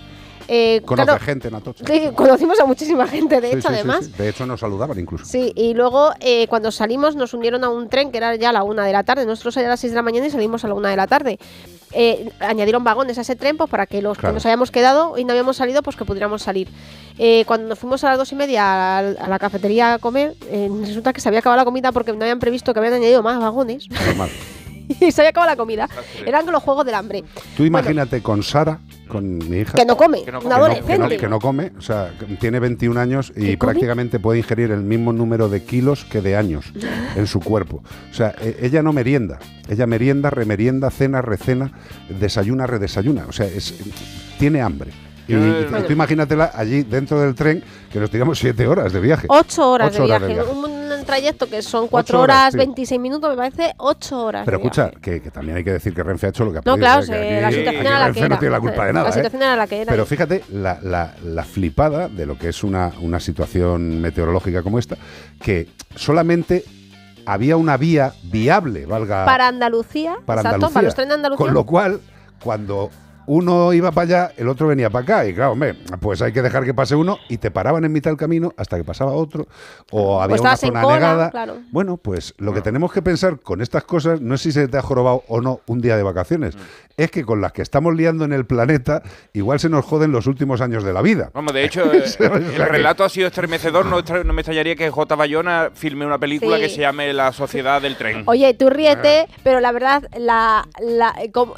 Eh, Conoce claro, gente en Atocha. sí, conocimos a muchísima gente, de Sí, hecho, sí, además. De hecho, nos saludaban incluso. Sí, y luego eh, cuando salimos nos unieron a un tren que era ya a la una de la tarde. Nosotros era a las 6 de la mañana y salimos a la una de la tarde. Eh, añadieron vagones a ese tren pues, para que los Claro. que nos habíamos quedado y no habíamos salido, pues que pudiéramos salir. Eh, cuando nos fuimos a las dos y media a, a la cafetería a comer, eh, resulta que se había acabado la comida porque no habían previsto que habían añadido más vagones y se había acabado la comida. Eran los juegos del hambre. Tú imagínate con Sara, con mi hija. Que no come, Que no come, que no- adolescente. que no, que no come, o sea, tiene 21 años y prácticamente puede ingerir el mismo número de kilos que de años en su cuerpo. O sea, e- ella no merienda, ella merienda, remerienda, cena, recena, desayuna, redesayuna. O sea, es, tiene hambre. Y, tú imagínatela allí dentro del tren que nos tiramos siete horas de viaje. Ocho horas, Ocho de, viaje. Un, un trayecto que son cuatro Ocho horas, sí. 26 minutos, me parece ocho horas. Pero de viaje. escucha, que, que también hay que decir que Renfe ha hecho lo que ha No, podido. claro, ¿eh? la situación era la Renfe que no era. tiene la culpa de La nada. ¿eh? situación era la que era. Pero fíjate la, la- la flipada de lo que es una, una situación meteorológica como esta, que solamente había una vía viable, valga Para Andalucía, para exacto, Andalucía. para los trenes de Andalucía. Con lo cual, cuando uno iba para allá, el otro venía para acá. Y claro, hombre, pues hay que dejar que pase uno y te paraban en mitad del camino hasta que pasaba otro. O había una zona cola, negada. claro. Bueno, pues lo que tenemos que pensar con estas cosas no es si se te ha jorobado o no un día de vacaciones. Es que con las que estamos liando en el planeta, igual se nos joden los últimos años de la vida. Vamos, de hecho, eh, el relato ha sido estremecedor. No, estra- no me extrañaría que J. Bayona filme una película Sí. que se llame La Sociedad del Tren. Oye, tú ríete, pero la verdad, la,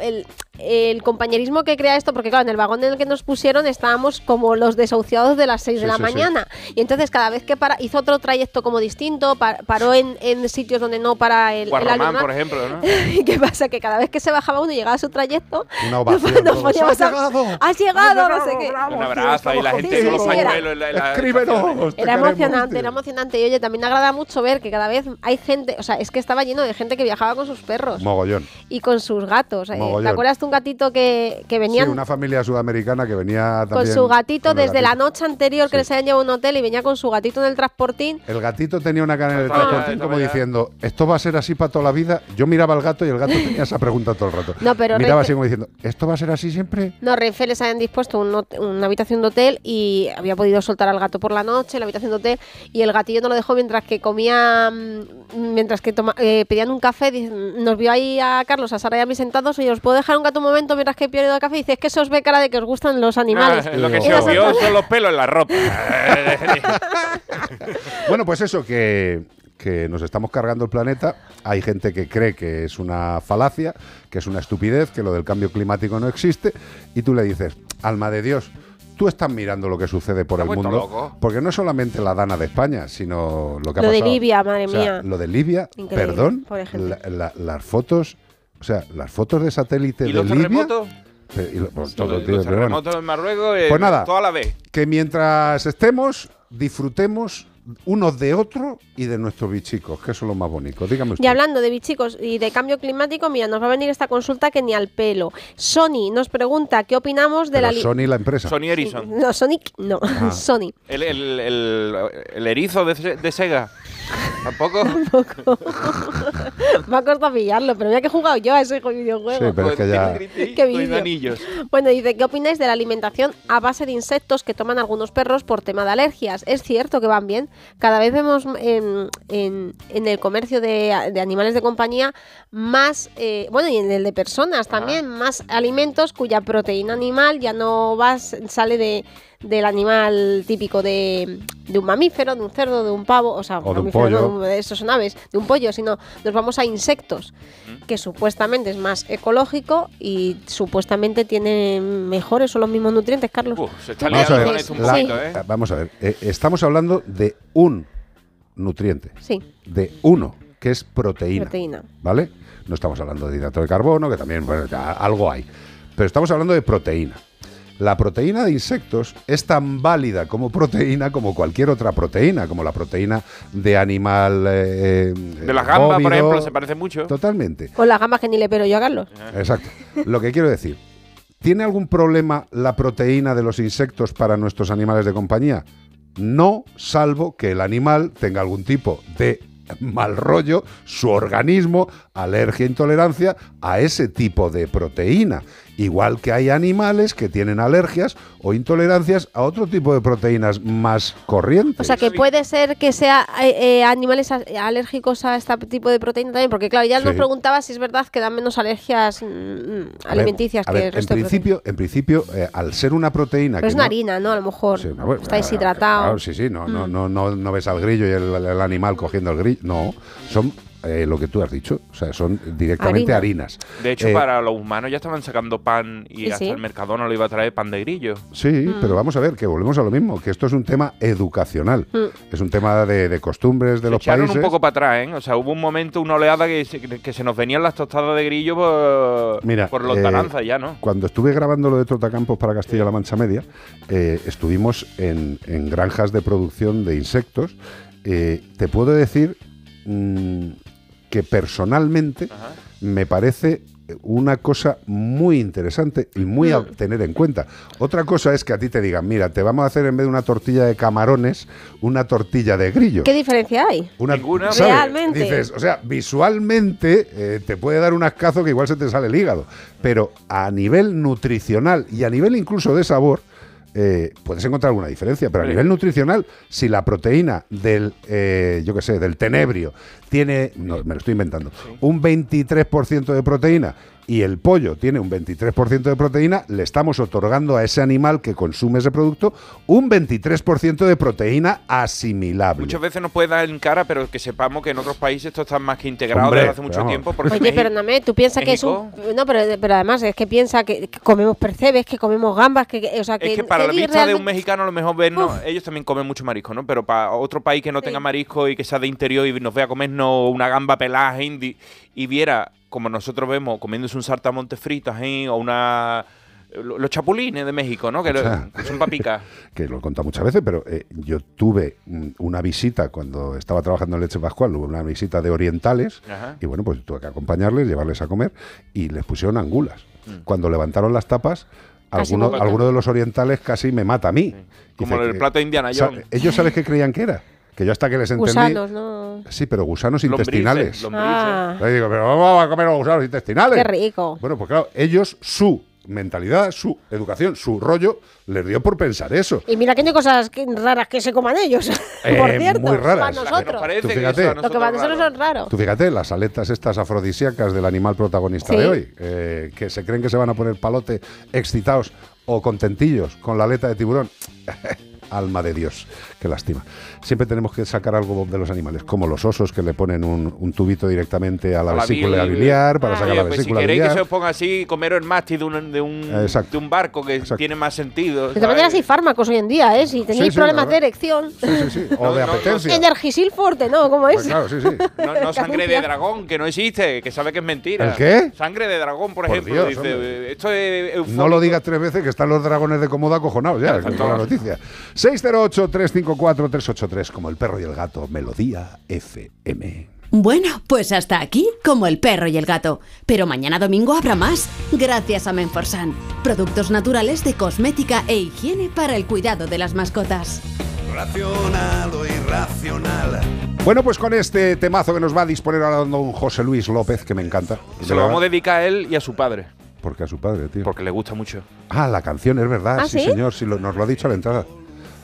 el, el compañerismo que crea esto, porque claro, en el vagón en el que nos pusieron estábamos como los desahuciados de las 6 de la sí, mañana. Y entonces cada vez que para, hizo otro trayecto como distinto, pa- paró en, en sitios donde no para el, el Guarromán, alumnado. por ejemplo, ¿no? ¿Y qué pasa? Que cada vez que se bajaba uno y llegaba a su trayecto, Una ovación. nos todos. poníamos ¡Has a- llegado! ¡Has llegado! no sé qué. Un abrazo y la gente Sí, con los era- la- Escríbenos, emocionante, era emocionante. Y oye, también agrada mucho ver que cada vez hay gente, o sea, es que estaba lleno de gente que viajaba con sus perros Mogollón. y con sus gatos. eh. ¿Te acuerdas un gatito que, que venían Sí, una familia sudamericana que venía con también. su gatito con desde la noche anterior que les habían llevado a un hotel y venía con su gatito en el transportín? El gatito tenía una cara en el Ah, transportín como diciendo, ¿esto va a ser así para toda la vida? Yo miraba al gato y el gato tenía esa pregunta todo el rato. No, pero Miraba Renfe- así como diciendo, ¿esto va a ser así siempre? No, Renfe les habían dispuesto un hot- una habitación de hotel y había podido soltar al gato por la noche en la habitación de hotel y el gatillo no lo dejó mientras que comía, mm, mientras que toma- eh, pedían un café. Nos vio ahí a Carlos, a Sara y a mí sentados y os puedo dejar un gato un momento mientras que pido el café. Y dice, es que se os ve cara de que os gustan los animales. Ah, lo que se nosotros- obvió son los pelos en la ropa. Bueno, pues eso, que, que nos estamos cargando el planeta. Hay gente que cree que es una falacia, que es una estupidez, que lo del cambio climático no existe. Y tú le dices, alma de Dios, tú estás mirando lo que sucede por el mundo. loco. Porque no es solamente la dana de España, sino lo que ha Lo de pasado. Libia, madre O sea, mía. Lo de Libia, Increíble, perdón, por ejemplo. la- la- las fotos, o sea, las fotos de satélite ¿Y de los Libia. terremotos? Y lo- pues todo, Los tío, pero bueno. terremotos en Marruecos, eh, Pues nada. toda la vez. Que mientras estemos, disfrutemos unos de otros y de nuestros bichicos, que eso es lo más bonito. Dígame usted. Y hablando de bichicos y de cambio climático, mira, nos va a venir esta consulta que ni al pelo. Sony nos pregunta qué opinamos de Pero la... Sony la empresa. Sony Ericsson. No, Sonic, no, Ah. Sony. El, el, el, el erizo de, de Sega. ¿Tampoco? Me ha costado pillarlo, pero mira que he jugado yo a ese videojuego. Sí, pero es que ya- Qué vídeo. Bueno, dice, ¿qué opináis de la alimentación a base de insectos que toman algunos perros por tema de alergias? Es cierto que van bien. Cada vez vemos en, en- en el comercio de, de animales de compañía más, eh, bueno, y en el de personas también, más alimentos cuya proteína animal ya no va, sale de del animal típico de, de un mamífero, de un cerdo, de un pavo, o sea, O de un mamífero, no, pollo. de esos son aves, de un pollo, sino nos vamos a insectos, que supuestamente es más ecológico y supuestamente tiene mejores o los mismos nutrientes, Carlos. se está Vamos a liando ver, con esto un la- poquito, ¿eh? vamos a ver, eh, estamos hablando de un nutriente, Sí, de uno, que es proteína. proteína. ¿Vale? No estamos hablando de hidrato de carbono, que también bueno, ya algo hay. Pero estamos hablando de proteína. La proteína de insectos es tan válida como proteína como cualquier otra proteína, como la proteína de animal. eh, eh, De las gambas, por ejemplo, se parece mucho. Totalmente. Con las gambas que ni le pero yo a Carlos. Exacto. Lo que quiero decir, ¿tiene algún problema la proteína de los insectos para nuestros animales de compañía? No, salvo que el animal tenga algún tipo de mal rollo, su organismo, alergia, intolerancia a ese tipo de proteína. Igual que hay animales que tienen alergias o intolerancias a otro tipo de proteínas más corrientes. O sea, que puede ser que sea eh, eh, animales a- alérgicos a este tipo de proteína también, porque claro, ya nos preguntaba si es verdad que dan menos alergias mm, A ver, alimenticias a que ver, el en resto de proteínas. principio, en principio, eh, al ser una proteína Pero que es una harina, ¿no? A lo mejor Sí, no, está deshidratado. Claro, sí, sí, no, no, Mm. no, no, no ves al grillo y el, el animal cogiendo el grillo. No, son eh, lo que tú has dicho. O sea, son directamente Harina. harinas. De hecho, Eh, para los humanos ya estaban sacando pan y Sí, hasta sí. el Mercadona lo iba a traer pan de grillo. Sí, Mm. pero vamos a ver, que volvemos a lo mismo, que esto es un tema educacional. Mm. Es un tema de, de costumbres de Se los echaron países. un poco para atrás, ¿eh? O sea, hubo un momento, una oleada que se, que se nos venían las tostadas de grillo por, Mira, por los eh, taranzas ya, ¿no? Cuando estuve grabando lo de Trotacampos para Castilla-La Mancha Media, eh, estuvimos en, en granjas de producción de insectos. Eh, te puedo decir mm, que personalmente me parece una cosa muy interesante y muy a tener en cuenta. Otra cosa es que a ti te digan, mira, te vamos a hacer en vez de una tortilla de camarones, una tortilla de grillo. ¿Qué diferencia hay? Una, ¿sabes? ¿sabes? Realmente. Dices, o sea, visualmente eh, te puede dar un ascazo que igual se te sale el hígado, pero a nivel nutricional y a nivel incluso de sabor, eh, puedes encontrar alguna diferencia, pero a nivel nutricional, si la proteína del, eh, yo qué sé, del tenebrio tiene, no, me lo estoy inventando, un 23% de proteína y el pollo tiene un 23% de proteína, le estamos otorgando a ese animal que consume ese producto un 23% de proteína asimilable. Muchas veces nos puede dar en cara, pero que sepamos que en otros países esto está más que integrado Hombre, desde hace mucho vamos. tiempo. Porque Oye, perdóname, tú piensas que es un... No, pero, pero además es que piensa que, que comemos percebes, que comemos gambas, que, que- o sea, que... Es que para la vista de un realmente- mexicano a lo mejor vernos, ellos también comen mucho marisco, ¿no? Pero para otro país que no tenga marisco y que sea de interior y nos vea comernos una gamba pelada hindi, y viera como nosotros vemos comiéndose un saltamontes frito ají, o una lo- los chapulines de México, ¿no? Que, lo- sea, son papicas. que lo he contado muchas veces, pero eh, yo tuve mm, una visita cuando estaba trabajando en Leche Pascual, hubo una visita de orientales, Ajá. y bueno, pues tuve que acompañarles, llevarles a comer, y les pusieron angulas. Mm. Cuando levantaron las tapas, alguno, alguno de los orientales casi me mata a mí. Como Dice el plato de Indiana Jones. ¿Ellos sabes qué creían que era? Que yo hasta que les entendí... Gusanos, ¿no? Sí, pero gusanos Lombrices, intestinales. lombrices. Ah. Digo, pero vamos a comer los gusanos intestinales. Qué rico. Bueno, pues claro, ellos, su mentalidad, su educación, su rollo, les dio por pensar eso. Y mira que no hay cosas que- raras que se coman ellos, por Eh, cierto, muy raras. para que nosotros. parece Tú que fíjate. eso a Lo que para nosotros nosotros raro. son raros. Tú fíjate, las aletas estas afrodisíacas del animal protagonista Sí. de hoy, eh, que se creen que se van a poner palote excitados o contentillos con la aleta de tiburón. Alma de Dios, qué lástima. Siempre tenemos que sacar algo de los animales, como los osos que le ponen un, un tubito directamente a la, A la vesícula bil- biliar para Ah, sacar oye, la pues si vesícula queréis que se os ponga así, comeros el mástil de un, de un, Exacto. de un barco que tiene más sentido. De todas maneras hay fármacos hoy en día, ¿eh? Si tenéis Sí, sí, problemas de erección. Sí, sí, sí. O de apetencia. Energisil forte, ¿no? ¿Cómo es? Pues claro, sí, sí. No, no sangre de dragón, que no existe, que sabe que es mentira. ¿El qué? Sangre de dragón, por, Por ejemplo. Dios, dice, hombre. esto es eufórico. No lo digas tres veces que están los dragones de cómodo acojonados ya, con la noticia. 608-354-383, como el perro y el gato, Melodía FM. Bueno, pues hasta aquí, como el perro y el gato. Pero mañana domingo habrá más, gracias a Menforsan. Productos naturales de cosmética e higiene para el cuidado de las mascotas. Racional o irracional. Bueno, pues con este temazo que nos va a disponer ahora don José Luis López, que me encanta. Se lo vamos a dedicar a él y a su padre. Porque a su padre, tío. Porque le gusta mucho. Ah, la canción, es verdad, ¿Ah, sí, sí? señor, sí, lo- nos lo ha dicho a la entrada.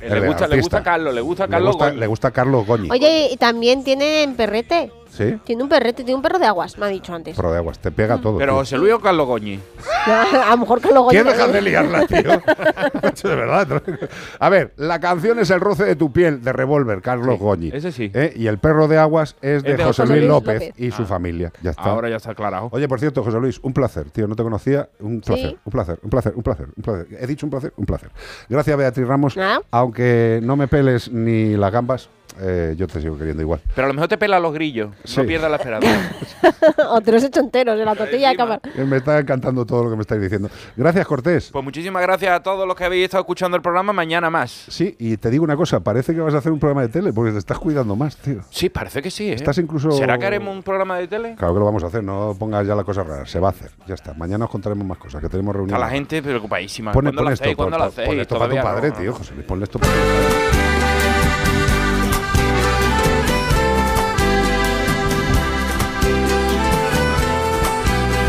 Le gusta, le gusta a Carlos, le gusta a Le Carlos gusta, le gusta Carlos Goñi. Oye, y también tienen perrete. ¿Sí? Tiene un perrete, tiene un perro de aguas, me ha dicho antes. Pro de aguas, te pega todo. Pero tío. José Luis o Carlos Goñi. a lo mejor que luego... ¿Quién deja de liarla, tío? De verdad. A ver, la canción es El roce de tu piel, de Revolver, Carlos Goñi. ese sí. ¿Eh? Y El perro de aguas es de, Es de José José Luis Luis López, López. y su Ah. familia. Ya está. Ahora ya está aclarado. Oye, por cierto, José Luis, un placer, tío. No te conocía. Un placer, Sí. un placer, un placer, un placer, un placer. He dicho un placer, un placer. Gracias, Beatriz Ramos. Aunque no me peles ni las gambas, eh, yo te sigo queriendo igual. Pero a lo mejor te pela los grillos. Sí. No pierdas la esperanza. o te los he hecho enteros de la tortilla de cámara. Eh, Me está encantando todo lo que me estáis diciendo. Gracias, Cortés. Pues muchísimas gracias a todos los que habéis estado escuchando el programa. Mañana más. Sí, y te digo una cosa, parece que vas a hacer un programa de tele porque te estás cuidando más, tío. Sí, parece que sí. ¿eh? Estás incluso- ¿Será que haremos un programa de tele? Claro que lo vamos a hacer, no pongas ya la cosa rara, se va a hacer, ya está. Mañana os contaremos más cosas, que tenemos reunión. Está la gente preocupadísima. Pone, ¿Cuándo lo pon hacéis? esto, ¿Cuándo lo pon- pon hacéis? esto para tu padre, no. tío, José Luis, ponle esto para tu padre.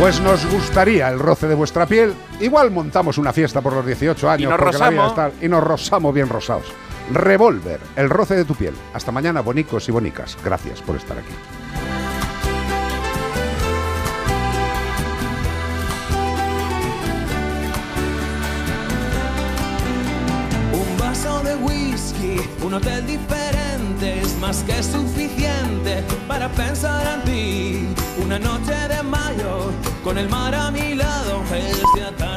Pues nos gustaría el roce de vuestra piel. Igual montamos una fiesta por los 18 años. Y nos porque la vida rosamos. está- y nos rosamos bien rosados. Revolver, el roce de tu piel. Hasta mañana, bonicos y bonicas. Gracias por estar aquí. Un vaso de whisky, un hotel diferente es más que suficiente para pensar en ti. Una noche de mayo con el mar a mi lado,